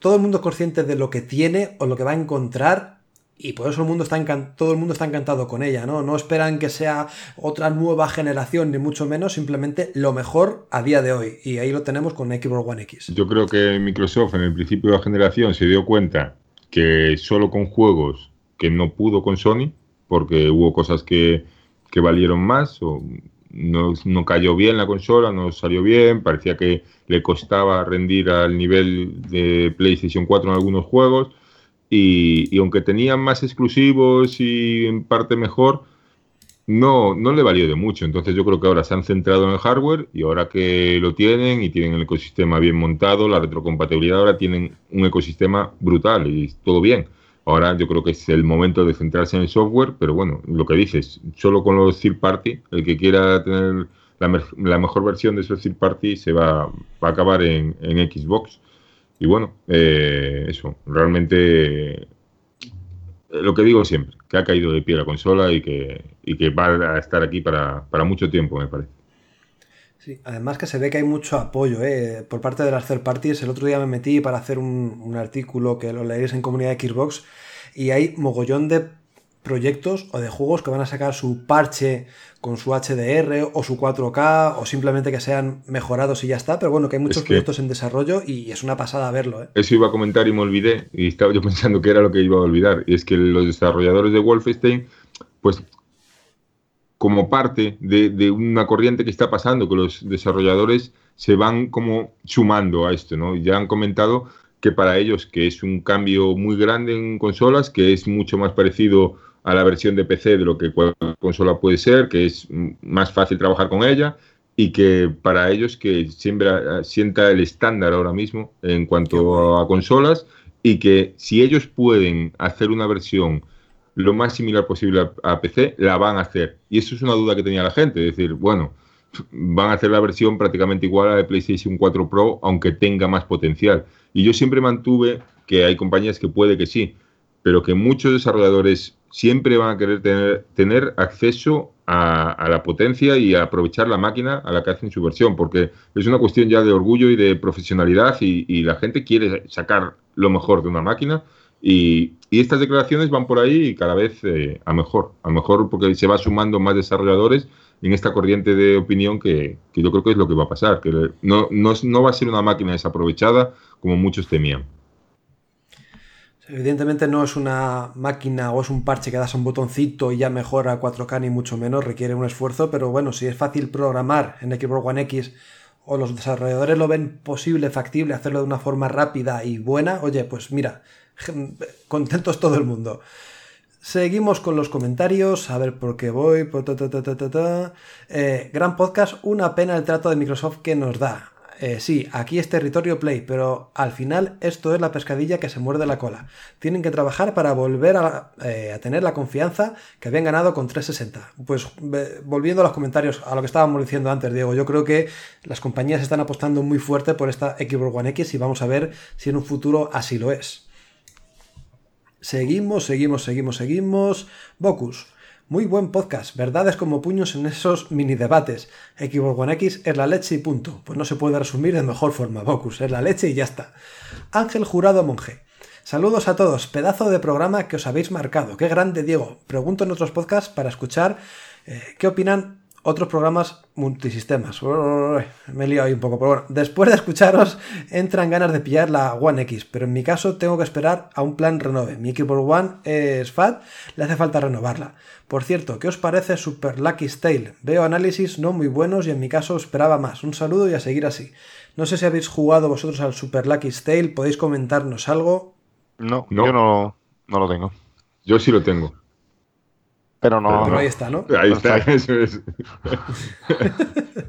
todo el mundo es consciente de lo que tiene o lo que va a encontrar y por eso el mundo está todo el mundo está encantado con ella, ¿no? No esperan que sea otra nueva generación, ni mucho menos, simplemente lo mejor a día de hoy. Y ahí lo tenemos con Xbox One X. Yo creo que Microsoft en el principio de la generación se dio cuenta que solo con juegos que no pudo con Sony, porque hubo cosas que, que valieron más, o no, no, cayó bien la consola, no salió bien, parecía que le costaba rendir al nivel de PlayStation 4 en algunos juegos y, aunque tenían más exclusivos y en parte mejor, no, no le valió de mucho. Entonces yo creo que ahora se han centrado en el hardware y ahora que lo tienen y tienen el ecosistema bien montado, la retrocompatibilidad, ahora tienen un ecosistema brutal y todo bien. Ahora yo creo que es el momento de centrarse en el software, pero bueno, lo que dices, solo con los third party, el que quiera tener la, mejor versión de esos third party se va, va a acabar en Xbox. Y bueno, eh, eso, realmente eh, lo que digo siempre, que ha caído de pie la consola y que, y que va a estar aquí para, mucho tiempo, me parece. Sí, además que se ve que hay mucho apoyo eh, por parte de las third parties. El otro día me metí para hacer un, un artículo que lo leéis en comunidad de Xbox y hay mogollón de proyectos o de juegos que van a sacar su parche con su HDR o su 4K o simplemente que sean mejorados y ya está, pero bueno, que hay muchos proyectos en desarrollo y es una pasada verlo. ¿eh? Eso iba a comentar y me olvidé y estaba yo pensando que era lo que iba a olvidar y es que los desarrolladores de Wolfenstein, pues como parte de, de una corriente que está pasando, que los desarrolladores se van como sumando a esto, ¿no? Ya han comentado que para ellos que es un cambio muy grande en consolas, que es mucho más parecido a la versión de PC de lo que cualquier consola puede ser, que es más fácil trabajar con ella y que para ellos que siempre sienta el estándar ahora mismo en cuanto a consolas y que si ellos pueden hacer una versión lo más similar posible a, PC, la van a hacer. Y eso es una duda que tenía la gente, es decir, bueno, van a hacer la versión prácticamente igual a la de PlayStation 4 Pro, aunque tenga más potencial. Y yo siempre mantuve que hay compañías que puede que sí, pero que muchos desarrolladores siempre van a querer tener, tener acceso a, la potencia y a aprovechar la máquina a la que hacen su versión, porque es una cuestión ya de orgullo y de profesionalidad y, la gente quiere sacar lo mejor de una máquina y, estas declaraciones van por ahí y cada vez eh, a mejor, a mejor porque se va sumando más desarrolladores en esta corriente de opinión que, que yo creo que es lo que va a pasar, que no, no, no va a ser una máquina desaprovechada como muchos temían. Evidentemente no es una máquina o es un parche que das un botoncito y ya mejora 4K ni mucho menos, requiere un esfuerzo, pero bueno, si es fácil programar en Xbox One X o los desarrolladores lo ven posible, factible, hacerlo de una forma rápida y buena, oye, pues mira, contentos todo el mundo. Seguimos con los comentarios, a ver por qué voy. Eh, gran podcast, una pena el trato de Microsoft que nos da. Eh, sí, aquí es territorio Play, pero al final esto es la pescadilla que se muerde la cola. Tienen que trabajar para volver a, eh, tener la confianza que habían ganado con 360. Pues volviendo a los comentarios, a lo que estábamos diciendo antes, Diego, yo creo que las compañías están apostando muy fuerte por esta Xbox One X y vamos a ver si en un futuro así lo es. Seguimos, seguimos, seguimos, seguimos. Bocus. Muy buen podcast, verdades como puños en esos mini debates. Xbox One X es la leche y punto. Pues no se puede resumir de mejor forma, Bocus, es la leche y ya está. Ángel Jurado Monje. Saludos a todos, pedazo de programa que os habéis marcado. Qué grande, Diego. Pregunto en otros podcasts para escuchar eh, qué opinan otros programas multisistemas. Me he liado ahí un poco, pero bueno, después de escucharos entran ganas de pillar la One X, pero en mi caso tengo que esperar a un plan renove. Mi equipo One es FAT, le hace falta renovarla. Por cierto, ¿qué os parece Super Lucky Tale? Veo análisis no muy buenos y en mi caso esperaba más. Un saludo y a seguir así. No sé si habéis jugado vosotros al Super Lucky Tale, podéis comentarnos algo. No, yo no, no lo tengo. Yo sí lo tengo. Pero no. Pero ahí está, ¿no? Ahí está, eso es.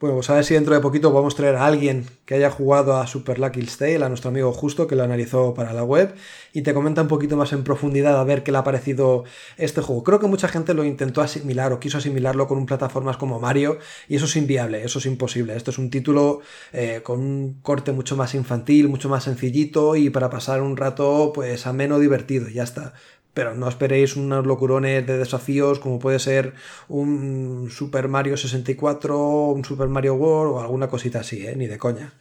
Bueno, pues a ver si dentro de poquito podemos traer a alguien que haya jugado a Super Lucky Tale, a nuestro amigo Justo, que lo analizó para la web, y te comenta un poquito más en profundidad a ver qué le ha parecido este juego. Creo que mucha gente lo intentó asimilar o quiso asimilarlo con plataformas como Mario, y eso es inviable, eso es imposible. Esto es un título eh, con un corte mucho más infantil, mucho más sencillito, y para pasar un rato, pues ameno, divertido, y ya está pero no esperéis unos locurones de desafíos como puede ser un Super Mario 64, un Super Mario World o alguna cosita así, ¿eh? ni de coña.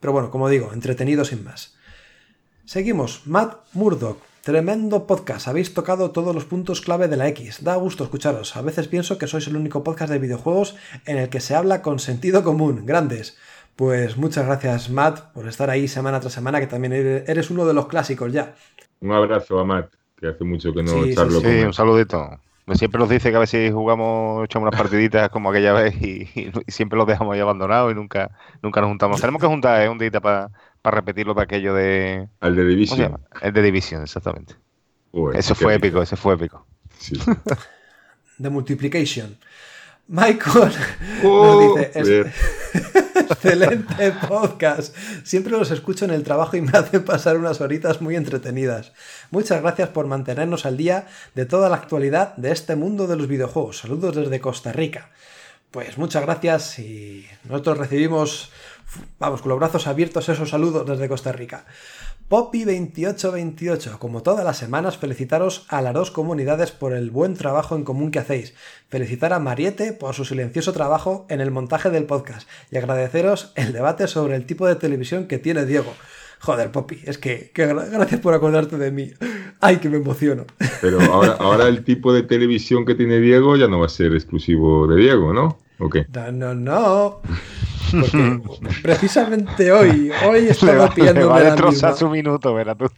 Pero bueno, como digo, entretenido sin más. Seguimos, Matt Murdock. Tremendo podcast, habéis tocado todos los puntos clave de la X. Da gusto escucharos. A veces pienso que sois el único podcast de videojuegos en el que se habla con sentido común. Grandes. Pues muchas gracias, Matt, por estar ahí semana tras semana, que también eres uno de los clásicos ya. Un abrazo a Matt que hace mucho que no sí, charlo sí, un saludito. Siempre nos dice que a ver si jugamos, echamos unas partiditas como aquella vez y, siempre los dejamos ahí abandonados y nunca, nunca nos juntamos. Tenemos que juntar ¿eh? un día para repetirlo de aquello de... Al de Division. El de Division, exactamente. eso fue épico, ese fue épico. Sí. de Multiplication. Michael nos dice, excelente podcast. Siempre los escucho en el trabajo y me hacen pasar unas horitas muy entretenidas. Muchas gracias por mantenernos al día de toda la actualidad de este mundo de los videojuegos. Saludos desde Costa Rica. Pues muchas gracias y nosotros recibimos, vamos, con los brazos abiertos esos saludos desde Costa Rica. Poppy2828, como todas las semanas, felicitaros a las dos comunidades por el buen trabajo en común que hacéis. Felicitar a Mariette por su silencioso trabajo en el montaje del podcast y agradeceros el debate sobre el tipo de televisión que tiene Diego. Joder, Poppy, es que, gracias por acordarte de mí. Ay, que me emociono. Pero ahora, ahora el tipo de televisión que tiene Diego ya no va a ser exclusivo de Diego, ¿no? ¿O qué? No, no, no. Porque precisamente hoy, hoy estaba pidiendo va a destrozar su minuto, verás tú.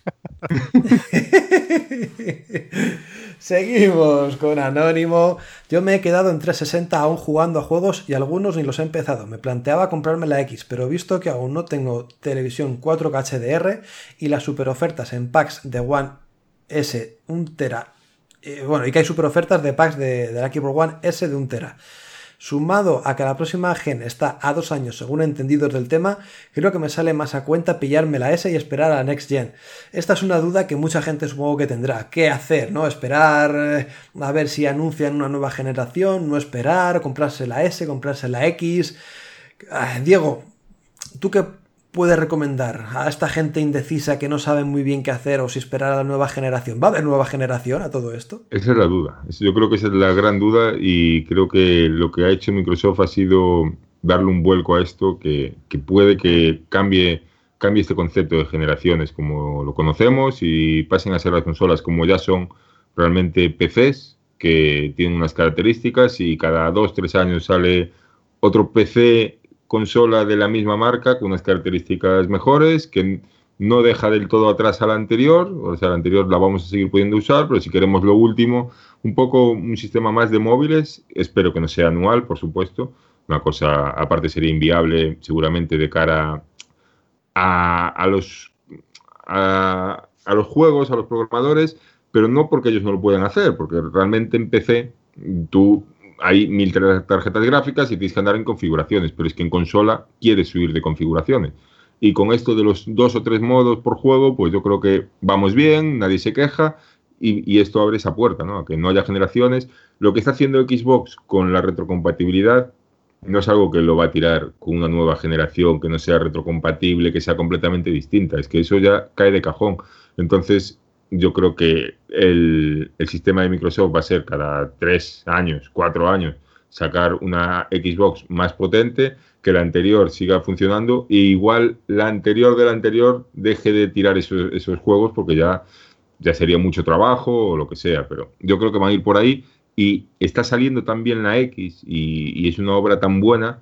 Seguimos con Anónimo. Yo me he quedado en 360 aún jugando a juegos y algunos ni los he empezado. Me planteaba comprarme la X, pero visto que aún no tengo televisión 4K HDR y las super ofertas en packs de One S 1 tera. Eh, bueno, y que hay super ofertas de packs de, de la Xbox One S de 1 tera. Sumado a que la próxima gen está a dos años según entendidos del tema, creo que me sale más a cuenta pillarme la S y esperar a la Next Gen. Esta es una duda que mucha gente supongo que tendrá. ¿Qué hacer? ¿No? Esperar eh, a ver si anuncian una nueva generación, no esperar, comprarse la S, comprarse la X. Ah, Diego, ¿tú qué puede recomendar a esta gente indecisa que no sabe muy bien qué hacer o si esperar a la nueva generación? ¿Va a haber nueva generación a todo esto? Esa es la duda. Yo creo que esa es la gran duda y creo que lo que ha hecho Microsoft ha sido darle un vuelco a esto que, puede que cambie, cambie este concepto de generaciones como lo conocemos y pasen a ser las consolas como ya son realmente PCs que tienen unas características y cada dos, tres años sale otro PC consola de la misma marca con unas características mejores, que no deja del todo atrás a la anterior, o sea, la anterior la vamos a seguir pudiendo usar, pero si queremos lo último, un poco un sistema más de móviles, espero que no sea anual, por supuesto, una cosa aparte sería inviable seguramente de cara a, los, a, los juegos, a los programadores, pero no porque ellos no lo puedan hacer, porque realmente en PC tú hay mil tarjetas gráficas y tienes que andar en configuraciones, pero es que en consola quieres subir de configuraciones. Y con esto de los dos o tres modos por juego, pues yo creo que vamos bien, nadie se queja y, esto abre esa puerta, ¿no? A que no haya generaciones. Lo que está haciendo Xbox con la retrocompatibilidad no es algo que lo va a tirar con una nueva generación que no sea retrocompatible, que sea completamente distinta. Es que eso ya cae de cajón. Entonces, yo creo que el, sistema de Microsoft va a ser cada tres años, cuatro años, sacar una Xbox más potente, que la anterior siga funcionando y igual la anterior de la anterior deje de tirar esos, esos juegos porque ya, ya sería mucho trabajo o lo que sea. Pero yo creo que van a ir por ahí y está saliendo también la X y, es una obra tan buena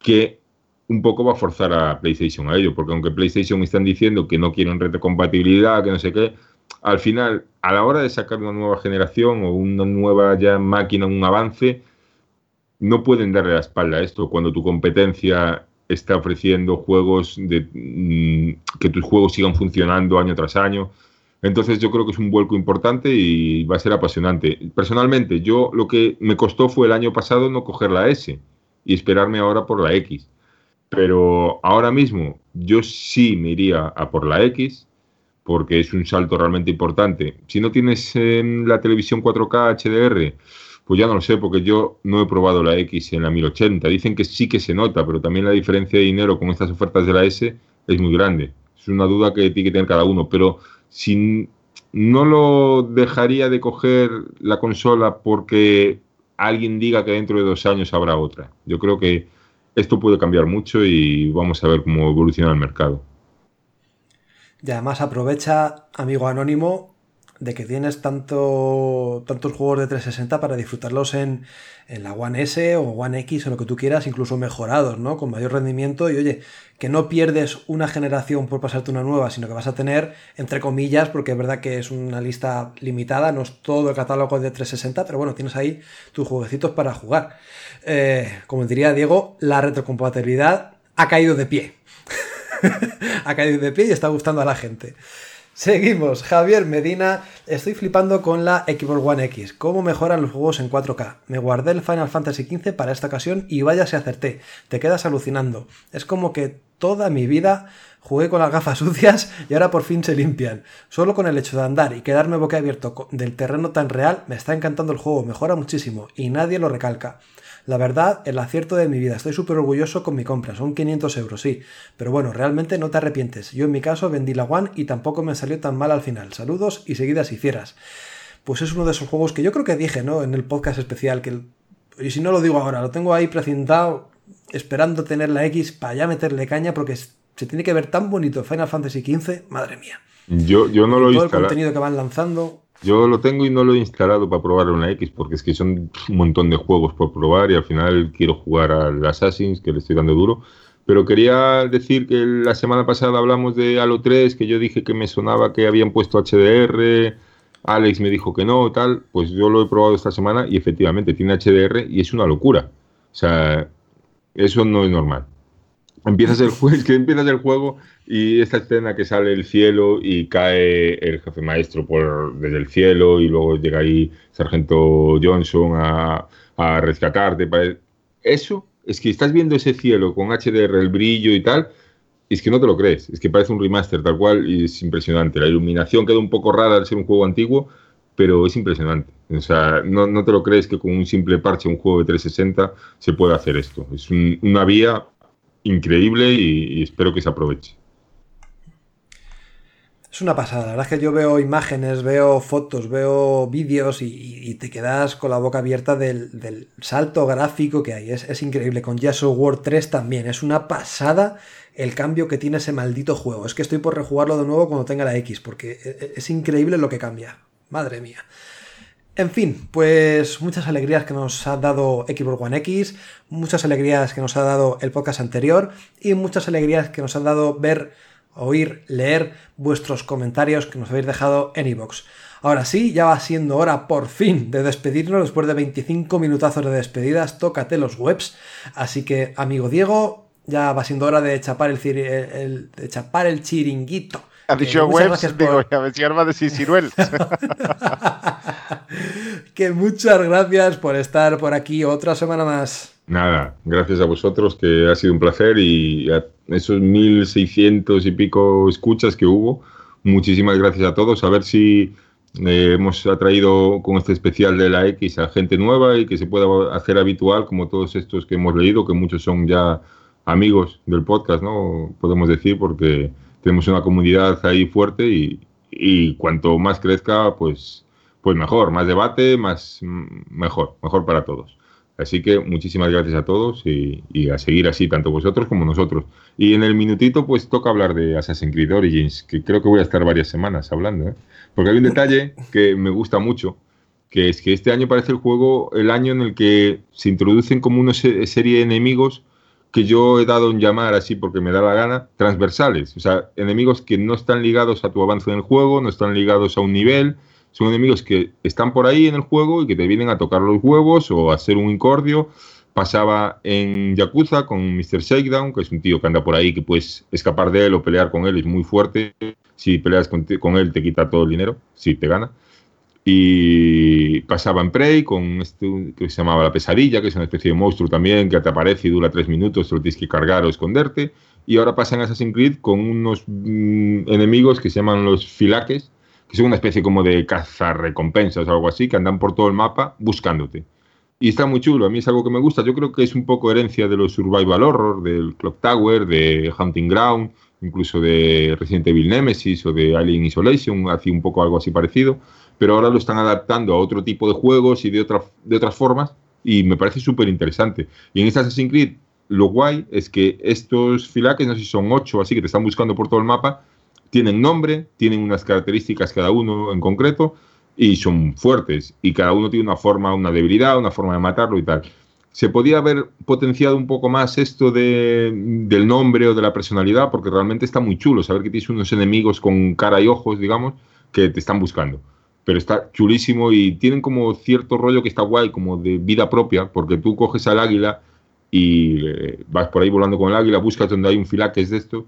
que un poco va a forzar a PlayStation a ello, porque aunque PlayStation están diciendo que no quieren retrocompatibilidad, que no sé qué, al final, a la hora de sacar una nueva generación o una nueva ya máquina, un avance, no pueden darle la espalda a esto cuando tu competencia está ofreciendo juegos de mm, que tus juegos sigan funcionando año tras año. Entonces yo creo que es un vuelco importante y va a ser apasionante. Personalmente, yo lo que me costó fue el año pasado no coger la S y esperarme ahora por la X. Pero ahora mismo yo sí me iría a por la X porque es un salto realmente importante. Si no tienes en la televisión 4K HDR, pues ya no lo sé, porque yo no he probado la X en la 1080. Dicen que sí que se nota, pero también la diferencia de dinero con estas ofertas de la S es muy grande. Es una duda que tiene que tener cada uno, pero si no lo dejaría de coger la consola porque alguien diga que dentro de dos años habrá otra. Yo creo que esto puede cambiar mucho y vamos a ver cómo evoluciona el mercado. Y además aprovecha, amigo anónimo, de que tienes tanto, tantos juegos de 360 para disfrutarlos en, la One S o One X o lo que tú quieras, incluso mejorados, ¿no? Con mayor rendimiento y oye, que no pierdes una generación por pasarte una nueva, sino que vas a tener, entre comillas, porque es verdad que es una lista limitada, no es todo el catálogo de 360, pero bueno, tienes ahí tus jueguecitos para jugar. Eh, como diría Diego, la retrocompatibilidad ha caído de pie. ha caído de pie y está gustando a la gente. Seguimos, Javier Medina, estoy flipando con la Xbox One X, cómo mejoran los juegos en 4K. Me guardé el Final Fantasy XV para esta ocasión y vaya se acerté, te quedas alucinando. Es como que toda mi vida jugué con las gafas sucias y ahora por fin se limpian. Solo con el hecho de andar y quedarme boquiabierto del terreno tan real, me está encantando el juego, mejora muchísimo y nadie lo recalca. La verdad, el acierto de mi vida. Estoy súper orgulloso con mi compra. Son 500 euros, sí. Pero bueno, realmente no te arrepientes. Yo en mi caso vendí la One y tampoco me salió tan mal al final. Saludos y seguidas y fieras. Pues es uno de esos juegos que yo creo que dije, ¿no? En el podcast especial. que Y si no lo digo ahora, lo tengo ahí precintado, esperando tener la X para ya meterle caña porque se tiene que ver tan bonito Final Fantasy XV. Madre mía. Yo, yo no lo he Todo el contenido que van lanzando. Yo lo tengo y no lo he instalado para probar una X, porque es que son un montón de juegos por probar y al final quiero jugar al Assassin's, que le estoy dando duro. Pero quería decir que la semana pasada hablamos de Halo 3, que yo dije que me sonaba que habían puesto HDR, Alex me dijo que no, tal. Pues yo lo he probado esta semana y efectivamente tiene HDR y es una locura. O sea, eso no es normal. Empiezas el juego, que empiezas el juego y esta escena que sale el cielo y cae el jefe maestro por desde el cielo y luego llega ahí Sargento Johnson a, a rescatarte. Eso es que estás viendo ese cielo con HDR, el brillo y tal, es que no te lo crees. Es que parece un remaster tal cual y es impresionante. La iluminación queda un poco rara al ser un juego antiguo, pero es impresionante. O sea, no, no te lo crees que con un simple parche, un juego de 360, se puede hacer esto. Es una vía increíble y, espero que se aproveche. Es una pasada, la verdad es que yo veo imágenes, veo fotos, veo vídeos y, te quedas con la boca abierta del, salto gráfico que hay. Es, increíble. Con Gears of War 3 también. Es una pasada el cambio que tiene ese maldito juego. Es que estoy por rejugarlo de nuevo cuando tenga la X, porque e, e, es increíble lo que cambia. Madre mía. En fin, pues muchas alegrías que nos ha dado Xbox One X, muchas alegrías que nos ha dado el podcast anterior y muchas alegrías que nos han dado ver, oír, leer vuestros comentarios que nos habéis dejado en iVoox. Ahora sí, ya va siendo hora por fin de despedirnos después de 25 minutazos de despedidas, tócate los webs. Así que, amigo Diego, ya va siendo hora de chapar el, de chapar el chiringuito. Ha dicho webs, digo, a ver si de Ciruel. que muchas gracias por estar por aquí otra semana más. Nada, gracias a vosotros, que ha sido un placer y a esos 1600 y pico escuchas que hubo, muchísimas gracias a todos. A ver si eh, hemos atraído con este especial de la X a gente nueva y que se pueda hacer habitual, como todos estos que hemos leído, que muchos son ya amigos del podcast, ¿no? Podemos decir, porque tenemos una comunidad ahí fuerte y, y cuanto más crezca, pues pues mejor, más debate, más mejor, mejor para todos. Así que muchísimas gracias a todos y, a seguir así, tanto vosotros como nosotros. Y en el minutito, pues toca hablar de Assassin's Creed Origins, que creo que voy a estar varias semanas hablando, ¿eh? porque hay un detalle que me gusta mucho, que es que este año parece el juego el año en el que se introducen como una serie de enemigos que yo he dado en llamar así porque me da la gana, transversales. O sea, enemigos que no están ligados a tu avance en el juego, no están ligados a un nivel, son enemigos que están por ahí en el juego y que te vienen a tocar los huevos o a hacer un incordio. Pasaba en Yakuza con Mr. Shakedown, que es un tío que anda por ahí, que puedes escapar de él o pelear con él, es muy fuerte. Si peleas con, con él te quita todo el dinero, si te gana. Y pasaba en Prey con este que se llamaba La Pesadilla, que es una especie de monstruo también que te aparece y dura tres minutos, lo tienes que cargar o esconderte. Y ahora pasa en Assassin's Creed con unos mm, enemigos que se llaman los filaques, que son una especie como de cazarrecompensas o algo así, que andan por todo el mapa buscándote. Y está muy chulo, a mí es algo que me gusta. Yo creo que es un poco herencia de los survival horror, del Clock Tower, de Hunting Ground, incluso de Resident Evil Nemesis o de Alien Isolation, hacía un poco algo así parecido pero ahora lo están adaptando a otro tipo de juegos y de, de otras formas y me parece súper interesante. Y en esta Assassin's Creed lo guay es que estos filaques, no sé si son ocho, así que te están buscando por todo el mapa, tienen nombre, tienen unas características cada uno en concreto y son fuertes y cada uno tiene una forma, una debilidad, una forma de matarlo y tal. Se podía haber potenciado un poco más esto de, del nombre o de la personalidad porque realmente está muy chulo saber que tienes unos enemigos con cara y ojos, digamos, que te están buscando pero está chulísimo y tienen como cierto rollo que está guay, como de vida propia, porque tú coges al águila y eh, vas por ahí volando con el águila, buscas donde hay un que es de esto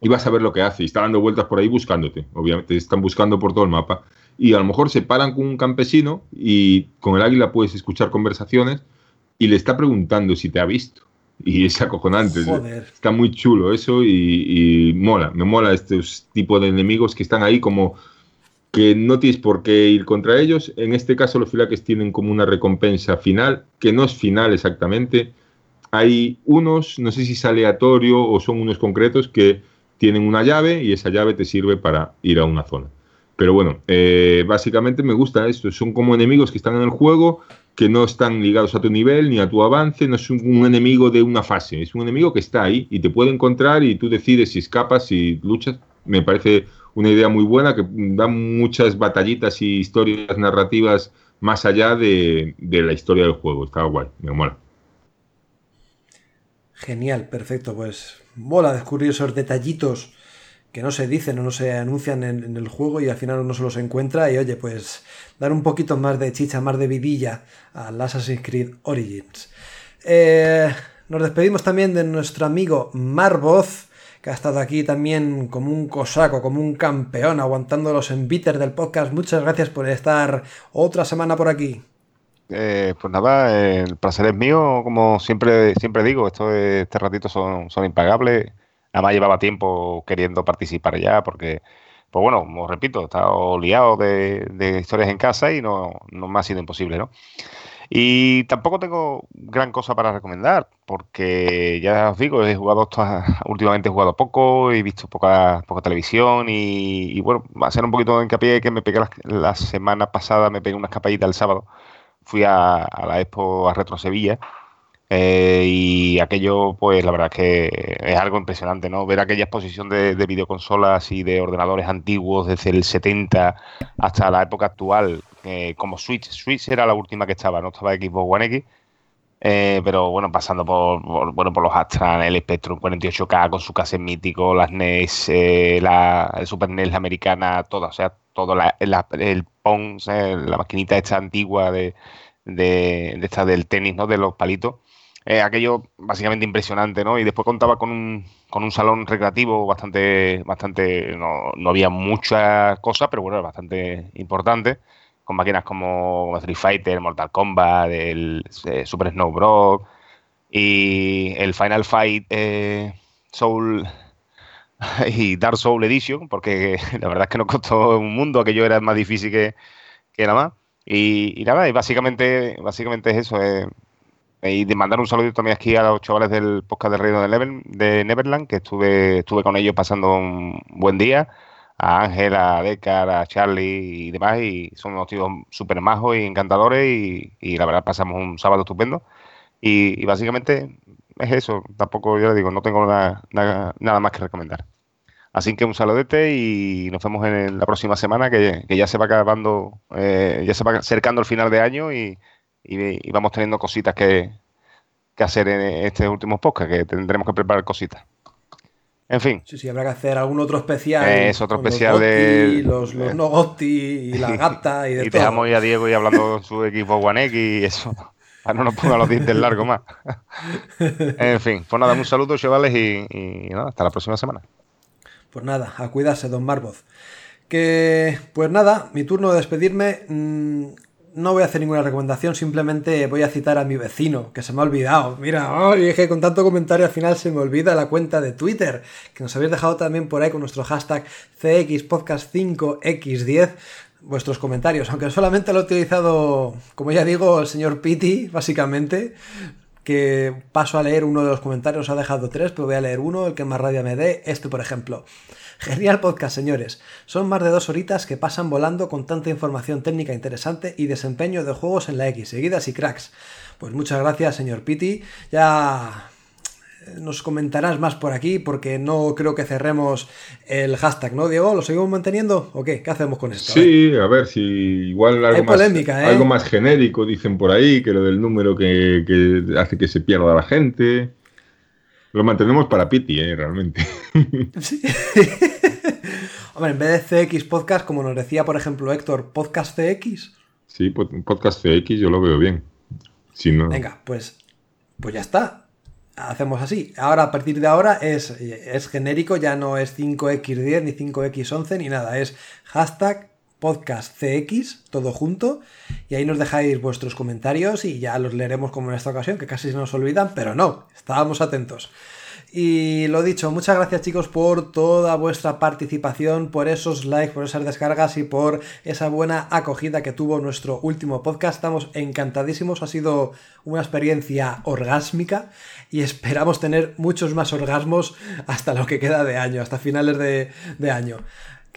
y vas a ver lo que hace y está dando vueltas por ahí buscándote. Obviamente están buscando por todo el mapa y a lo mejor se paran con un campesino y con el águila puedes escuchar conversaciones y le está preguntando si te ha visto. Y es acojonante. Está muy chulo eso y, y mola. Me mola estos tipos de enemigos que están ahí como que no tienes por qué ir contra ellos. En este caso los filaques tienen como una recompensa final, que no es final exactamente. Hay unos, no sé si es aleatorio o son unos concretos, que tienen una llave y esa llave te sirve para ir a una zona. Pero bueno, eh, básicamente me gusta esto. Son como enemigos que están en el juego, que no están ligados a tu nivel ni a tu avance. No es un, enemigo de una fase, es un enemigo que está ahí y te puede encontrar y tú decides si escapas, si luchas. Me parece una idea muy buena que da muchas batallitas y historias narrativas más allá de, la historia del juego. Está guay, me mola. Genial, perfecto. Pues mola descubrir esos detallitos que no se dicen o no se anuncian en, el juego y al final uno se los encuentra y oye, pues dar un poquito más de chicha, más de vidilla al Assassin's Creed Origins. Eh, nos despedimos también de nuestro amigo Marvoz que ha estado aquí también como un cosaco, como un campeón, aguantando los envites del podcast. Muchas gracias por estar otra semana por aquí. Eh, pues nada, el placer es mío, como siempre, siempre digo, esto, este ratito son, son impagables. Además llevaba tiempo queriendo participar ya, porque, pues bueno, como repito, he estado liado de, de historias en casa y no, no me ha sido imposible, ¿no? Y tampoco tengo gran cosa para recomendar, porque ya os digo, he jugado últimamente he jugado poco, he visto poca, poca televisión y, bueno, va a ser un poquito de hincapié que me pegué la, semana pasada, me pegué una escapadita el sábado, fui a, la Expo a Retro Sevilla eh, y aquello, pues la verdad es que es algo impresionante, ¿no? Ver aquella exposición de, de videoconsolas y de ordenadores antiguos desde el 70 hasta la época actual, eh, como Switch. Switch era la última que estaba, no estaba Xbox One X. Eh, pero bueno, pasando por, bueno, por los Astran, el Spectrum 48K con su cassette mítico, las NES, eh, la Super NES americana, toda, o sea, todo el Pong, la maquinita esta antigua de, de, esta del tenis, ¿no? De los palitos. aquello básicamente impresionante, ¿no? Y después contaba con un, con un salón recreativo bastante, bastante, no, no había muchas cosas, pero bueno, bastante importante con máquinas como Street Fighter, Mortal Kombat, el eh, Super Snow Bros. y el Final Fight eh, Soul y Dark Soul Edition, porque la verdad es que nos costó un mundo, aquello era más difícil que, que nada más. Y, nada, y básicamente, básicamente es eso. Eh, y de mandar un saludo también aquí a los chavales del podcast del Reino de, de Neverland, que estuve, estuve con ellos pasando un buen día a Ángel, a Decar, a Charlie y demás, y son unos tíos súper majos y encantadores, y, la verdad pasamos un sábado estupendo. Y, básicamente es eso, tampoco yo le digo, no tengo nada, nada, más que recomendar. Así que un saludete y nos vemos en la próxima semana, que, ya se va acabando, eh, ya se va acercando el final de año y, vamos teniendo cositas que, hacer en estos últimos podcasts, que tendremos que preparar cositas. En fin. Sí, sí, habrá que hacer algún otro especial. Es otro especial de. Los, los no Gotti y la gata y de y todo. Y dejamos a Diego y hablando de su equipo One X y eso. Para no nos ponga los dientes largos más. en fin, pues nada, un saludo, chavales, y, nada, hasta la próxima semana. Pues nada, a cuidarse, don Marvoz. Que, pues nada, mi turno de despedirme. Mm, no voy a hacer ninguna recomendación, simplemente voy a citar a mi vecino, que se me ha olvidado. Mira, es que con tanto comentario al final se me olvida la cuenta de Twitter, que nos habéis dejado también por ahí con nuestro hashtag CXPodcast5X10 vuestros comentarios, aunque solamente lo ha utilizado, como ya digo, el señor Piti, básicamente, que paso a leer uno de los comentarios, ha dejado tres, pero voy a leer uno, el que más rabia me dé, este por ejemplo. Genial podcast, señores. Son más de dos horitas que pasan volando con tanta información técnica interesante y desempeño de juegos en la X, seguidas y cracks. Pues muchas gracias, señor Piti. Ya nos comentarás más por aquí porque no creo que cerremos el hashtag, ¿no, Diego? ¿Lo seguimos manteniendo o qué? ¿Qué hacemos con esto? Sí, a ver, si igual algo, más, ¿eh? algo más genérico dicen por ahí, que lo del número que, que hace que se pierda la gente. Lo mantenemos para Piti, ¿eh? Realmente. Sí. Hombre, en vez de CX Podcast, como nos decía, por ejemplo, Héctor, ¿Podcast CX? Sí, Podcast CX yo lo veo bien. Si no... Venga, pues, pues ya está. Hacemos así. Ahora, a partir de ahora, es, es genérico, ya no es 5X10 ni 5X11 ni nada. Es hashtag podcast CX, todo junto, y ahí nos dejáis vuestros comentarios y ya los leeremos como en esta ocasión, que casi se nos olvidan, pero no, estábamos atentos. Y lo dicho, muchas gracias chicos por toda vuestra participación, por esos likes, por esas descargas y por esa buena acogida que tuvo nuestro último podcast. Estamos encantadísimos, ha sido una experiencia orgásmica y esperamos tener muchos más orgasmos hasta lo que queda de año, hasta finales de, de año.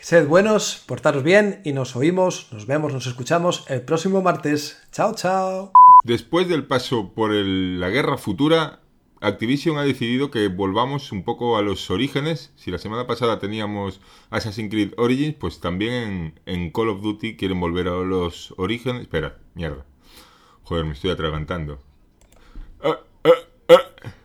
Sed buenos, portaros bien y nos oímos, nos vemos, nos escuchamos el próximo martes. Chao, chao. Después del paso por la guerra futura, Activision ha decidido que volvamos un poco a los orígenes. Si la semana pasada teníamos Assassin's Creed Origins, pues también en, en Call of Duty quieren volver a los orígenes. Espera, mierda. Joder, me estoy atragantando. Ah, ah, ah.